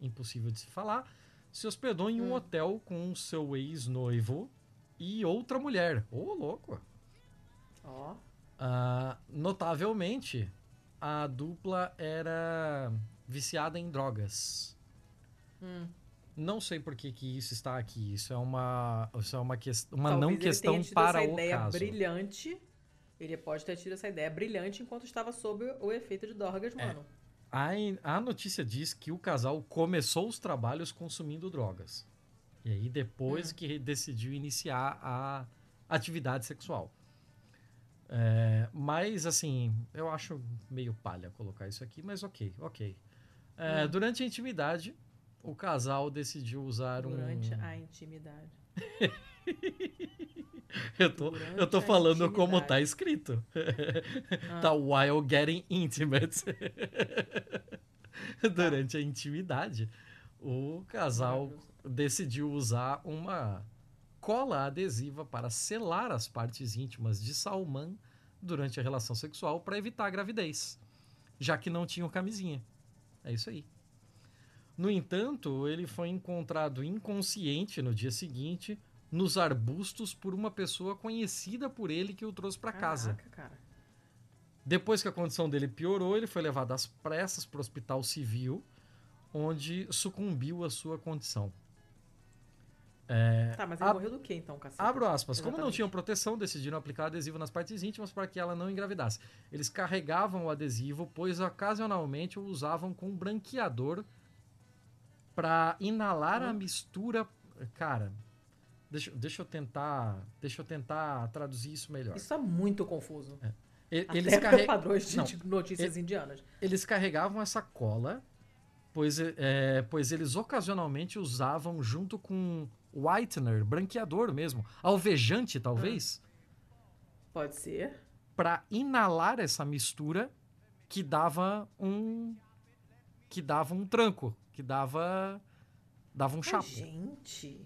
impossível de se falar, se hospedou em um Hum. hotel com seu ex-noivo e outra mulher. Ô, louco! Ó. Ah, notavelmente, a dupla era viciada em drogas. Hum. Não sei por que, que isso está aqui. Isso é uma, isso é uma, ques- uma Talvez não questão para essa o ideia caso. brilhante. Ele pode ter tido essa ideia brilhante enquanto estava sob o efeito de drogas, É. A, a notícia diz que o casal começou os trabalhos consumindo drogas. E aí depois Hum. que decidiu iniciar a atividade sexual. É, mas, assim, eu acho meio palha colocar isso aqui, mas ok, ok. É, Hum. Durante a intimidade, o casal decidiu usar Durante um... a intimidade. [LAUGHS] [LAUGHS] Eu tô, eu tô falando como tá escrito. Ah. Tá while getting intimate. [LAUGHS] Durante a intimidade, o casal decidiu usar uma cola adesiva para selar as partes íntimas de Salman durante a relação sexual para evitar a gravidez, já que não tinham camisinha. É isso aí. No entanto, ele foi encontrado inconsciente no dia seguinte nos arbustos por uma pessoa conhecida por ele que o trouxe para casa. Cara. Depois que a condição dele piorou, ele foi levado às pressas para o hospital civil, onde sucumbiu à sua condição. Tá, mas ele ab- morreu do que então, cacete? Abro aspas. Como não Exatamente. tinham proteção, decidiram aplicar adesivo nas partes íntimas para que ela não engravidasse. Eles carregavam o adesivo, pois ocasionalmente o usavam com branqueador para inalar a Hum. mistura. Cara, deixa, deixa eu tentar, deixa eu tentar traduzir isso melhor. Isso é muito confuso. E- Até Eles, [LAUGHS] carre- padrões de, Não, notícias indianas. eles carregavam essa cola, pois, é, pois eles ocasionalmente usavam junto com whitener, branqueador mesmo, alvejante talvez, Pode ser. para inalar essa mistura que dava um que dava um tranco, que dava dava um chapo. gente.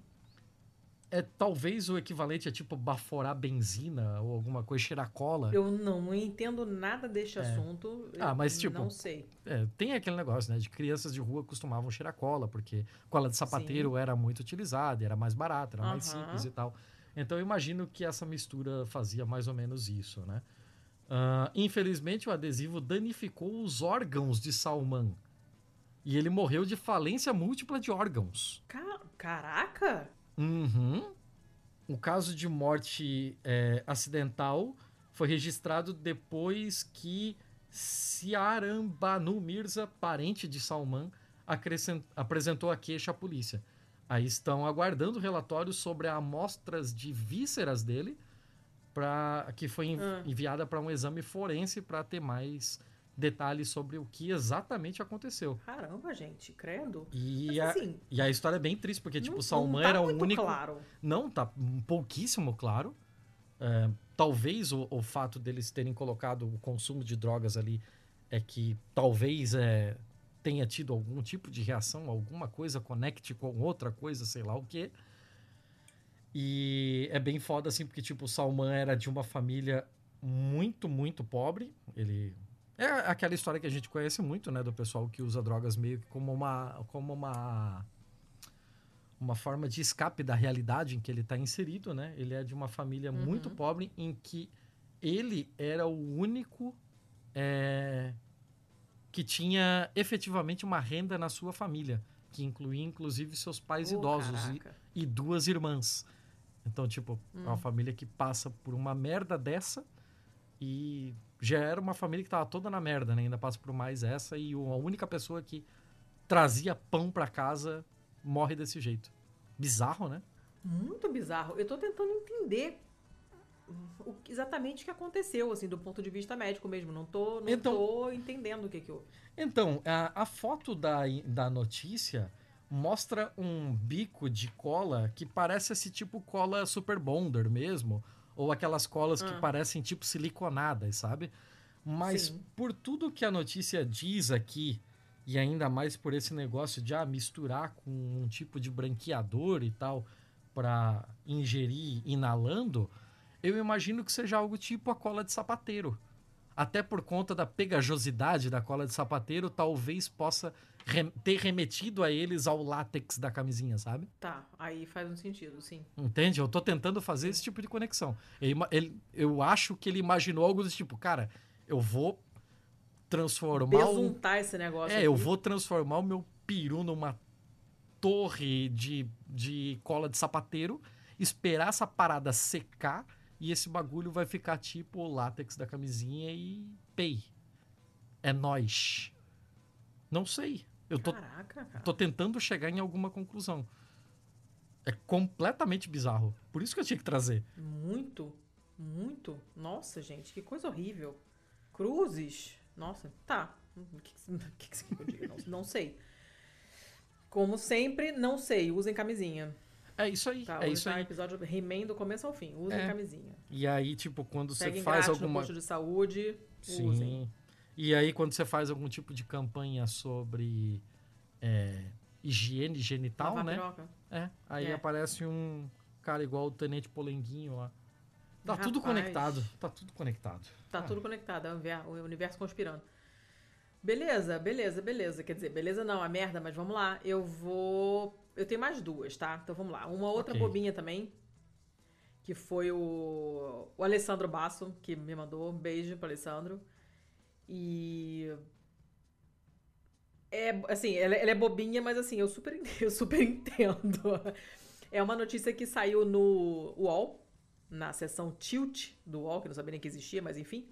É talvez o equivalente a tipo baforar benzina ou alguma coisa, cheirar cola. Eu não entendo nada deste assunto. Ah, mas, tipo, Não sei. É, tem aquele negócio, né? De crianças de rua costumavam cheirar cola, porque cola de sapateiro era muito utilizada, era mais barata, era mais Aham. simples e tal. Então eu imagino que essa mistura fazia mais ou menos isso, né? Ah, infelizmente o adesivo danificou os órgãos de Salman. E ele morreu de falência múltipla de órgãos. Ca- Caraca! Uhum. O caso de morte é, acidental foi registrado depois que Siarambanu Mirza, parente de Salman, apresentou a queixa à polícia. Aí estão aguardando relatórios sobre amostras de vísceras dele, pra, que foi en- Ah. enviada para um exame forense para ter mais detalhes sobre o que exatamente aconteceu. Caramba, gente, credo. E Mas, a, assim, e a história é bem triste, porque, tipo, não- o Salman tá era o único. claro. Não, tá pouquíssimo claro. É, talvez o, o fato deles terem colocado o consumo de drogas ali é que talvez é, tenha tido algum tipo de reação, alguma coisa conecte com outra coisa, sei lá o quê. E é bem foda, assim, porque, tipo, o Salman era de uma família muito, muito pobre. Ele É aquela história que a gente conhece muito, né? Do pessoal que usa drogas meio que como uma. como uma. Uma forma de escape da realidade em que ele está inserido, né? Ele é de uma família Uhum. muito pobre em que ele era o único é, que tinha efetivamente uma renda na sua família, que incluía inclusive seus pais Ô, idosos e, e duas irmãs. Então, tipo, é Hum. uma família que passa por uma merda dessa e já era uma família que tava toda na merda, né? Ainda passa por mais essa e a única pessoa que trazia pão pra casa morre desse jeito. Bizarro, né? Muito bizarro. Eu tô tentando entender o que- exatamente o que aconteceu, assim, do ponto de vista médico mesmo. Não tô, não Então- tô entendendo o que que eu... Então, a, a foto da, da notícia mostra um bico de cola que parece esse tipo cola super bonder mesmo, ou aquelas colas que Ah. parecem tipo siliconadas, sabe? Mas Sim. por tudo que a notícia diz aqui, e ainda mais por esse negócio de ah, misturar com um tipo de branqueador e tal para ingerir inalando, eu imagino que seja algo tipo a cola de sapateiro. Até por conta da pegajosidade da cola de sapateiro, talvez possa ter remetido a eles ao látex da camisinha, sabe? Tá, aí faz um sentido, sim. Entende? Eu tô tentando fazer esse tipo de conexão. Ele ele- eu acho que ele imaginou algo do tipo, cara, eu vou transformar um, Besuntar esse negócio é, eu aqui. vou transformar o meu peru numa torre de, de cola de sapateiro, esperar essa parada secar e esse bagulho vai ficar tipo o látex da camisinha e pei. É nós. Não sei. Eu tô, Caraca, cara. tô tentando chegar em alguma conclusão. É completamente bizarro. Por isso que eu tinha que trazer. Muito, muito. Nossa, gente, que coisa horrível. Cruzes. Nossa, tá. O que, que, [LAUGHS] que que eu diga? Não, não sei. Como sempre, não sei. Usem camisinha. É isso aí. Tá, é isso tá aí. episódio He-Man do começo ao fim. Usem É. camisinha. E aí, tipo, quando você faz no alguma posto de saúde. Sim. Usem. E aí, quando você faz algum tipo de campanha sobre é, higiene genital, né? É, aí É. aparece um cara igual o Tenente Polenguinho lá. Tá tudo Rapaz. conectado. Tá tudo conectado. Tá Ah. tudo conectado, é o univer- o universo conspirando. Beleza, beleza, beleza. Quer dizer, beleza não, a merda, mas vamos lá. Eu vou. Eu tenho mais duas, tá? Então vamos lá. Uma outra Ok. bobinha também. Que foi o, o Alessandro Basso, que me mandou. Um beijo pro Alessandro. E. É, assim, ela, ela é bobinha, mas assim, eu super, [LAUGHS] eu super entendo. É uma notícia que saiu no UOL, na seção Tilt do UOL, que não sabia nem que existia, mas enfim,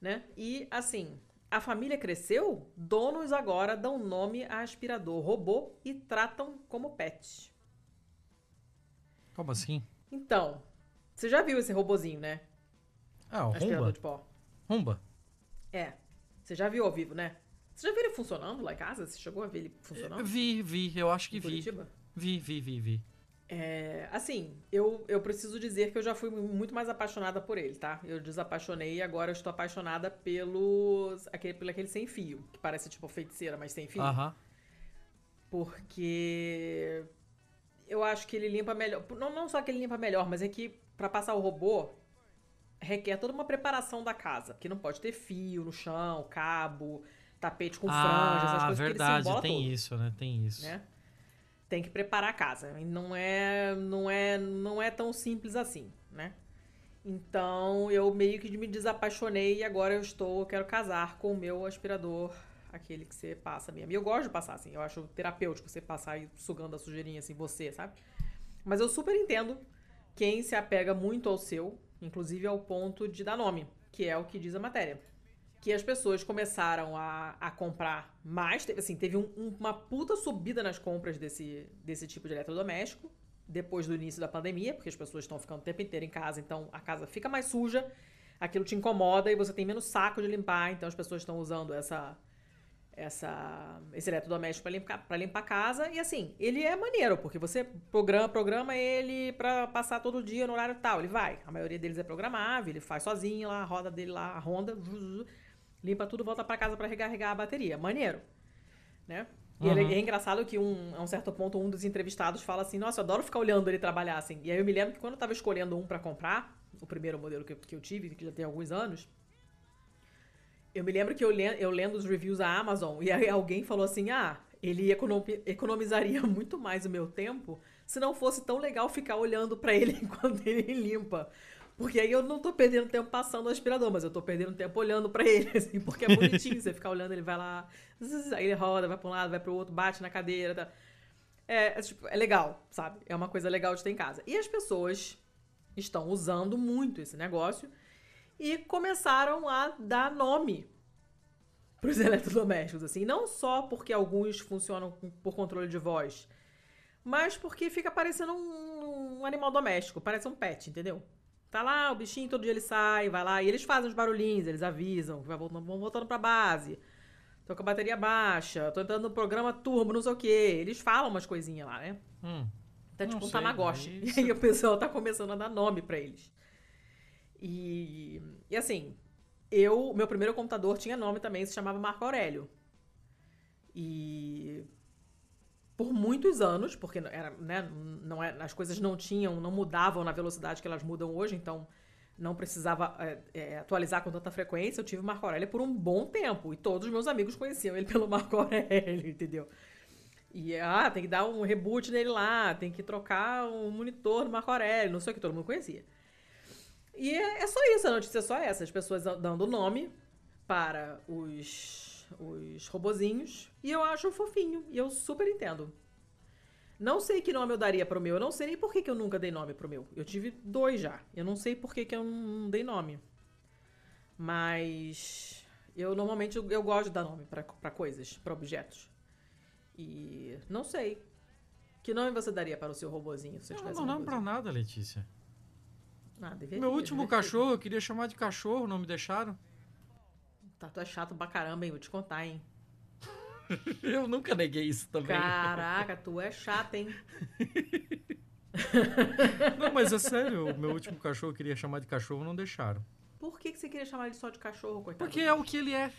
né? E assim, a família cresceu, donos agora dão nome a aspirador robô e tratam como pet. Como assim? Então, você já viu esse robozinho, né? Ah, o Aspirador Rumba. de pó. Rumba. É. Você já viu ao vivo, né? Você já viu ele funcionando lá em casa? Você chegou a ver ele funcionando? Vi, vi. Eu acho que em vi. Curitiba? Vi, vi, vi, vi. É, assim, eu, eu preciso dizer que eu já fui muito mais apaixonada por ele, tá? Eu desapaixonei e agora eu estou apaixonada pelos, aquele, pelo aquele sem fio, que parece tipo feiticeira, mas sem fio. Aham. Porque eu acho que ele limpa melhor. Não, não só que ele limpa melhor, mas é que pra passar o robô requer toda uma preparação da casa. Porque não pode ter fio no chão, cabo, tapete com franja, essas Ah, coisas que ele se verdade. Tem todo, isso, né? Tem isso. né? Tem que preparar a casa. E Não é, não é, não é tão simples assim, né? Então eu meio que me desapaixonei e agora eu estou, eu quero casar com o meu aspirador, aquele que você passa mesmo. E eu gosto de passar assim, eu acho terapêutico você passar aí sugando a sujeirinha assim, você, sabe? Mas eu super entendo quem se apega muito ao seu, inclusive ao ponto de dar nome, que é o que diz a matéria. Que as pessoas começaram a, a comprar mais, assim, teve um- uma puta subida nas compras desse, desse tipo de eletrodoméstico, depois do início da pandemia, porque as pessoas estão ficando o tempo inteiro em casa, então a casa fica mais suja, aquilo te incomoda e você tem menos saco de limpar, então as pessoas estão usando essa essa esse eletrodoméstico para limpar limpar a casa e assim, ele é maneiro, porque você programa programa ele para passar todo dia no horário tal, ele vai. A maioria deles é programável, ele faz sozinho lá, a roda dele lá, a ronda, limpa tudo, volta para casa para recarregar a bateria. Maneiro, né? E Uhum. é engraçado que um, a um certo ponto um dos entrevistados fala assim: Nossa, eu adoro ficar olhando ele trabalhar assim. E aí eu me lembro que quando eu tava escolhendo um para comprar, o primeiro modelo que, eu- que eu tive, que já tem alguns anos, Eu me lembro que eu, le eu lendo os reviews da Amazon e aí alguém falou assim: ah, ele economi economizaria [LAUGHS] muito mais o meu tempo se não fosse tão legal ficar olhando para ele [LAUGHS] enquanto ele limpa. Porque aí eu não tô perdendo tempo passando o aspirador, mas eu tô perdendo tempo olhando para ele, [LAUGHS] assim, porque é bonitinho você ficar olhando, ele vai lá, aí ele roda, vai pra um lado, vai pro outro, bate na cadeira, tá. É, é, tipo, é legal, sabe? É uma coisa legal de ter em casa. E as pessoas estão usando muito esse negócio e começaram a dar nome para os [LAUGHS] eletrodomésticos, assim, não só porque alguns funcionam por controle de voz, mas porque fica parecendo um, um, animal doméstico, parece um pet, entendeu? Tá lá, o bichinho todo dia ele sai, vai lá, e eles fazem os barulhinhos, eles avisam, vai voltando, vão voltando pra base. Tô com a bateria baixa, tô entrando no programa turbo, não sei o quê. Eles falam umas coisinhas lá, né? Hum, tá tipo um Tamagotchi. [LAUGHS] E aí o pessoal tá começando a dar nome para eles. E, e assim, eu, meu primeiro computador tinha nome também, se chamava Marco Aurélio. E por muitos anos, porque era, né, não é, as coisas não tinham, não mudavam na velocidade que elas mudam hoje, então não precisava é, é, atualizar com tanta frequência. Eu tive Marco Aurélio por um bom tempo e todos os meus amigos conheciam ele [LAUGHS] pelo Marco Aurélio, entendeu? E ah, tem que dar um reboot nele lá, tem que trocar um monitor do Marco Aurélio, não sei o que todo mundo conhecia. E é, é só isso, a notícia é só essa: as pessoas dando nome para os, os robozinhos. E eu acho fofinho. E eu super entendo. Não sei que nome eu daria pro meu. Eu não sei nem por que, que eu nunca dei nome pro meu. Eu tive dois já. Eu não sei por que, que eu não dei nome. Mas. Eu normalmente eu, eu gosto de dar nome para coisas, para objetos. E. Não sei. Que nome você daria para o seu robozinho? Se eu não dou nome pra nada, Letícia. Ah, deveria, Meu último cachorro, eu queria chamar de cachorro, não me deixaram. Tá, tu é chato pra caramba, hein? Vou te contar, hein? [LAUGHS] eu nunca neguei isso também. Caraca, tu é chato, hein? [LAUGHS] não, mas é sério, o meu último cachorro eu queria chamar de cachorro, não deixaram. Por que, que você queria chamar ele só de cachorro, coitado? Porque é o que ele é.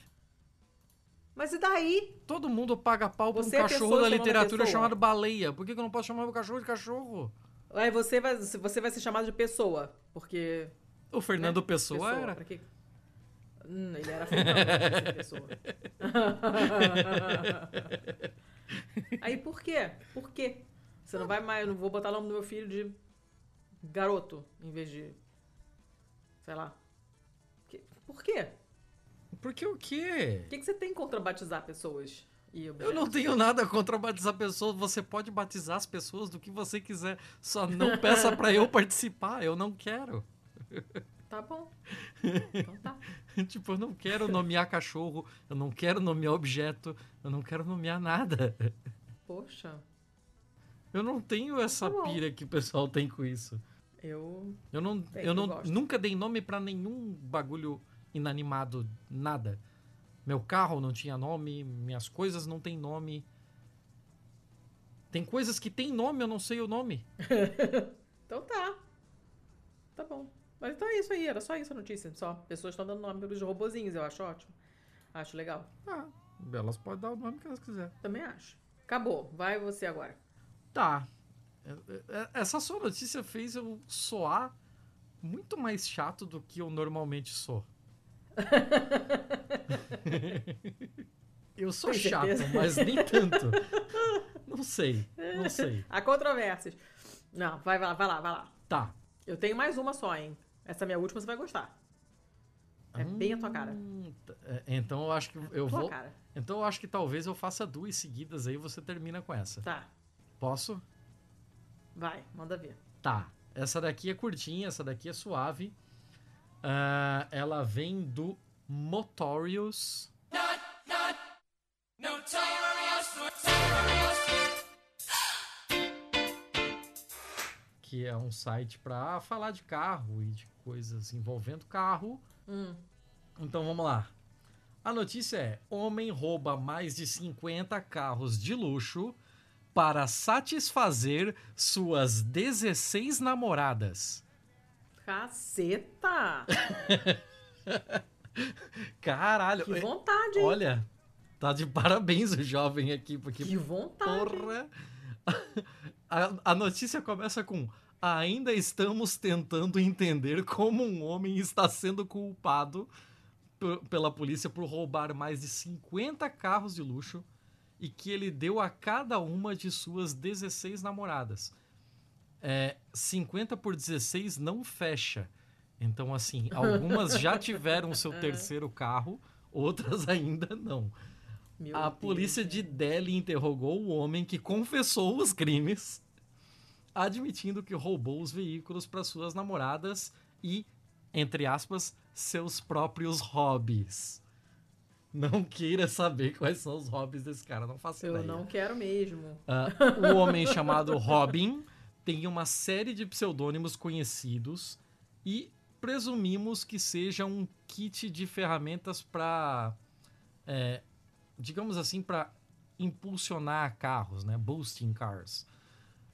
Mas e daí? Todo mundo paga pau pra um é cachorro da literatura chamado baleia. Por que, que eu não posso chamar o cachorro de cachorro? Aí você vai, você vai ser chamado de pessoa, porque. O Fernando né? Pessoa, pessoa, era. Pra Hum, ele era Fernando, pessoa. [LAUGHS] Aí por quê? Por quê? Você não vai mais. Eu não vou botar o nome do meu filho de garoto em vez de. Sei lá. Por quê? Porque o quê? O que, que você tem contra batizar pessoas? Eu não tenho nada contra batizar pessoas. Você pode batizar as pessoas do que você quiser. Só não peça para eu participar. Eu não quero. Tá bom. Então tá. [LAUGHS] tipo, eu não quero nomear cachorro. Eu não quero nomear objeto. Eu não quero nomear nada. Poxa. Eu não tenho essa tá pira que o pessoal tem com isso. Eu. Eu não. eu não nunca dei nome para nenhum bagulho inanimado. Nada. Meu carro não tinha nome, minhas coisas não têm nome. Tem coisas que tem nome, eu não sei o nome. [LAUGHS] então tá. Tá bom. Mas então é isso aí, era só isso a notícia. Só. Pessoas estão dando nome para os robozinhos, eu acho ótimo. Acho legal. Ah, elas podem dar o nome que elas quiserem. Também acho. Acabou. Vai você agora. Tá. É, é, essa sua notícia fez eu soar muito mais chato do que eu normalmente sou. [LAUGHS] Eu sou chato, mas nem tanto. Não sei, não sei. Há controvérsias. Não, vai, vai lá, vai lá, vai lá. Tá. Eu tenho mais uma só, hein? Essa minha última você vai gostar. É hum, bem a tua cara. É, então eu acho que é eu vou. Cara. Então eu acho que talvez eu faça duas seguidas aí você termina com essa. Tá. Posso? Vai, manda ver. Tá. Essa daqui é curtinha, essa daqui é suave. Uh, ela vem do Motorious. Not, not, notorious, notorious. Que é um site para falar de carro e de coisas envolvendo carro. Hum. Então vamos lá. A notícia é: homem rouba mais de 50 carros de luxo para satisfazer suas 16 namoradas. Caceta! [LAUGHS] Caralho. Que vontade, hein? Olha, tá de parabéns o jovem aqui, porque. Que vontade. Porra. A, a notícia começa com. Ainda estamos tentando entender como um homem está sendo culpado pela polícia por roubar mais de 50 carros de luxo e que ele deu a cada uma de suas 16 namoradas. É, 50 por 16 não fecha. Então, assim, algumas já [LAUGHS] tiveram seu terceiro carro, outras [LAUGHS] ainda não. Meu A Deus, polícia de. Delhi interrogou o homem que confessou os crimes, admitindo que roubou os veículos para suas namoradas e, entre aspas, seus próprios hobbies. Não queira saber quais são os hobbies desse cara, não faço Eu ideia. não quero mesmo. Ah, o homem chamado [LAUGHS] Robin tem uma série de pseudônimos conhecidos e presumimos que seja um kit de ferramentas para, digamos assim, para impulsionar carros, né? Boosting cars.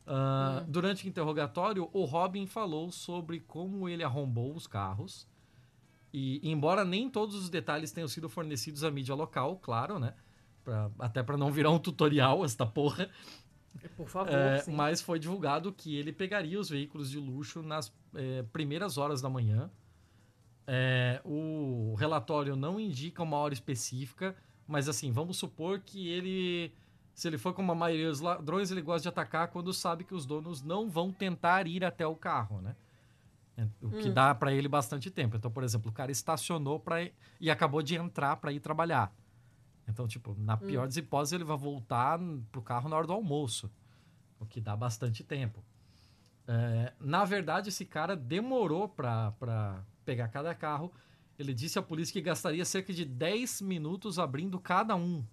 Ah, Durante o interrogatório, o Robin falou sobre como ele arrombou os carros. E, embora nem todos os detalhes tenham sido fornecidos à mídia local, claro, né? Pra- até para não virar um tutorial esta porra. Por favor, É, mas foi divulgado que ele pegaria os veículos de luxo nas é, primeiras horas da manhã. É, o relatório não indica uma hora específica, mas assim, vamos supor que ele, se ele for como a maioria dos ladrões, ele gosta de atacar quando sabe que os donos não vão tentar ir até o carro, né? É, O que Hum. dá pra ele bastante tempo. Então, por exemplo, o cara estacionou para e acabou de entrar para ir trabalhar. Então, tipo, na pior das hipóteses, ele vai voltar pro carro na hora do almoço, o que dá bastante tempo. É, na verdade, esse cara demorou pra pegar cada carro. Ele disse à polícia que gastaria cerca de 10 minutos abrindo cada um.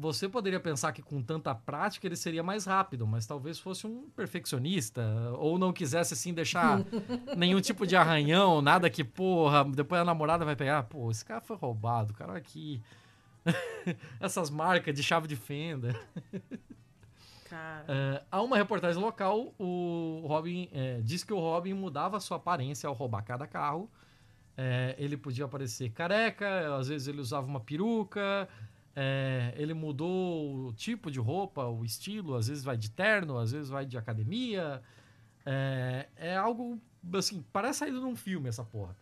Você poderia pensar que com tanta prática ele seria mais rápido, mas talvez fosse um perfeccionista ou não quisesse assim deixar [LAUGHS] nenhum tipo de arranhão, nada que, porra, depois a namorada vai pegar, pô, esse cara foi roubado, cara aqui. [LAUGHS] Essas marcas de chave de fenda. Cara, É, há uma reportagem local, o Robin é, diz que o Robin mudava sua aparência ao roubar cada carro. É, ele podia aparecer careca, às vezes ele usava uma peruca, é, ele mudou o tipo de roupa, o estilo, às vezes vai de terno, às vezes vai de academia. É, é algo assim, parece saído de um filme essa porra.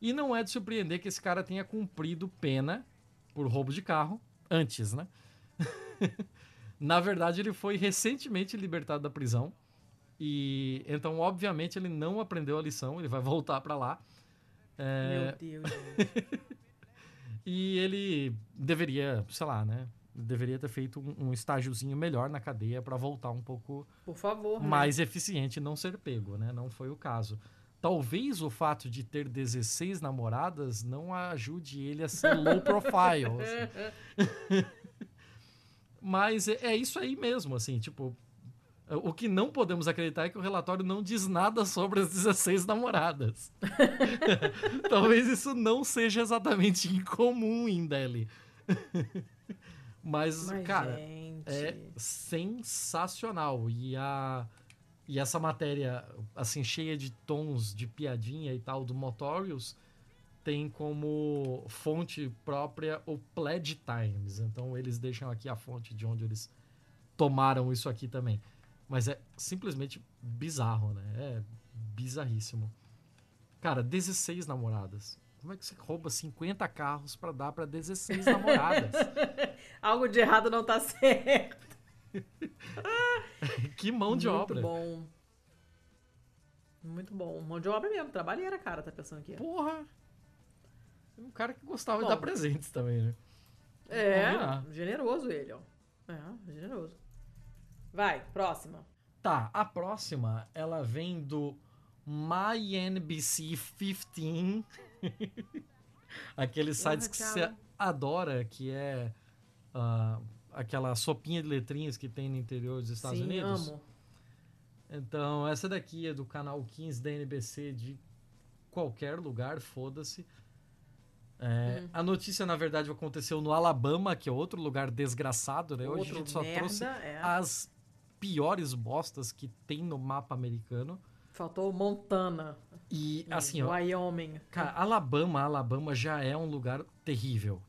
E não é de surpreender que esse cara tenha cumprido pena por roubo de carro antes, né? [LAUGHS] Na verdade, ele foi recentemente libertado da prisão. E então, obviamente, ele não aprendeu a lição, ele vai [LAUGHS] voltar pra lá. É, meu Deus. [LAUGHS] e ele deveria, sei lá, né? Deveria ter feito um, um estágiozinho melhor na cadeia pra voltar um pouco Por favor. né? mais eficiente e não ser pego, né? Não foi o caso. Talvez o fato de ter 16 namoradas não ajude ele a ser low [LAUGHS] profile. assim. [LAUGHS] Mas é, é isso aí mesmo, assim, tipo. O que não podemos acreditar é que o relatório não diz nada sobre as 16 namoradas. [LAUGHS] [LAUGHS] Talvez isso não seja exatamente incomum em Delhi. [LAUGHS] Mas, Mas, cara, gente. é sensacional. E, a, e essa matéria, assim, cheia de tons de piadinha e tal do Motorius, tem como fonte própria o Pledge Times. Então eles deixam aqui a fonte de onde eles tomaram isso aqui também. Mas é simplesmente bizarro, né? É bizarríssimo. Cara, 16 namoradas. Como é que você rouba 50 carros pra dar pra 16 namoradas? [LAUGHS] Algo de errado não tá certo. [LAUGHS] que mão de Muito obra. bom. Muito bom. Mão de obra mesmo. Trabalheira, cara, tá pensando aqui. Porra! Um cara que gostava Bom. de dar presentes também, né? É, generoso ele, ó. É, generoso. Vai, próxima. Tá, a próxima, ela vem do MyNBC 15. [LAUGHS] Aqueles sites que você adora, que é ah, aquela sopinha de letrinhas que tem no interior dos Estados Sim, Unidos. amo. Então, essa daqui é do canal 15 da NBC de qualquer lugar, foda-se. É, Hum. A notícia, na verdade, aconteceu no Alabama, que é outro lugar desgraçado, né? Hoje a Outro gente só merda, trouxe é. as piores bostas que tem no mapa americano. Faltou Montana. E, e assim, ó, Wyoming. cara, Alabama, Alabama já é um lugar terrível.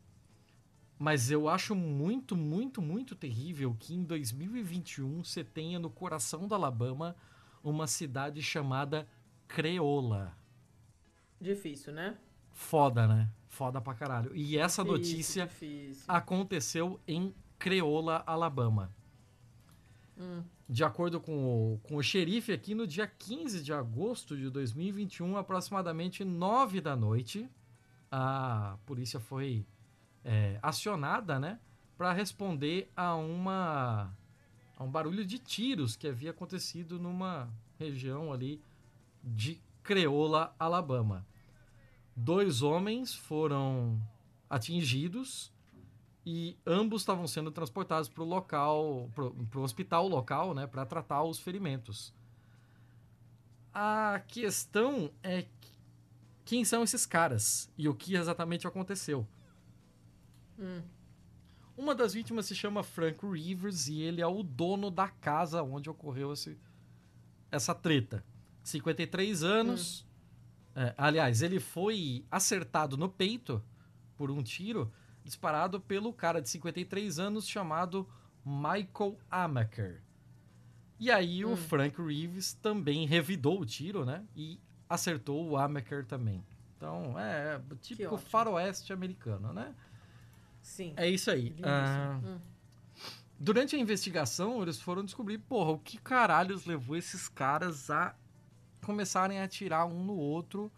Mas eu acho muito, muito, muito terrível que em 2021 você tenha no coração do Alabama uma cidade chamada Creola. Difícil, né? Foda, né? Foda pra caralho. E essa Difícil, notícia difícil. aconteceu em Creola, Alabama. De acordo com o, com o xerife aqui, no dia 15 de agosto de 2021, aproximadamente 9 da noite, a polícia foi é, acionada, né, para responder a uma a um barulho de tiros que havia acontecido numa região ali de Creola, Alabama. Dois homens foram atingidos e ambos estavam sendo transportados para o local, para o hospital local, né, para tratar os ferimentos. A questão é quem são esses caras e o que exatamente aconteceu. Hum. Uma das vítimas se chama Frank Rivers e ele é o dono da casa onde ocorreu esse, essa treta. 53 anos. É, aliás, ele foi acertado no peito por um tiro disparado pelo cara de 53 anos chamado Michael Amaker. E aí o Hum. Frank Reeves também revidou o tiro, né? E acertou o Amaker também. Então, é, é típico faroeste americano, né? Sim. É isso aí. Ah, Hum. durante a investigação, eles foram descobrir, porra, o que caralhos levou esses caras a começarem a atirar um no outro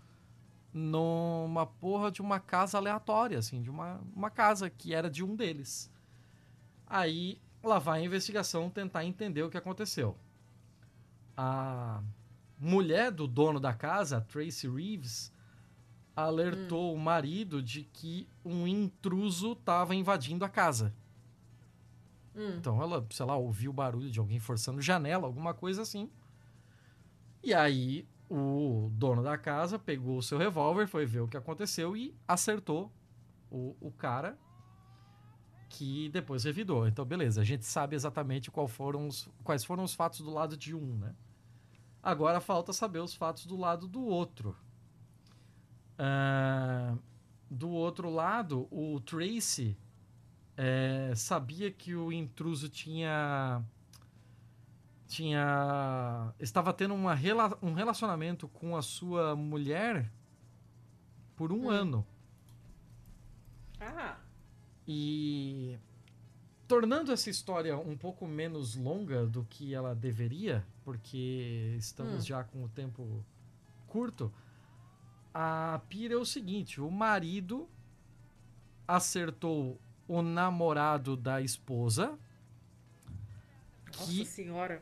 numa porra de uma casa aleatória, assim, de uma, uma casa que era de um deles. Aí, lá vai a investigação tentar entender o que aconteceu. A mulher do dono da casa, Tracy Reeves, alertou o marido de que um intruso estava invadindo a casa. Hum. Então ela, sei lá, ouviu o barulho de alguém forçando janela, alguma coisa assim. E aí o dono da casa pegou o seu revólver, foi ver o que aconteceu e acertou o, o cara que depois revidou. Então, beleza, a gente sabe exatamente foram os, quais foram os fatos do lado de um, né? Agora falta saber os fatos do lado do outro. Ah, do outro lado, o Tracy é, sabia que o intruso tinha tinha estava tendo uma, rela- um relacionamento com a sua mulher por um Hum. ano Ah, e tornando essa história um pouco menos longa do que ela deveria porque estamos Hum. já com o tempo curto a pira é o seguinte o marido acertou o namorado da esposa nossa que senhora.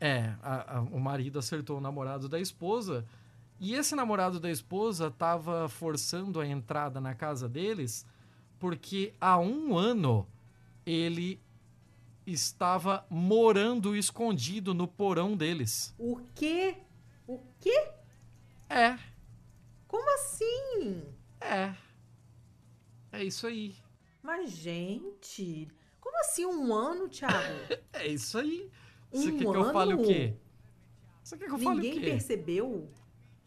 É, a- a- o marido acertou o namorado da esposa e esse namorado da esposa estava forçando a entrada na casa deles porque há um ano ele estava morando escondido no porão deles. O quê? O quê? É, Como assim? é. É isso aí. Mas, gente, como assim um ano, Thiago? [LAUGHS] É isso aí. Um Você quer que eu fale o ano? quê? Você quer que eu fale o Ninguém quê? percebeu?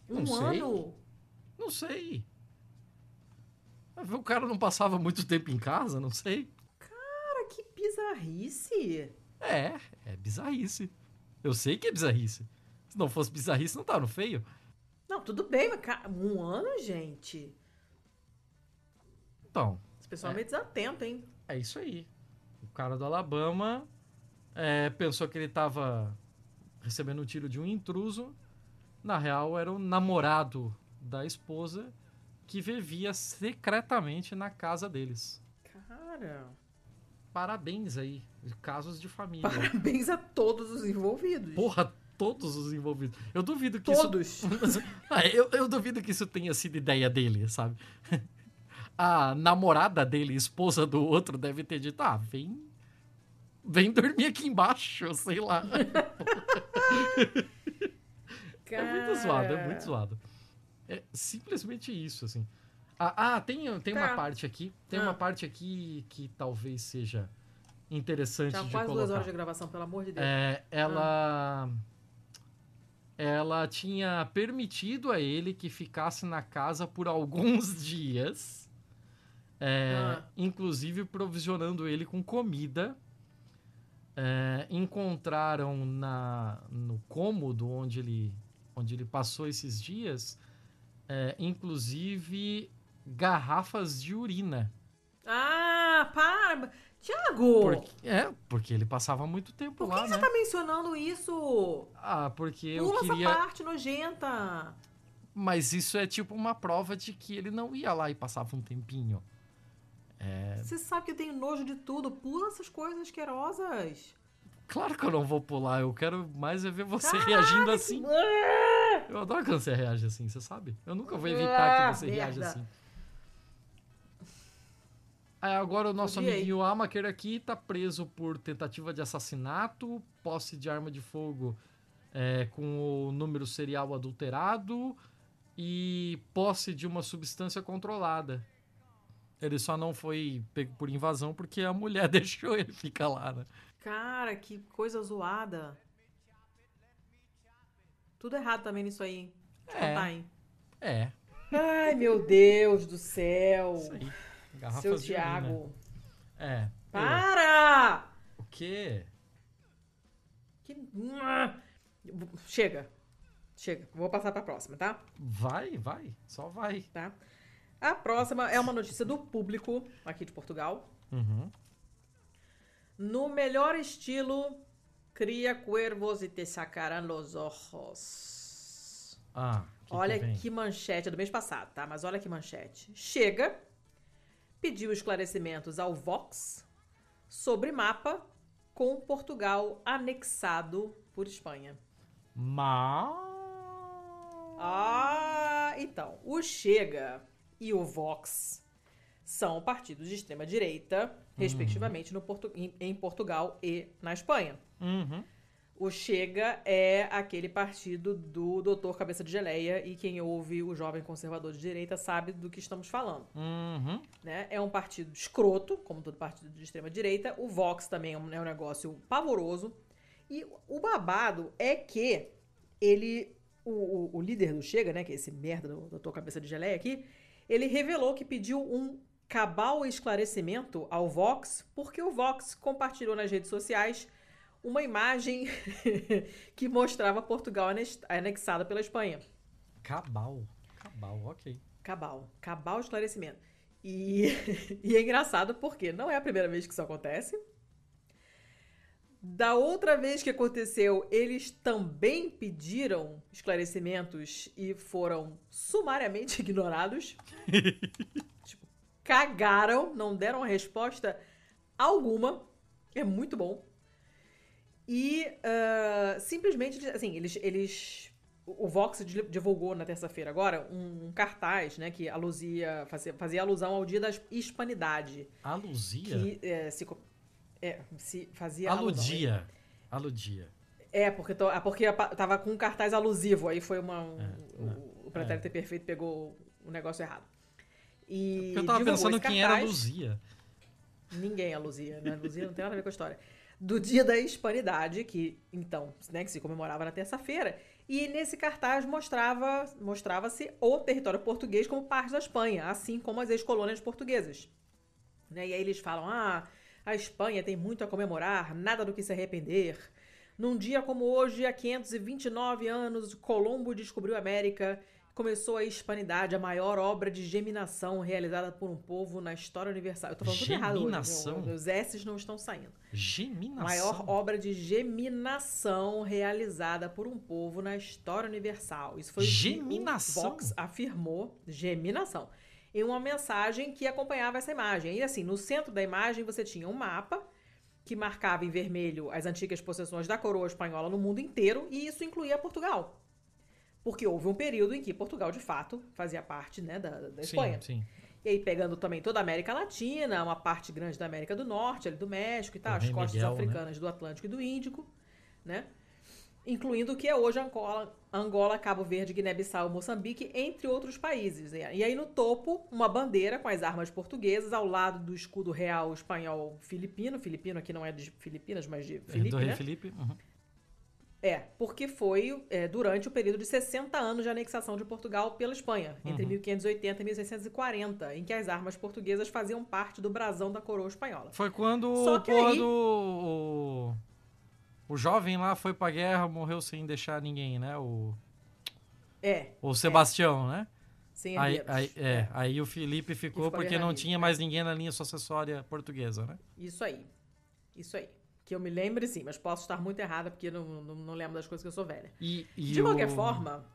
Um Não sei. ano? Não sei. O cara não passava muito tempo em casa, não sei. Cara, que bizarrice. É, é bizarrice. Eu sei que é bizarrice. Se não fosse bizarrice, não tava no feio. Não, tudo bem, mas um ano, gente? Então, Esse pessoal é É. meio desatento, hein? é isso aí. O cara do Alabama é, pensou que ele tava recebendo um tiro de um intruso. Na real, era o namorado da esposa que vivia secretamente na casa deles. Cara, Parabéns aí. Casos de família. parabéns a todos os envolvidos. Porra, todos os envolvidos. Eu duvido que todos. isso. [LAUGHS] Ah, eu, eu duvido que isso tenha sido ideia dele, sabe? [LAUGHS] A namorada dele, esposa do outro, deve ter dito: ah, vem. Vem dormir aqui embaixo, sei lá. É muito zoado, é muito zoado. É simplesmente isso, assim. Ah, ah, tem, tem uma Tá. parte aqui. Tem Ah. uma parte aqui que talvez seja interessante Já de quase colocar. duas horas de gravação, pelo amor de Deus. É, ela. Ela tinha permitido a ele que ficasse na casa por alguns [LAUGHS] dias. é, Ah. Inclusive provisionando ele com comida. É, encontraram na, no cômodo onde ele, onde ele passou esses dias é, inclusive garrafas de urina. Ah, para! Tiago! Porque, é, porque ele passava muito tempo Por que, lá, que né? você tá mencionando isso? Ah, porque eu Pula queria. essa parte nojenta. Mas isso é tipo uma prova de que ele não ia lá e passava um tempinho. Você sabe que eu tenho nojo de tudo. Pula essas coisas asquerosas. Claro que eu não vou pular, eu quero mais é ver você Caraca, reagindo assim. Ah! Eu adoro quando você reage assim, você sabe? Eu nunca vou evitar Ah, que você reaja merda. assim. Aí agora o nosso amiguinho Amaker aqui tá preso por tentativa de assassinato, posse de arma de fogo é, com o número serial adulterado e posse de uma substância controlada. Ele só não foi pego por invasão porque a mulher [LAUGHS] deixou ele ficar lá, né? Cara, que coisa zoada. Tudo errado também nisso aí. Deixa eu É. contar, hein? É, Ai, meu Deus do céu. isso aí. Garrafas Seu urina. Tiago. É. eu- Para! O quê? Que... Chega. Chega. Vou passar pra próxima, tá? Vai, vai, só vai. tá? A próxima é uma notícia do público aqui de Portugal. Uhum. No melhor estilo, cria cuervos e te sacarán los ojos. Ah, que olha que, que manchete é do mês passado, tá? Mas olha que manchete. Chega, pediu esclarecimentos ao Vox sobre mapa com Portugal anexado por Espanha. Mas... Ah, então, o Chega e o Vox são partidos de extrema direita, respectivamente, no Portu- em, em Portugal e na Espanha. Uhum. O Chega é aquele partido do doutor Cabeça de Geleia e quem ouve o jovem conservador de direita sabe do que estamos falando. Uhum. né? É um partido escroto, como todo partido de extrema direita. O Vox também é um, é um negócio pavoroso. E o babado é que ele, o, o- o líder do Chega, né, que é esse merda do doutor Cabeça de Geleia aqui, ele revelou que pediu um cabal esclarecimento ao Vox, porque o Vox compartilhou nas redes sociais uma imagem [LAUGHS] que mostrava Portugal anex- anexada pela Espanha. Cabal. Cabal, ok. Cabal. Cabal esclarecimento. E, [LAUGHS] e é engraçado porque não é a primeira vez que isso acontece. Da outra vez que aconteceu, eles também pediram esclarecimentos e foram sumariamente [LAUGHS] ignorados. [LAUGHS] tipo, cagaram, não deram resposta alguma. É muito bom. E ah, simplesmente, assim, eles, eles. O Vox di- divulgou na terça-feira agora um, cartaz, né, que aluzia, fazia, fazia alusão ao dia da hispanidade. Aluzia? Que é, se, é, se fazia alusão. Aludia. Aludia. É, porque, to- é porque tava com um cartaz alusivo, aí foi uma. um- É, o, o pretérito perfeito pegou o negócio errado. E Porque eu tava pensando quem era cartaz. Luzia. Ninguém é Luzia, né? Luzia não tem nada a ver com a história. Do Dia da Hispanidade, que então, né, que se comemorava na terça-feira, e nesse cartaz mostrava mostrava-se o território português como parte da Espanha, assim como as ex-colônias portuguesas. Né? E aí eles falam: "Ah, a Espanha tem muito a comemorar, nada do que se arrepender. Num dia como hoje, há 529 anos, Colombo descobriu a América começou a Hispanidade, a maior obra de geminação realizada por um povo na história universal. Eu tô falando tudo errado hoje. Geminação? meu- Os S's não estão saindo. Geminação. Maior obra de geminação realizada por um povo na história universal. Isso foi o que Geminação? o Vox afirmou. Geminação. Em uma mensagem que acompanhava essa imagem. E assim, no centro da imagem você tinha um mapa que marcava em vermelho as antigas possessões da coroa espanhola no mundo inteiro, e isso incluía Portugal. Porque houve um período em que Portugal, de fato, fazia parte né, da, da Espanha. Sim, sim. E aí, pegando também toda a América Latina, uma parte grande da América do Norte, ali do México e tal, as costas Miguel, né? africanas do Atlântico e do Índico, né? Incluindo o que é hoje Angola, Angola Cabo Verde, Guiné-Bissau, Moçambique, entre outros países. E aí, no topo, uma bandeira com as armas portuguesas, ao lado do escudo real espanhol filipino. Filipino aqui não é de Filipinas, mas de É Filipe, do Rei né? Felipe. uhum. É, porque foi é, durante o período de 60 anos de anexação de Portugal pela Espanha, entre Uhum. 1580 e 1640, em que as armas portuguesas faziam parte do brasão da coroa espanhola. Foi quando Só o que porra aí- do. O, o jovem lá foi pra guerra, morreu sem deixar ninguém, né? O, É, o Sebastião, né? sem Aí, aí, é, aí o Felipe ficou ficou porque não tinha é. mais ninguém na linha sucessória portuguesa, né? Isso aí. Isso aí. Que eu me lembre, sim, mas posso estar muito errada porque não, não, não lembro das coisas que eu sou velha. E, e De qualquer o- forma,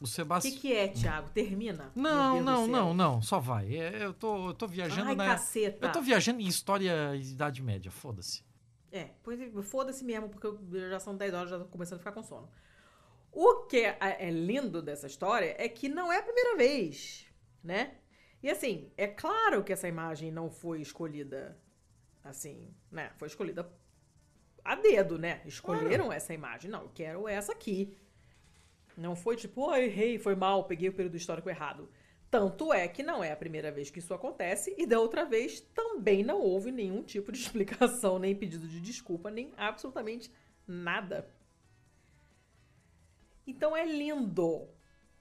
o o Sebastião. que, que é, Thiago? Termina? Não, não, não, não, só vai. É, eu, tô, eu tô viajando Ai, na. caceta. Eu tô viajando em história e Idade Média, foda-se. É, pois foda-se mesmo, porque eu- já são 10 horas, já tô começando a ficar com sono. O que é, é lindo dessa história é que não é a primeira vez, né? E assim, é claro que essa imagem não foi escolhida assim, né? Foi escolhida a dedo, né? Escolheram essa imagem. Não, eu quero essa aqui. Não foi tipo, oh, errei, foi mal, peguei o período histórico errado. Tanto é que não é a primeira vez que isso acontece, e da outra vez também não houve nenhum tipo de [LAUGHS] explicação, nem pedido de desculpa, nem absolutamente nada. Então é lindo.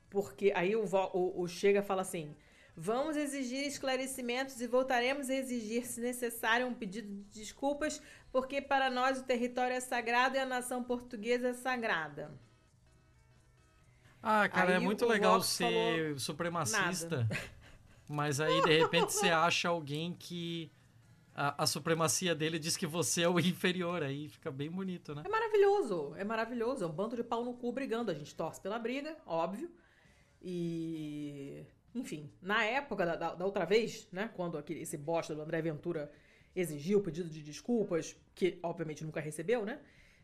Porque aí o, o, o Chega fala assim: vamos exigir esclarecimentos e voltaremos a exigir, se necessário, um pedido de desculpas, porque para nós o território é sagrado e a nação portuguesa é sagrada. Ah, cara, é Aí muito o legal ser supremacista. Mas aí, de repente, você acha alguém que a, a supremacia dele diz que você é o inferior. Aí fica bem bonito, né? É maravilhoso, é maravilhoso. É um bando de pau no cu brigando. A gente torce pela briga, óbvio. E. Enfim, na época da, da- da outra vez, né? Quando aquele, esse bosta do André Ventura exigiu o pedido de desculpas, que obviamente nunca recebeu, né?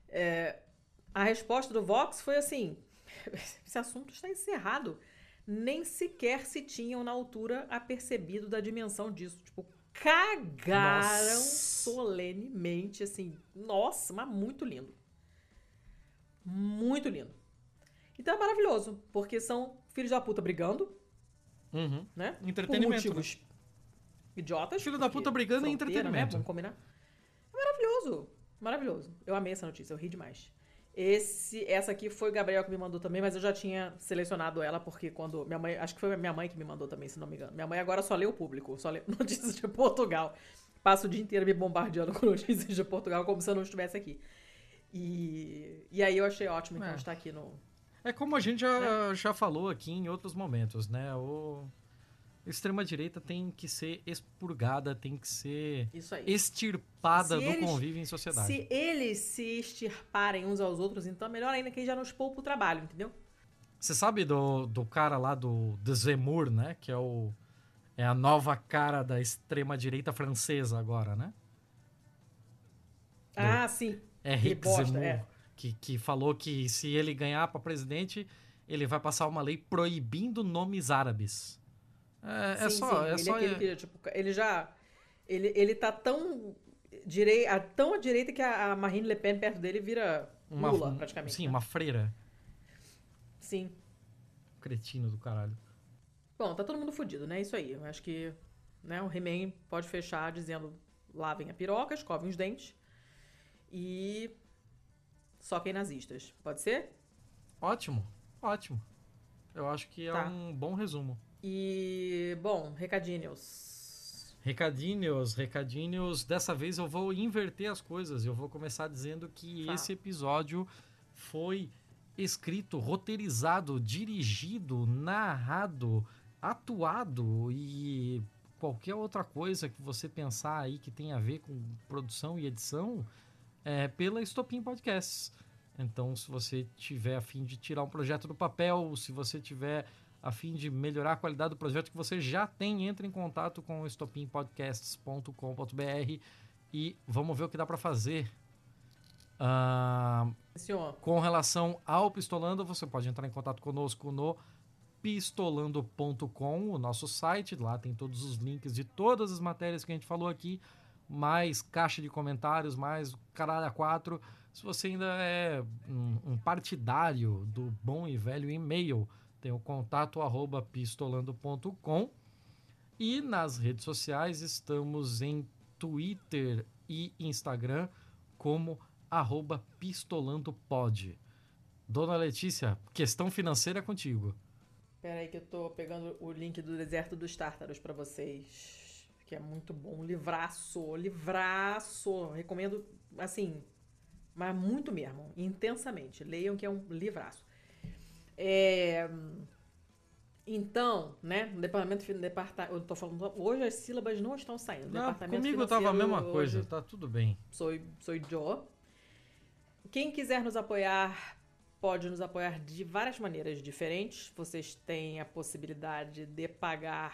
É, a resposta do Vox foi assim: [LAUGHS] esse assunto está encerrado. Nem sequer se tinham na altura apercebido da dimensão disso. Tipo, cagaram Nossa. solenemente, assim. Nossa, mas muito lindo. Muito lindo. Então é maravilhoso, porque são filhos da puta brigando, Uhum. né? Entretenimento, Por motivos idiotas. Filho da puta brigando é fronteira, entretenimento. Né? Vamos combinar. É maravilhoso. Maravilhoso. Eu amei essa notícia, eu ri demais. Esse, essa aqui foi o Gabriel que me mandou também, mas eu já tinha selecionado ela, porque quando. Minha mãe. Acho que foi minha mãe que me mandou também, se não me engano. Minha mãe agora só lê o público, só lê [LAUGHS] notícias de Portugal. Passa o dia inteiro me bombardeando [LAUGHS] com notícias de Portugal, como se eu não estivesse aqui. E, e aí eu achei ótimo, então, É. estar aqui no. É como a gente já, já falou aqui em outros momentos, né? O extrema-direita tem que ser expurgada, tem que ser extirpada Se do eles- convívio em sociedade. Se eles se extirparem uns aos outros, então melhor ainda que já nos poupa o trabalho, entendeu? Você sabe do, do cara lá do, do Zemmour, né? Que é o é a nova cara da extrema-direita francesa agora, né? Ah, sim. É Que Rick bosta, Zemmour, é. que, que falou que se ele ganhar para presidente, ele vai passar uma lei proibindo nomes árabes. É, é Sim, só, sim. é ele, só aquele que, tipo, ele já. Ele, ele tá tão, direi, tão à direita que a, a Marine Le Pen perto dele vira uma, Lula, um- praticamente. Sim, né? uma freira. Sim. Cretino do caralho. Bom, tá todo mundo fudido, né? Isso aí. Eu acho que né, o He-Man pode fechar dizendo lavem a piroca, escovem os dentes e soquem nazistas. Pode ser? Ótimo, ótimo. Eu acho que é Tá. um bom resumo. E, bom, recadinhos. Recadinhos, recadinhos. Dessa vez eu vou inverter as coisas. Eu vou começar dizendo que Fala. esse episódio foi escrito, roteirizado, dirigido, narrado, atuado e qualquer outra coisa que você pensar aí que tem a ver com produção e edição é pela Estopim Podcasts. Então, se você tiver a fim de tirar um projeto do papel, se você tiver a fim de melhorar a qualidade do projeto que você já tem, entre em contato com o estopimpodcasts.com.br e vamos ver o que dá para fazer. Ah, com relação ao Pistolando, você pode entrar em contato conosco no pistolando.com, o nosso site. Lá tem todos os links de todas as matérias que a gente falou aqui, mais caixa de comentários, mais caralho a quatro. Se você ainda é um, um partidário do bom e velho e-mail, tem o contato arroba pistolando.com. E nas redes sociais estamos em Twitter e Instagram como arroba pistolandopod. Dona Letícia, questão financeira é contigo. pera aí que eu tô pegando o link do Deserto dos Tártaros pra vocês. Que é muito bom. Livraço, livraço. Recomendo, assim, mas muito mesmo. Intensamente. Leiam que é um livraço. É, Então, né, no departamento, fin- departa, eu tô falando, hoje as sílabas não estão saindo. Não, departamento comigo tava a mesma coisa, hoje tá tudo bem. sou, sou Joe. Quem quiser nos apoiar, pode nos apoiar de várias maneiras diferentes. Vocês têm a possibilidade de pagar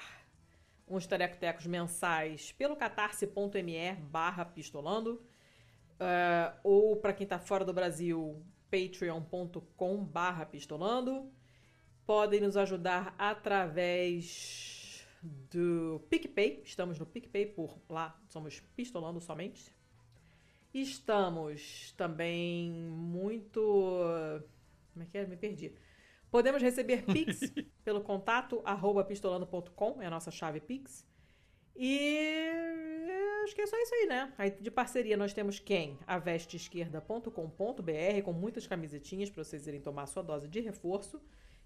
uns tarecotecos mensais pelo catarse.me barra pistolando. Ah, ou para quem tá fora do Brasil, patreon.com barra pistolando. Podem nos ajudar através do PicPay. Estamos no PicPay por lá, somos pistolando somente. Estamos também muito. Como é que é? Me perdi. Podemos receber [LAUGHS] Pix pelo contato arroba pistolando.com, é a nossa chave Pix. E acho que é só isso aí, né? Aí de parceria nós temos quem? A vesteesquerda.com.br, com muitas camisetinhas para vocês irem tomar sua dose de reforço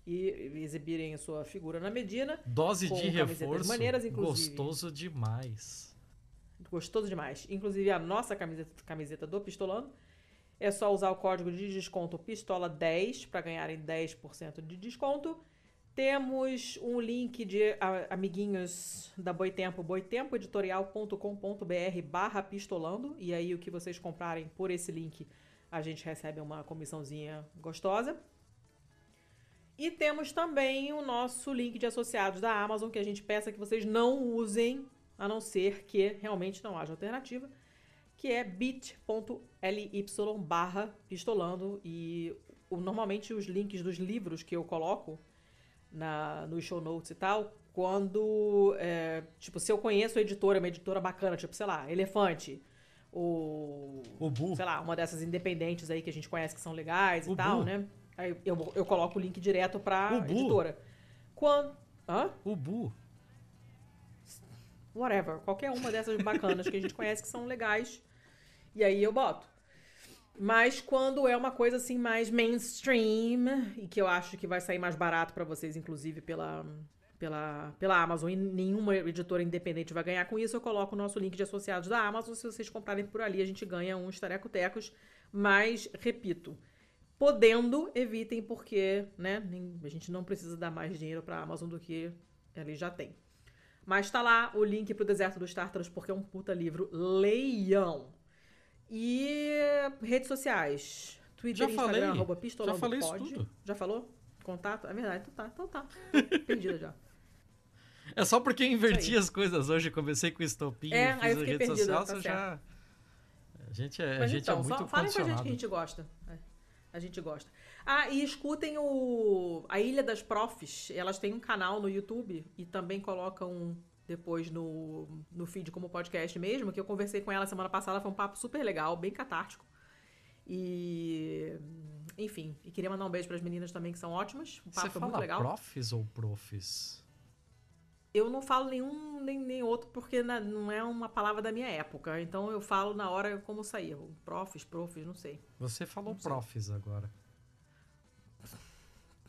e exibirem a sua figura na medida. Dose de reforço, maneiras, inclusive. gostoso demais. Gostoso demais. Inclusive a nossa camiseta, camiseta do Pistolando. É só usar o código de desconto Pistola10 para ganharem 10% de desconto. Temos um link de a- amiguinhos da Boitempo, boitempoeditorial.com.br barra pistolando. E aí o que vocês comprarem por esse link, a gente recebe uma comissãozinha gostosa. E temos também o nosso link de associados da Amazon, que a gente peça que vocês não usem, a não ser que realmente não haja alternativa, que é bit.ly barra pistolando. E normalmente os links dos livros que eu coloco na, nos show notes e tal, quando, é, tipo, se eu conheço a editora, uma editora bacana, tipo, sei lá, Elefante, ou O Bu. sei lá, uma dessas independentes aí que a gente conhece que são legais e tal, né? Aí eu, eu coloco o link direto pra O Bu. editora. Quando. Hã? O Bu. Whatever. Qualquer uma dessas bacanas que a gente conhece que são legais. E aí eu boto. Mas quando é uma coisa assim mais mainstream e que eu acho que vai sair mais barato pra vocês, inclusive pela, pela, pela Amazon, e nenhuma editora independente vai ganhar com isso, eu coloco o nosso link de associados da Amazon. Se vocês comprarem por ali, a gente ganha uns tarecotecos. Mas, repito, podendo, evitem, porque né, a gente não precisa dar mais dinheiro pra Amazon do que ele já tem. Mas tá lá o link pro Deserto dos Tártaros, porque é um puta livro. Leiam! E redes sociais. Twitter, Já Instagram, falei. arroba pistolando Já falei isso pod. tudo. Já falou? Contato? É verdade, então tá, então tá. [LAUGHS] Perdida já. É só porque eu inverti Isso as coisas hoje, comecei com estopim, É, fiz aí eu a fiquei rede perdida, social, tá já... A gente é, a gente então, é muito só falem com a gente que a gente gosta. É, a gente gosta. Ah, e escutem o a Ilha das Profs. Elas têm um canal no YouTube e também colocam depois no, no feed como podcast mesmo, que eu conversei com ela semana passada, foi um papo super legal, bem catártico. E enfim, e queria mandar um beijo para as meninas também que são ótimas. O papo Você foi muito fala legal. profs ou profs? Eu não falo nenhum nem, nem outro porque na- não é uma palavra da minha época. Então eu falo na hora como sair. Profs, profs, não sei. Você falou Não sei. profs agora.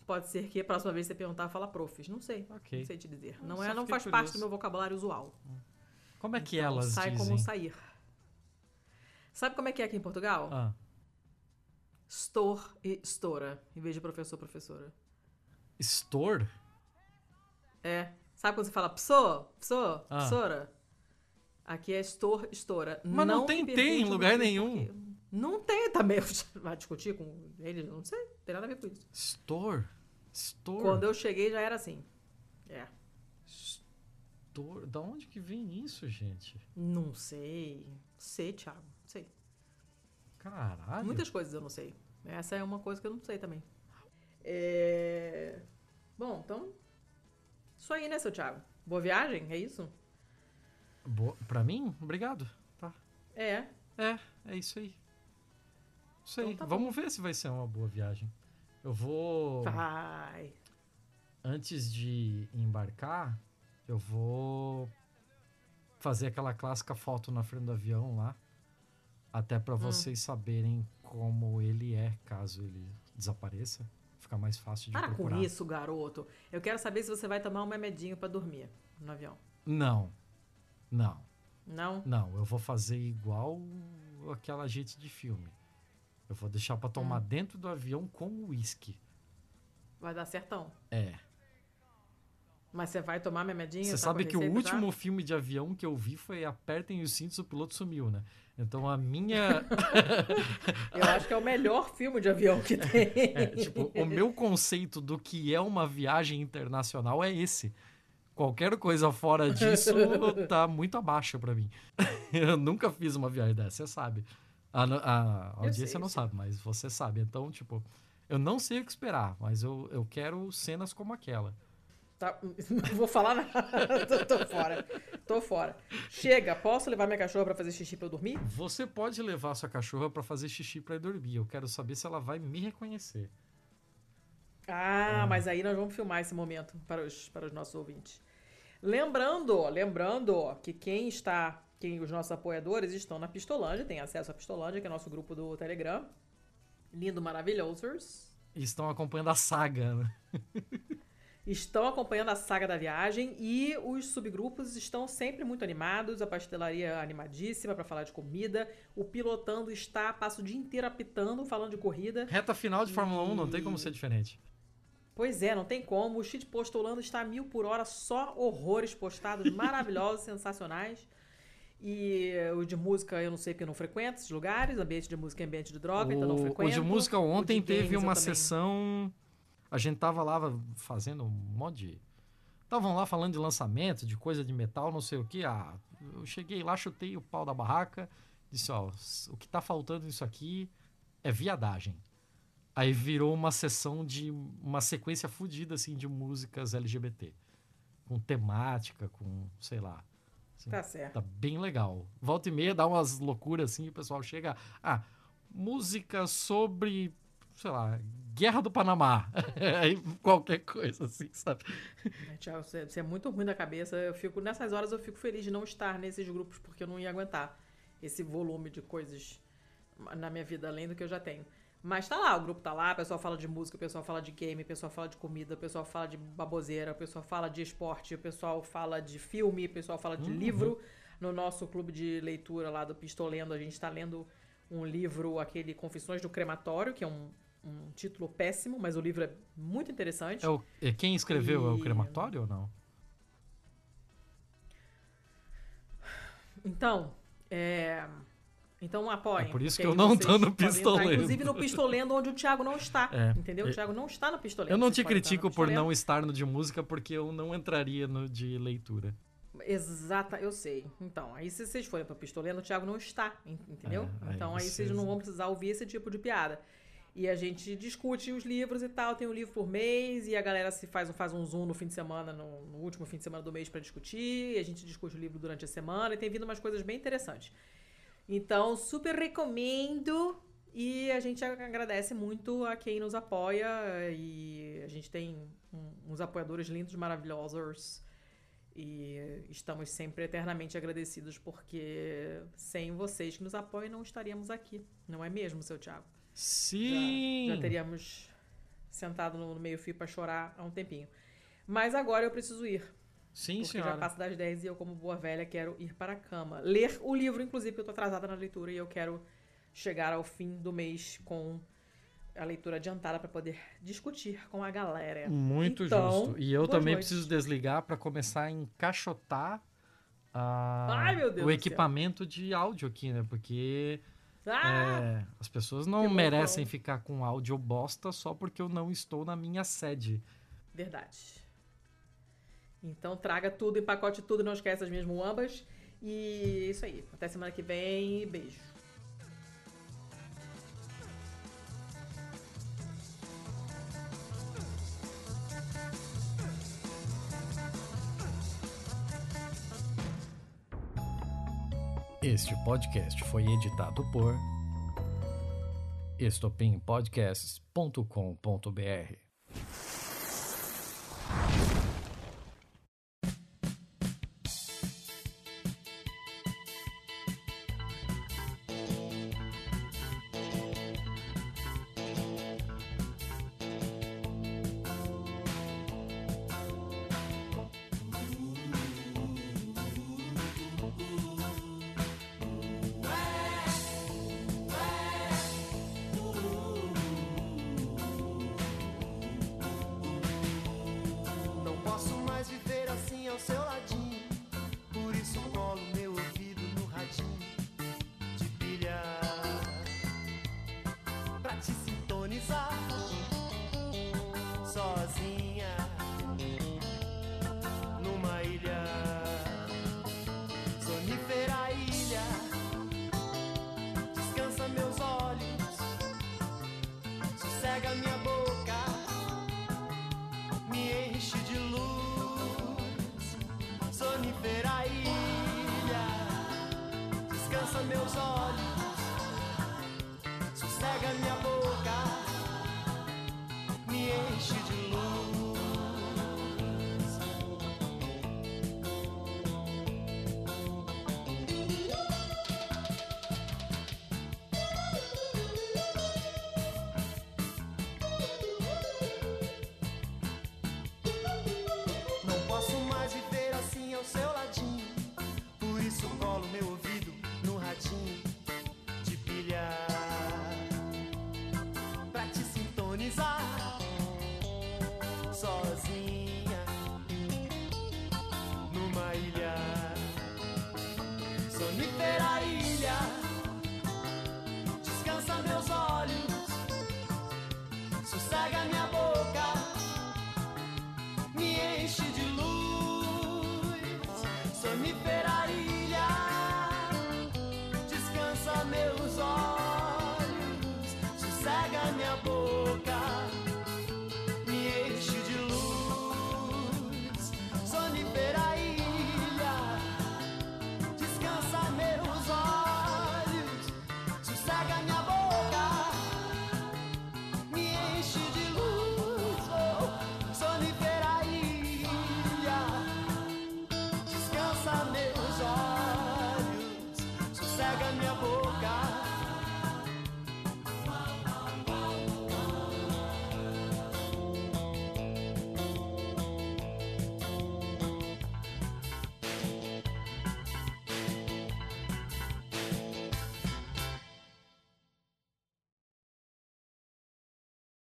Pode ser que a próxima vez que você perguntar, fala profs. Não sei. Ok. Não sei te dizer. Não, é, não faz parte curioso. do meu vocabulário usual. Como é que Então, elas sai dizem? como sair. Sabe como é que é aqui em Portugal? Ah, Store e estoura, em vez de professor, professora. store? É. Sabe quando você fala pessoa, pessoa, Ah. Aqui é store, estoura. Mas não me tem T em lugar nenhum. Não tem também. [LAUGHS] Vai discutir com eles? Não sei. Não tem nada a ver com isso. Store? Store? Quando eu cheguei já era assim. É. Store? Da onde que vem isso, gente? Não sei. Sei, Thiago. Sei. Caralho. Muitas coisas eu não sei. Essa é uma coisa que eu não sei também. É... Bom, então. Isso aí, né, seu Thiago? Boa viagem? É isso? Boa. Pra mim? Obrigado. Tá. É. É, é isso aí. Isso aí. Então tá Vamos ver se vai ser uma boa viagem. Eu vou. Vai. Antes de embarcar, eu vou fazer aquela clássica foto na frente do avião lá. Até pra vocês saberem como ele é, caso ele desapareça. Fica mais fácil de Para procurar. com isso, garoto. Eu quero saber se você vai tomar um remedinho pra dormir no avião. Não. Não. Não? Não, eu vou fazer igual aquela gente de filme. Eu vou deixar pra tomar Hum. dentro do avião com uísque. Vai dar certão. É. Mas você vai tomar memedinha? Você tá sabe que o receita último filme de avião que eu vi foi Apertem os cintos, o piloto sumiu, né? Então a minha. [LAUGHS] Eu acho que é o melhor filme de avião que tem. É, tipo, o meu conceito do que é uma viagem internacional é esse. Qualquer coisa fora disso [LAUGHS] tá muito abaixo pra mim. [LAUGHS] Eu nunca fiz uma viagem dessa, você sabe. A, a audiência sei, não sabe, mas você sabe. Então, tipo, eu não sei o que esperar, mas eu, eu quero cenas como aquela. Tá, [LAUGHS] não vou falar nada. [LAUGHS] tô, tô fora. Tô fora. Chega, posso levar minha cachorra pra fazer xixi pra eu dormir? Você pode levar sua cachorra pra fazer xixi pra ir dormir. Eu quero saber se ela vai me reconhecer. Ah, mas aí nós vamos filmar esse momento para os, para os nossos ouvintes. Lembrando, lembrando que quem está, quem os nossos apoiadores estão na Pistolândia, tem acesso à Pistolândia, que é nosso grupo do Telegram. Lindo, maravilhosos. E estão acompanhando a saga, né? [LAUGHS] Estão acompanhando a saga da viagem e os subgrupos estão sempre muito animados. A pastelaria animadíssima para falar de comida. O pilotando está, passa o dia inteiro apitando, falando de corrida. Reta final de Fórmula 1 não tem como ser diferente. Pois é, não tem como. O Cheat Postulando está a mil por hora, só horrores postados maravilhosos, [LAUGHS] sensacionais. E o de música eu não sei porque eu não frequento esses lugares. Ambiente de música é ambiente de droga, então não O, frequento. o de música O ontem de teve uma sessão. A gente tava lá fazendo um monte de. Estavam lá falando de lançamento, de coisa de metal, não sei o que. Ah, eu cheguei lá, chutei o pau da barraca, disse: ó, o que tá faltando nisso aqui é viadagem. Aí virou uma sessão de uma sequência fodida assim de músicas LGBT. Com temática, com, sei lá. Assim, Tá certo. Tá bem legal. Volta e meia dá umas loucuras assim, o pessoal chega. Ah, música sobre, sei lá, Guerra do Panamá. [LAUGHS] Aí qualquer coisa assim, sabe? É, Thiago, você, você é muito ruim da cabeça. Eu fico, nessas horas eu fico feliz de não estar nesses grupos, porque eu não ia aguentar esse volume de coisas na minha vida, além do que eu já tenho. Mas tá lá, o grupo tá lá, o pessoal fala de música, o pessoal fala de game, o pessoal fala de comida, o pessoal fala de baboseira, o pessoal fala de esporte, o pessoal fala de filme, o pessoal fala de livro. No nosso clube de leitura lá do Pistolendo, a gente tá lendo um livro, aquele Confissões do Crematório, que é um, um título péssimo, mas o livro é muito interessante. É o, é quem escreveu é o E- crematório ou não? Então, é... Então apoiem. É por isso que eu aí não tô no Pistolendo. entrar, Inclusive no Pistolendo, onde o Thiago não está. É. Entendeu? O Thiago não está no Pistolendo. Eu não te critico por não estar no de música, porque eu não entraria no de leitura. Exata, eu sei. Então, aí se vocês forem pro Pistolendo, o Thiago não está, en- entendeu? É, aí então aí vocês- vocês não vão precisar ouvir esse tipo de piada. E a gente discute os livros e tal, tem um livro por mês, e a galera se faz, um- faz um zoom no fim de semana, no, no último fim de semana do mês pra discutir, e a gente discute o livro durante a semana, e tem vindo umas coisas bem interessantes. Então, super recomendo. E a gente agradece muito a quem nos apoia. E a gente tem uns apoiadores lindos, maravilhosos. E estamos sempre eternamente agradecidos, porque sem vocês que nos apoiam, não estaríamos aqui. Não é mesmo, seu Thiago? Já- Sim! Já, teríamos sentado no, no meio-fio para chorar há um tempinho. Mas agora eu preciso ir. Sim, Porque senhora. já passa das 10 e eu, como boa velha, quero ir para a cama. Ler o livro, inclusive, que eu tô atrasada na leitura e eu quero chegar ao fim do mês com a leitura adiantada para poder discutir com a galera. Muito Então, justo. E eu também noites. preciso desligar para começar a encaixotar a- Ai, meu Deus o equipamento de áudio aqui, né? Porque Ah! é, as pessoas não merecem ficar com áudio bosta só porque eu não estou na minha sede. Verdade. Então traga tudo, empacote tudo, não esquece as minhas muambas. E é isso aí. Até semana que vem. Beijo. Este podcast foi editado por estopimpodcasts.com.br.